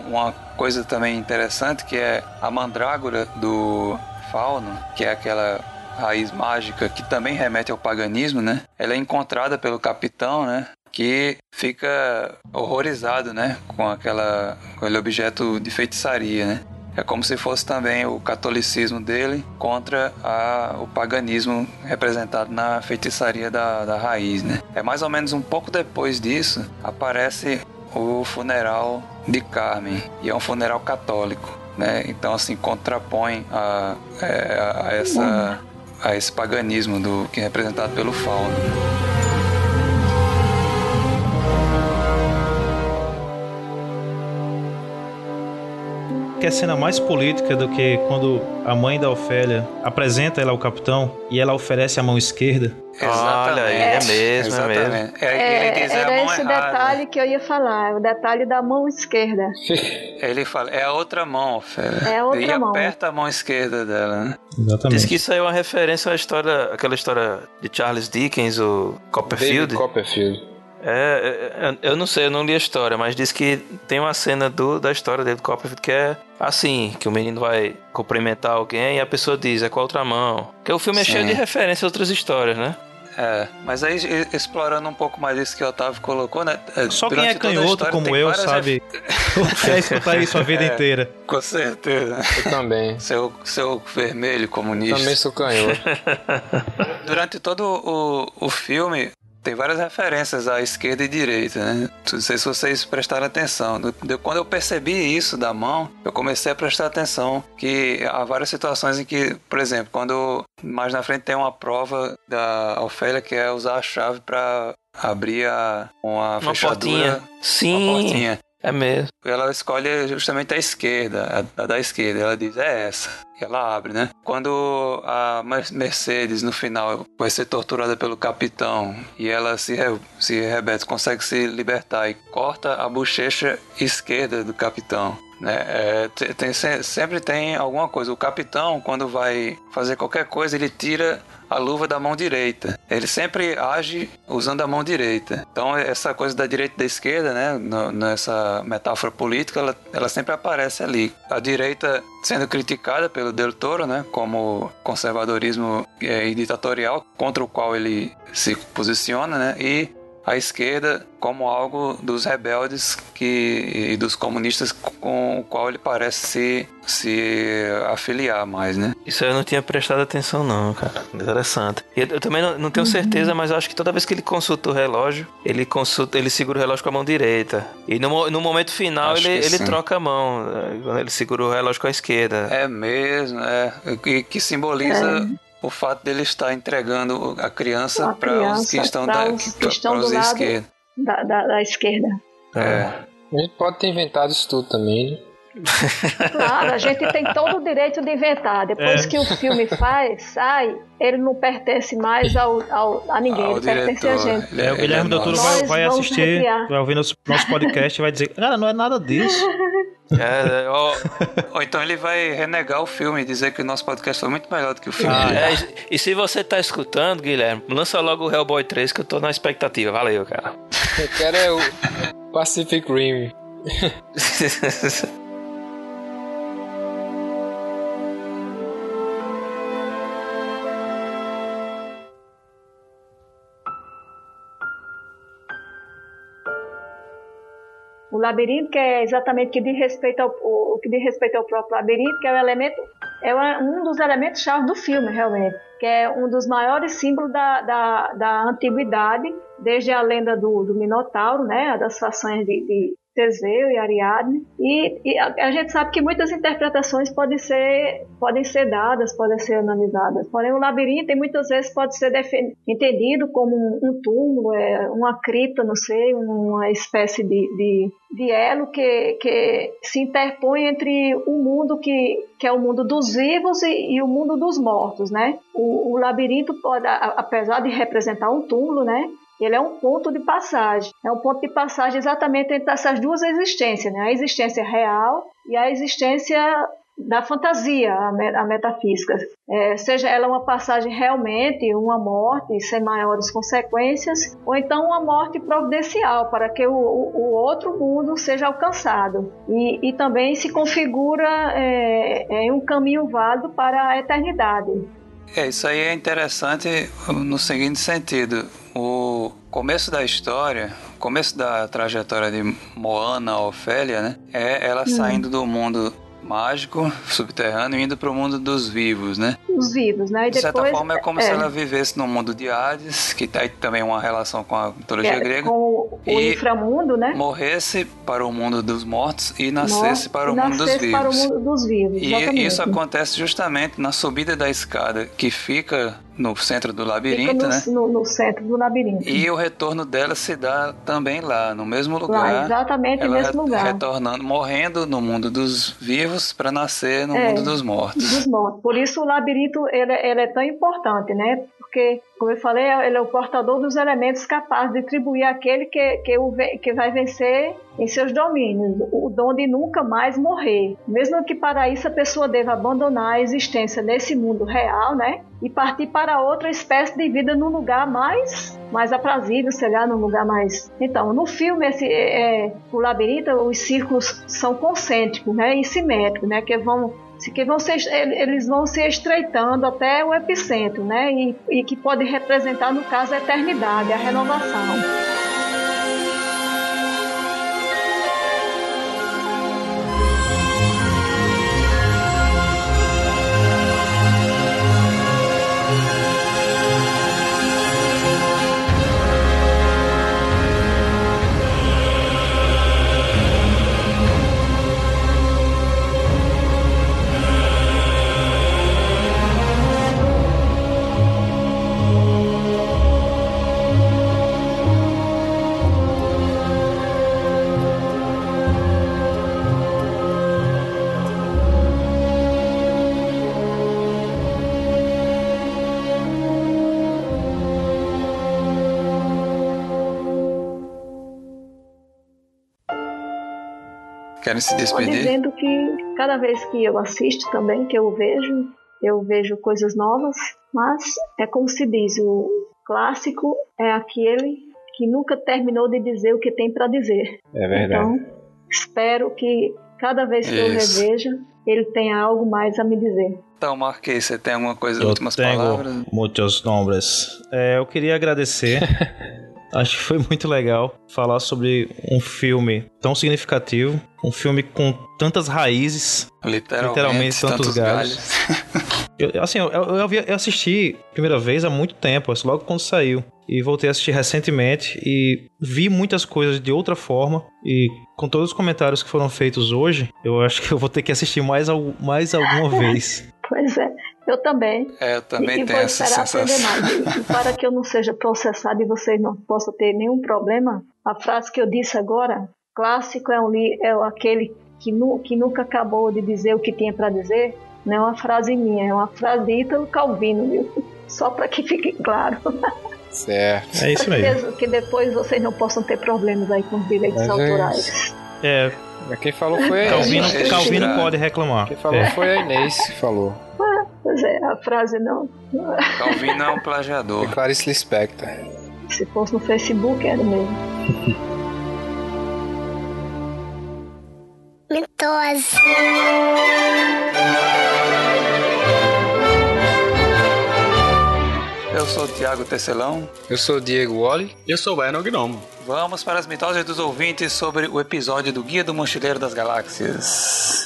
uma coisa também interessante que é a mandrágora do Fauno, que é aquela raiz mágica que também remete ao paganismo, né? Ela é encontrada pelo capitão, né? Que fica horrorizado, né? Com aquela, com aquele objeto de feitiçaria, né? É como se fosse também o catolicismo dele contra a, o paganismo representado na feitiçaria da, da raiz, né? É mais ou menos um pouco depois disso aparece o funeral de Carmen e é um funeral católico, né? Então assim contrapõe a, é, a essa a esse paganismo do que é representado pelo fauno. Que é cena mais política do que quando a mãe da Ofélia apresenta ela ao capitão e ela oferece a mão esquerda. Olha aí, é mesmo, é mesmo. É, é, era esse errada. detalhe que eu ia falar, o detalhe da mão esquerda. Ele fala, é a outra mão, Ofélia. É a outra e mão. aperta a mão esquerda dela, né? Exatamente. Diz que isso aí é uma referência à história, aquela história de Charles Dickens, o Copperfield. David Copperfield. É, é, é, eu não sei, eu não li a história, mas diz que tem uma cena do, da história dele do Copperfield que é assim, que o menino vai cumprimentar alguém e a pessoa diz, é com a outra mão. Porque o filme é cheio de referências a outras histórias, né? É, mas aí explorando um pouco mais isso que o Otávio colocou, né? É, Só quem é canhoto como eu sabe quer escutar isso a vida é, inteira. Com certeza. Eu também. Seu, seu vermelho comunista. Também sou canhoto. Durante todo o, o filme, tem várias referências à esquerda e direita, né? Não sei se vocês prestaram atenção. Quando eu percebi isso da mão, eu comecei a prestar atenção que há várias situações em que, por exemplo, quando mais na frente tem uma prova da Ofélia que é usar a chave para abrir a, uma, uma fechadura. Portinha. Sim. Uma portinha. É mesmo. Ela escolhe justamente a esquerda, a, a da esquerda. Ela diz, é essa. E ela abre, né? Quando a Mercedes, no final, vai ser torturada pelo capitão e ela se, se rebete, consegue se libertar e corta a bochecha esquerda do capitão. Né? É, tem, sempre tem alguma coisa. O capitão, quando vai fazer qualquer coisa, ele tira a luva da mão direita. Ele sempre age usando a mão direita. Então, essa coisa da direita e da esquerda, né, nessa metáfora política, ela, ela sempre aparece ali. A direita sendo criticada pelo Del Toro, né, como conservadorismo é, ditatorial, contra o qual ele se posiciona, né, e a esquerda como algo dos rebeldes que, e dos comunistas com o qual ele parece se, se afiliar mais, né? Isso eu não tinha prestado atenção não, cara. Interessante. E eu também não, não tenho uhum. certeza, mas acho que toda vez que ele consulta o relógio, ele consulta, ele segura o relógio com a mão direita. E no, no momento final ele, ele troca a mão, né? quando ele segura o relógio com a esquerda. É mesmo, é. Que, que simboliza... É o fato dele estar entregando a criança para os que estão, da, os que estão do lado esquerda. Da, da, da, esquerda. É. A gente pode ter inventado isso tudo também, né? Claro, a gente tem todo o direito de inventar. Depois é. que o filme faz, sai, ele não pertence mais ao, ao a ninguém, ao ele diretor. pertence a gente. É, o Guilherme é Doutor vai, vai assistir, recriar. vai ouvir nosso, nosso podcast e vai dizer: Cara, não é nada disso. É, ou, ou, então ele vai renegar o filme e dizer que o nosso podcast foi muito melhor do que o filme. Ah, é, e se você tá escutando, Guilherme, lança logo o Hellboy 3 que eu tô na expectativa. Valeu, cara. Eu quero é o Pacific Rim. labirinto, que é exatamente que diz respeito ao, o, que diz respeito ao próprio labirinto, que é o elemento, é um dos elementos chave do filme, realmente, que é um dos maiores símbolos da, da, da antiguidade, desde a lenda do, do Minotauro, né, das façanhas de, de Teseu e Ariadne. E, e a, a, gente sabe que muitas interpretações podem ser, podem ser dadas, podem ser analisadas. Porém, o labirinto muitas vezes pode ser entendido como um, um túmulo, é, uma cripta, não sei, uma espécie de, de, de elo que, que se interpõe entre o mundo que, que é o mundo dos vivos e, e o mundo dos mortos, né? O, o labirinto pode, apesar de representar um túmulo, né? Ele é um ponto de passagem. É um ponto de passagem exatamente entre essas duas existências, né? A existência real e a existência da fantasia, a, metafísica. É, seja ela uma passagem realmente, uma morte sem maiores consequências, ou então uma morte providencial para que o, o outro mundo seja alcançado. E, e também se configura é, é um caminho válido para a eternidade. É, isso aí é interessante no seguinte sentido. O começo da história, começo da trajetória de Moana, Ofélia, né? É ela hum. saindo do mundo mágico, subterrâneo, indo para o mundo dos vivos, né? Os vivos, né? E de certa forma, é como é. se ela vivesse no mundo de Hades, que tem também uma relação com a mitologia é, grega. Com o inframundo, né? Morresse para o mundo dos mortos e nascesse Mor para o mundo dos vivos. para o mundo dos vivos, E isso acontece justamente na subida da escada, que fica no centro do labirinto, no, né? No, no, centro do labirinto. E o retorno dela se dá também lá, no mesmo lugar. Lá, exatamente no mesmo lugar. Retornando, morrendo no mundo dos vivos para nascer no é, mundo dos mortos. Dos mortos. Por isso o labirinto ele, ele é tão importante, né? Porque, como eu falei, ele é o portador dos elementos capazes de atribuir aquele que, que, o, que vai vencer em seus domínios, o dom de nunca mais morrer. Mesmo que para isso a pessoa deva abandonar a existência nesse mundo real, né? E partir para outra espécie de vida num lugar mais mais aprazível, sei lá, num lugar mais. Então, no filme, esse, é, é o labirinto, os círculos são concêntricos, né? E simétricos, né? Que vão que vão ser, eles vão se estreitando até o epicentro, né? E, e que pode representar, no caso, a eternidade, a renovação. Querem se despedir? Dizendo que cada vez que eu assisto também, que eu vejo, eu vejo coisas novas, mas é como se diz, o clássico é aquele que nunca terminou de dizer o que tem para dizer. É verdade. Então, espero que cada vez que Isso. eu reveja, ele tenha algo mais a me dizer. Então, Marquês, você tem alguma coisa, eu últimas tenho palavras? Muitos nomes. É, eu queria agradecer Acho que foi muito legal falar sobre um filme tão significativo, um filme com tantas raízes, literalmente, literalmente tantos, tantos galhos. galhos. eu, assim, eu, eu, eu assisti primeira vez há muito tempo, assim, logo quando saiu. E voltei a assistir recentemente e vi muitas coisas de outra forma. E com todos os comentários que foram feitos hoje, eu acho que eu vou ter que assistir mais, mais alguma vez. Pois é. Eu também. É, eu também e, tenho essa sensação. E, para que eu não seja processado e vocês não possam ter nenhum problema, a frase que eu disse agora, clássico é, um, é aquele que, nu, que nunca acabou de dizer o que tinha para dizer, não é uma frase minha, é uma frase de Ítalo Calvino, viu? Só para que fique claro. Certo. É isso mesmo. Que depois vocês não possam ter problemas aí com os direitos Mas autorais. É. Quem falou foi a Calvino, Calvino pode reclamar. Quem falou é. foi a Inês que falou. Pois é, a frase não. Calvino é um plagiador. E Clarice Lispector. Se fosse no Facebook, era mesmo. Mentose. Eu sou o Thiago Tecelão. Eu sou o Diego Wally. Eu sou o Beno Gnomo. Vamos para as mitoses dos ouvintes sobre o episódio do Guia do Mochileiro das Galáxias.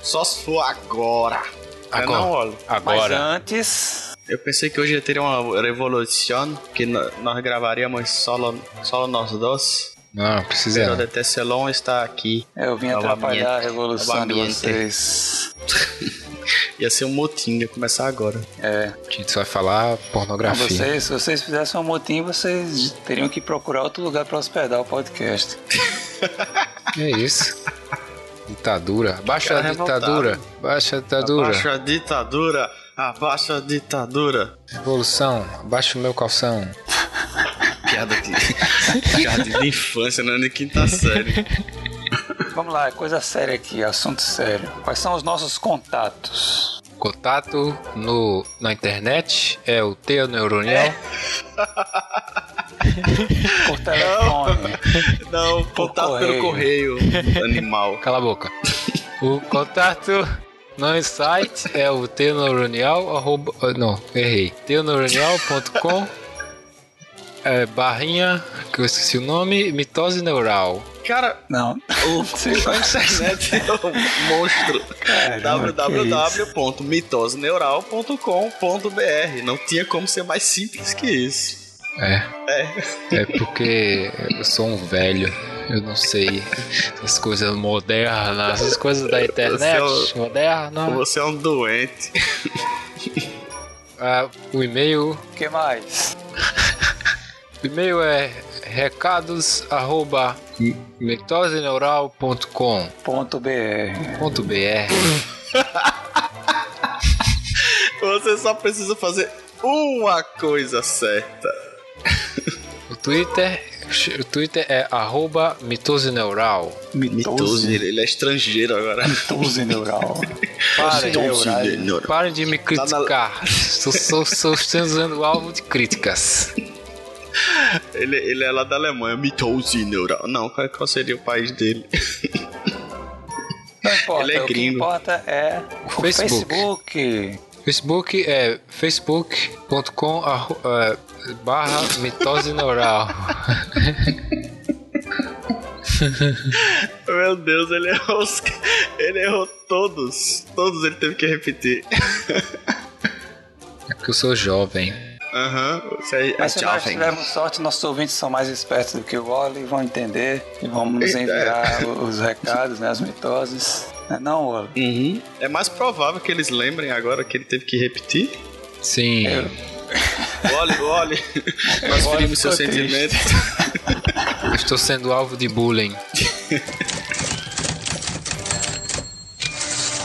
Só se for agora. Agora. Não. Agora. Mas antes... Eu pensei que hoje ia ter uma revolução, que nós gravaríamos só, só nós dois. Não, precisa Pero não. de Tesselon está aqui. É, Eu vim atrapalhar a revolução de vocês. Ia ser um motim, ia começar agora. É, A gente só vai falar Então, pornografia. vocês, se vocês fizessem um motim, vocês teriam que procurar outro lugar para hospedar o podcast. É isso? Ditadura. Baixa a ditadura. Baixa a ditadura. Abaixa a ditadura! Abaixa a ditadura! Revolução. Abaixa o meu calção. Piada de. Jardim de infância, não é de quinta série. Vamos lá, coisa séria aqui, assunto sério. Quais são os nossos contatos? Contato no, na internet é o teu neuronial. Por telefone. Não, contato pelo correio, animal. Cala a boca. O contato no site é o teoneuronial, arroba, ah, não, errei. teoneuronial.com é, barrinha, que eu esqueci o nome, mitose neural. Cara, Não. o, internet é um monstro. Www.mitoseneural.com.br Não tinha como ser mais simples que isso. É. É porque eu sou um velho. Eu não sei essas coisas modernas, essas coisas da internet Você é moderna. Você é um doente. Ah, o e-mail, O que mais? o e-mail é recados arroba mitoseneural.com.br Ponto BR. Você só precisa fazer uma coisa certa. O Twitter, o Twitter é arroba mitoseneural. Mitose, ele é estrangeiro agora. Mitose neural. Parem, Mitose neural. parem de me Tá na- criticar. Estou sendo alvo de críticas. Ele, ele é lá da Alemanha, Mitose neural. Não, qual, qual seria o país dele? Não importa, Ele é o que gringo. importa é o Facebook. Facebook. Facebook é facebook.com é, barra mitose neural. Meu Deus, ele errou, os- ele errou todos. Todos ele teve que repetir. É porque eu sou jovem. Aham, é, é Mas se nós jovem. tivermos sorte, nossos ouvintes são mais espertos do que o Wally, vão entender e vão nos Eita. enviar os recados, né, as mitoses. Não é não, Wally? Uhum. É mais provável que eles lembrem agora que ele teve que repetir. Sim. Olhe, olhe. Nós Olha, ferimos seus sentimentos. Estou sendo alvo de bullying.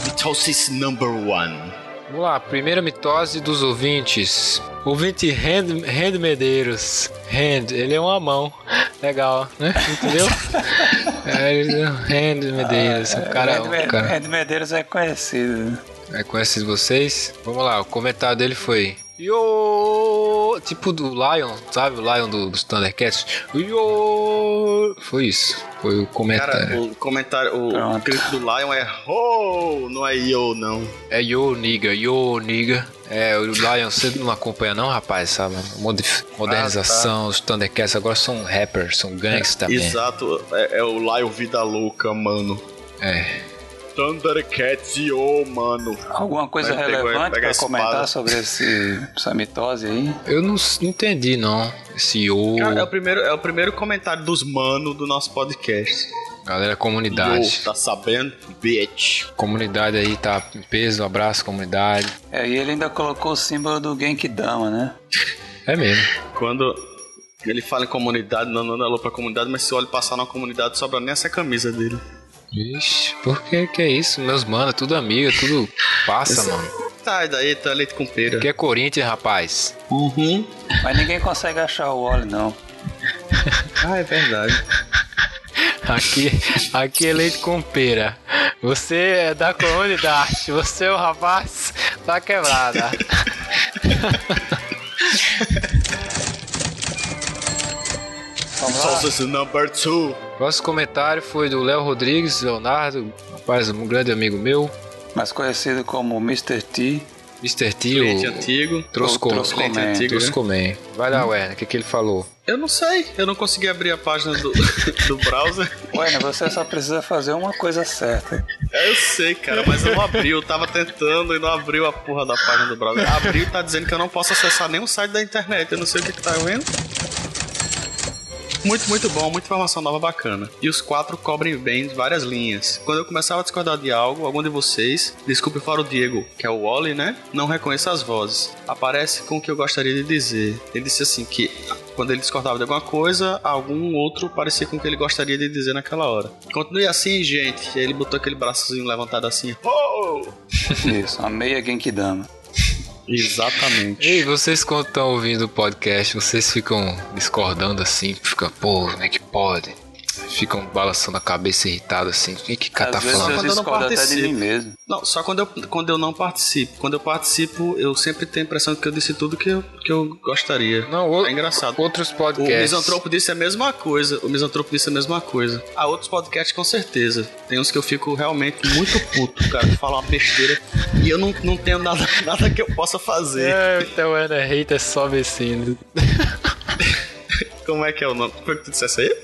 Mitosis number one. Vamos lá, primeira mitose dos ouvintes. Ouvinte Hand, Hand Medeiros. Hand, ele é uma mão. Legal, né? Entendeu? é, ele é Hand Medeiros. o cara, o cara Ed Medeiros é conhecido. é, conhece vocês. Vamos lá, o comentário dele foi. Yo! Tipo do Lion, sabe? O Lion do, dos Thundercats. Yo! Foi isso. Foi o comentário. Cara, o comentário, o Pronto. grito do Lion é ho, não é yo, não. É yo, nigga, yo, nigga. É, o Lion você não acompanha não, rapaz, sabe? Modernização, os Thundercats agora são rappers, são gangues também. Exato, é, é o Lion Vida Louca, mano. É. Thundercats, yo, mano. Alguma coisa Vai relevante pegar a pra comentar sobre esse, essa mitose aí? Eu não, não entendi não. Esse yo, Cara, é o primeiro, é o primeiro comentário dos mano do nosso podcast. galera, Yo, comunidade. tá sabendo? Bitch. Comunidade aí tá em peso, um abraço, comunidade. É, e ele ainda colocou o símbolo do Genkidama, né? É mesmo. Quando ele fala em comunidade, não, não dá alô pra comunidade, mas se olha passar na comunidade, sobra nem essa camisa dele. Vixe, por que que é isso? Meus mano, tudo amigo, tudo passa, mano. Sai daí, tá leite com pera. Que é Corinthians, rapaz. Uhum. Mas ninguém consegue achar o Wally, não. Ah, é verdade. Aqui, aqui é leite com pera. Você é da comunidade, você é o rapaz da quebrada. Sauce number two. Próximo comentário foi do Léo Rodrigues, Leonardo, rapaz, um grande amigo meu. Mais conhecido como Mr. T. Mr. T, Cliente o antigo. Trosco. Cliente antigo, né? Troscoman. Vai lá, Werner, o que, que ele falou? Eu não sei, eu não consegui abrir a página do, do browser. Né, você só precisa fazer uma coisa certa. É, Eu sei, cara, mas eu não abri. Eu tava tentando e não abriu a porra da página do browser. Abriu e tá dizendo que eu não posso acessar nenhum site da internet. Eu não sei o que que tá vendo. Muito, muito bom, muita informação nova bacana. E os quatro cobrem bem várias linhas. Quando eu começava a discordar de algo, algum de vocês, desculpe para o Diego, que é o Wally, né? Não reconheça as vozes. Aparece com o que eu gostaria de dizer. Ele disse assim que quando ele discordava de alguma coisa, algum outro parecia com o que ele gostaria de dizer naquela hora. Continue assim, gente. E aí ele botou aquele braçozinho levantado assim. Oh! Isso, a Genkidama. Exatamente. Ei, vocês quando estão ouvindo o podcast, vocês ficam discordando assim, fica, pô, como é que pode? Ficam balançando a cabeça irritado assim. O que que cara tá falando? Quando eu não de participo. mim mesmo. Não, só quando eu, quando eu não participo. Quando eu participo, eu sempre tenho a impressão de que eu disse tudo que eu, que eu gostaria. Não, o- É engraçado. outros O podcasts. Misantropo disse a mesma coisa. O Misantropo disse a mesma coisa. Há outros podcasts com certeza. Tem uns que eu fico realmente muito puto, cara, que falam uma besteira e eu não, não tenho nada, nada que eu possa fazer. É, então Ana Hater sobe assim. Como é que é o nome? Como é que tu dissesse aí?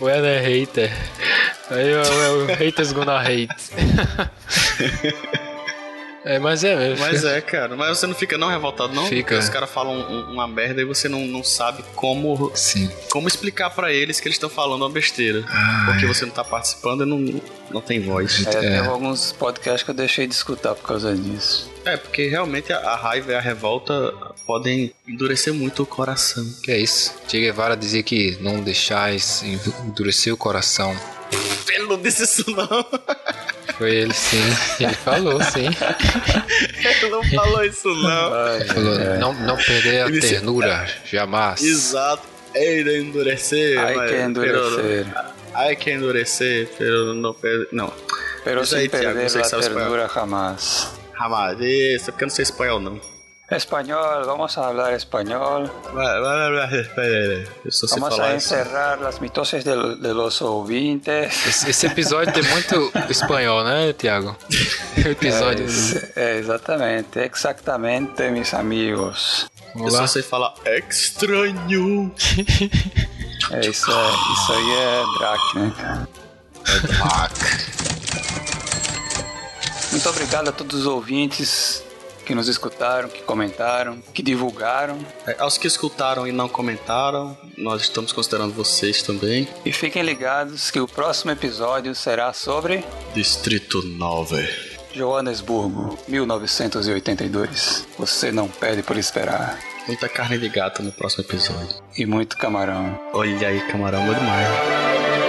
O Ana Hater. Aí o, o haters gonna hate. é, mas é mesmo. Mas é, cara. Mas você não fica não revoltado, não? Fica. Porque os caras falam um- uma merda e você não, não sabe como, Sim. como explicar pra eles que eles estão falando uma besteira. Porque você não tá participando e não, não tem voz. É, Teve alguns podcasts que eu deixei de escutar por causa disso. É, porque realmente a, a raiva e a revolta podem endurecer muito o coração. Que é isso? Che Guevara dizia que não deixais endurecer o coração. Ele não disse isso, não. Foi ele sim. Ele falou sim. Ele não falou isso, não. Falou, não, não perder a Ele se- ternura, jamais. Exato. Ele endurecer. Ai mas- que endurecer. pero- Ai que endurecer, pero não per- Não. Pero Isso aí, sin Thiago, perder que la sabe espanhol. ternura jamás. Ramad, isso é porque eu não sei espanhol, não. Espanhol, vamos a hablar español. Vamos a encerrar las mitoses de, de los ouvintes. Esse, esse episódio tem muito espanhol, né, Tiago? Episódio. É, exatamente, exactamente, mis amigos. Eu Vamos só sei falar estranho. É isso, é, isso aí é Drac, né, cara? Muito obrigado a todos os ouvintes que nos escutaram, que comentaram, que divulgaram. É, aos que escutaram e não comentaram, nós estamos considerando vocês também. E fiquem ligados que o próximo episódio será sobre Distrito 9. Joanesburgo, 1982. Você não perde por esperar. Muita carne de gato no próximo episódio. E muito camarão. Olha aí, camarão, bom demais.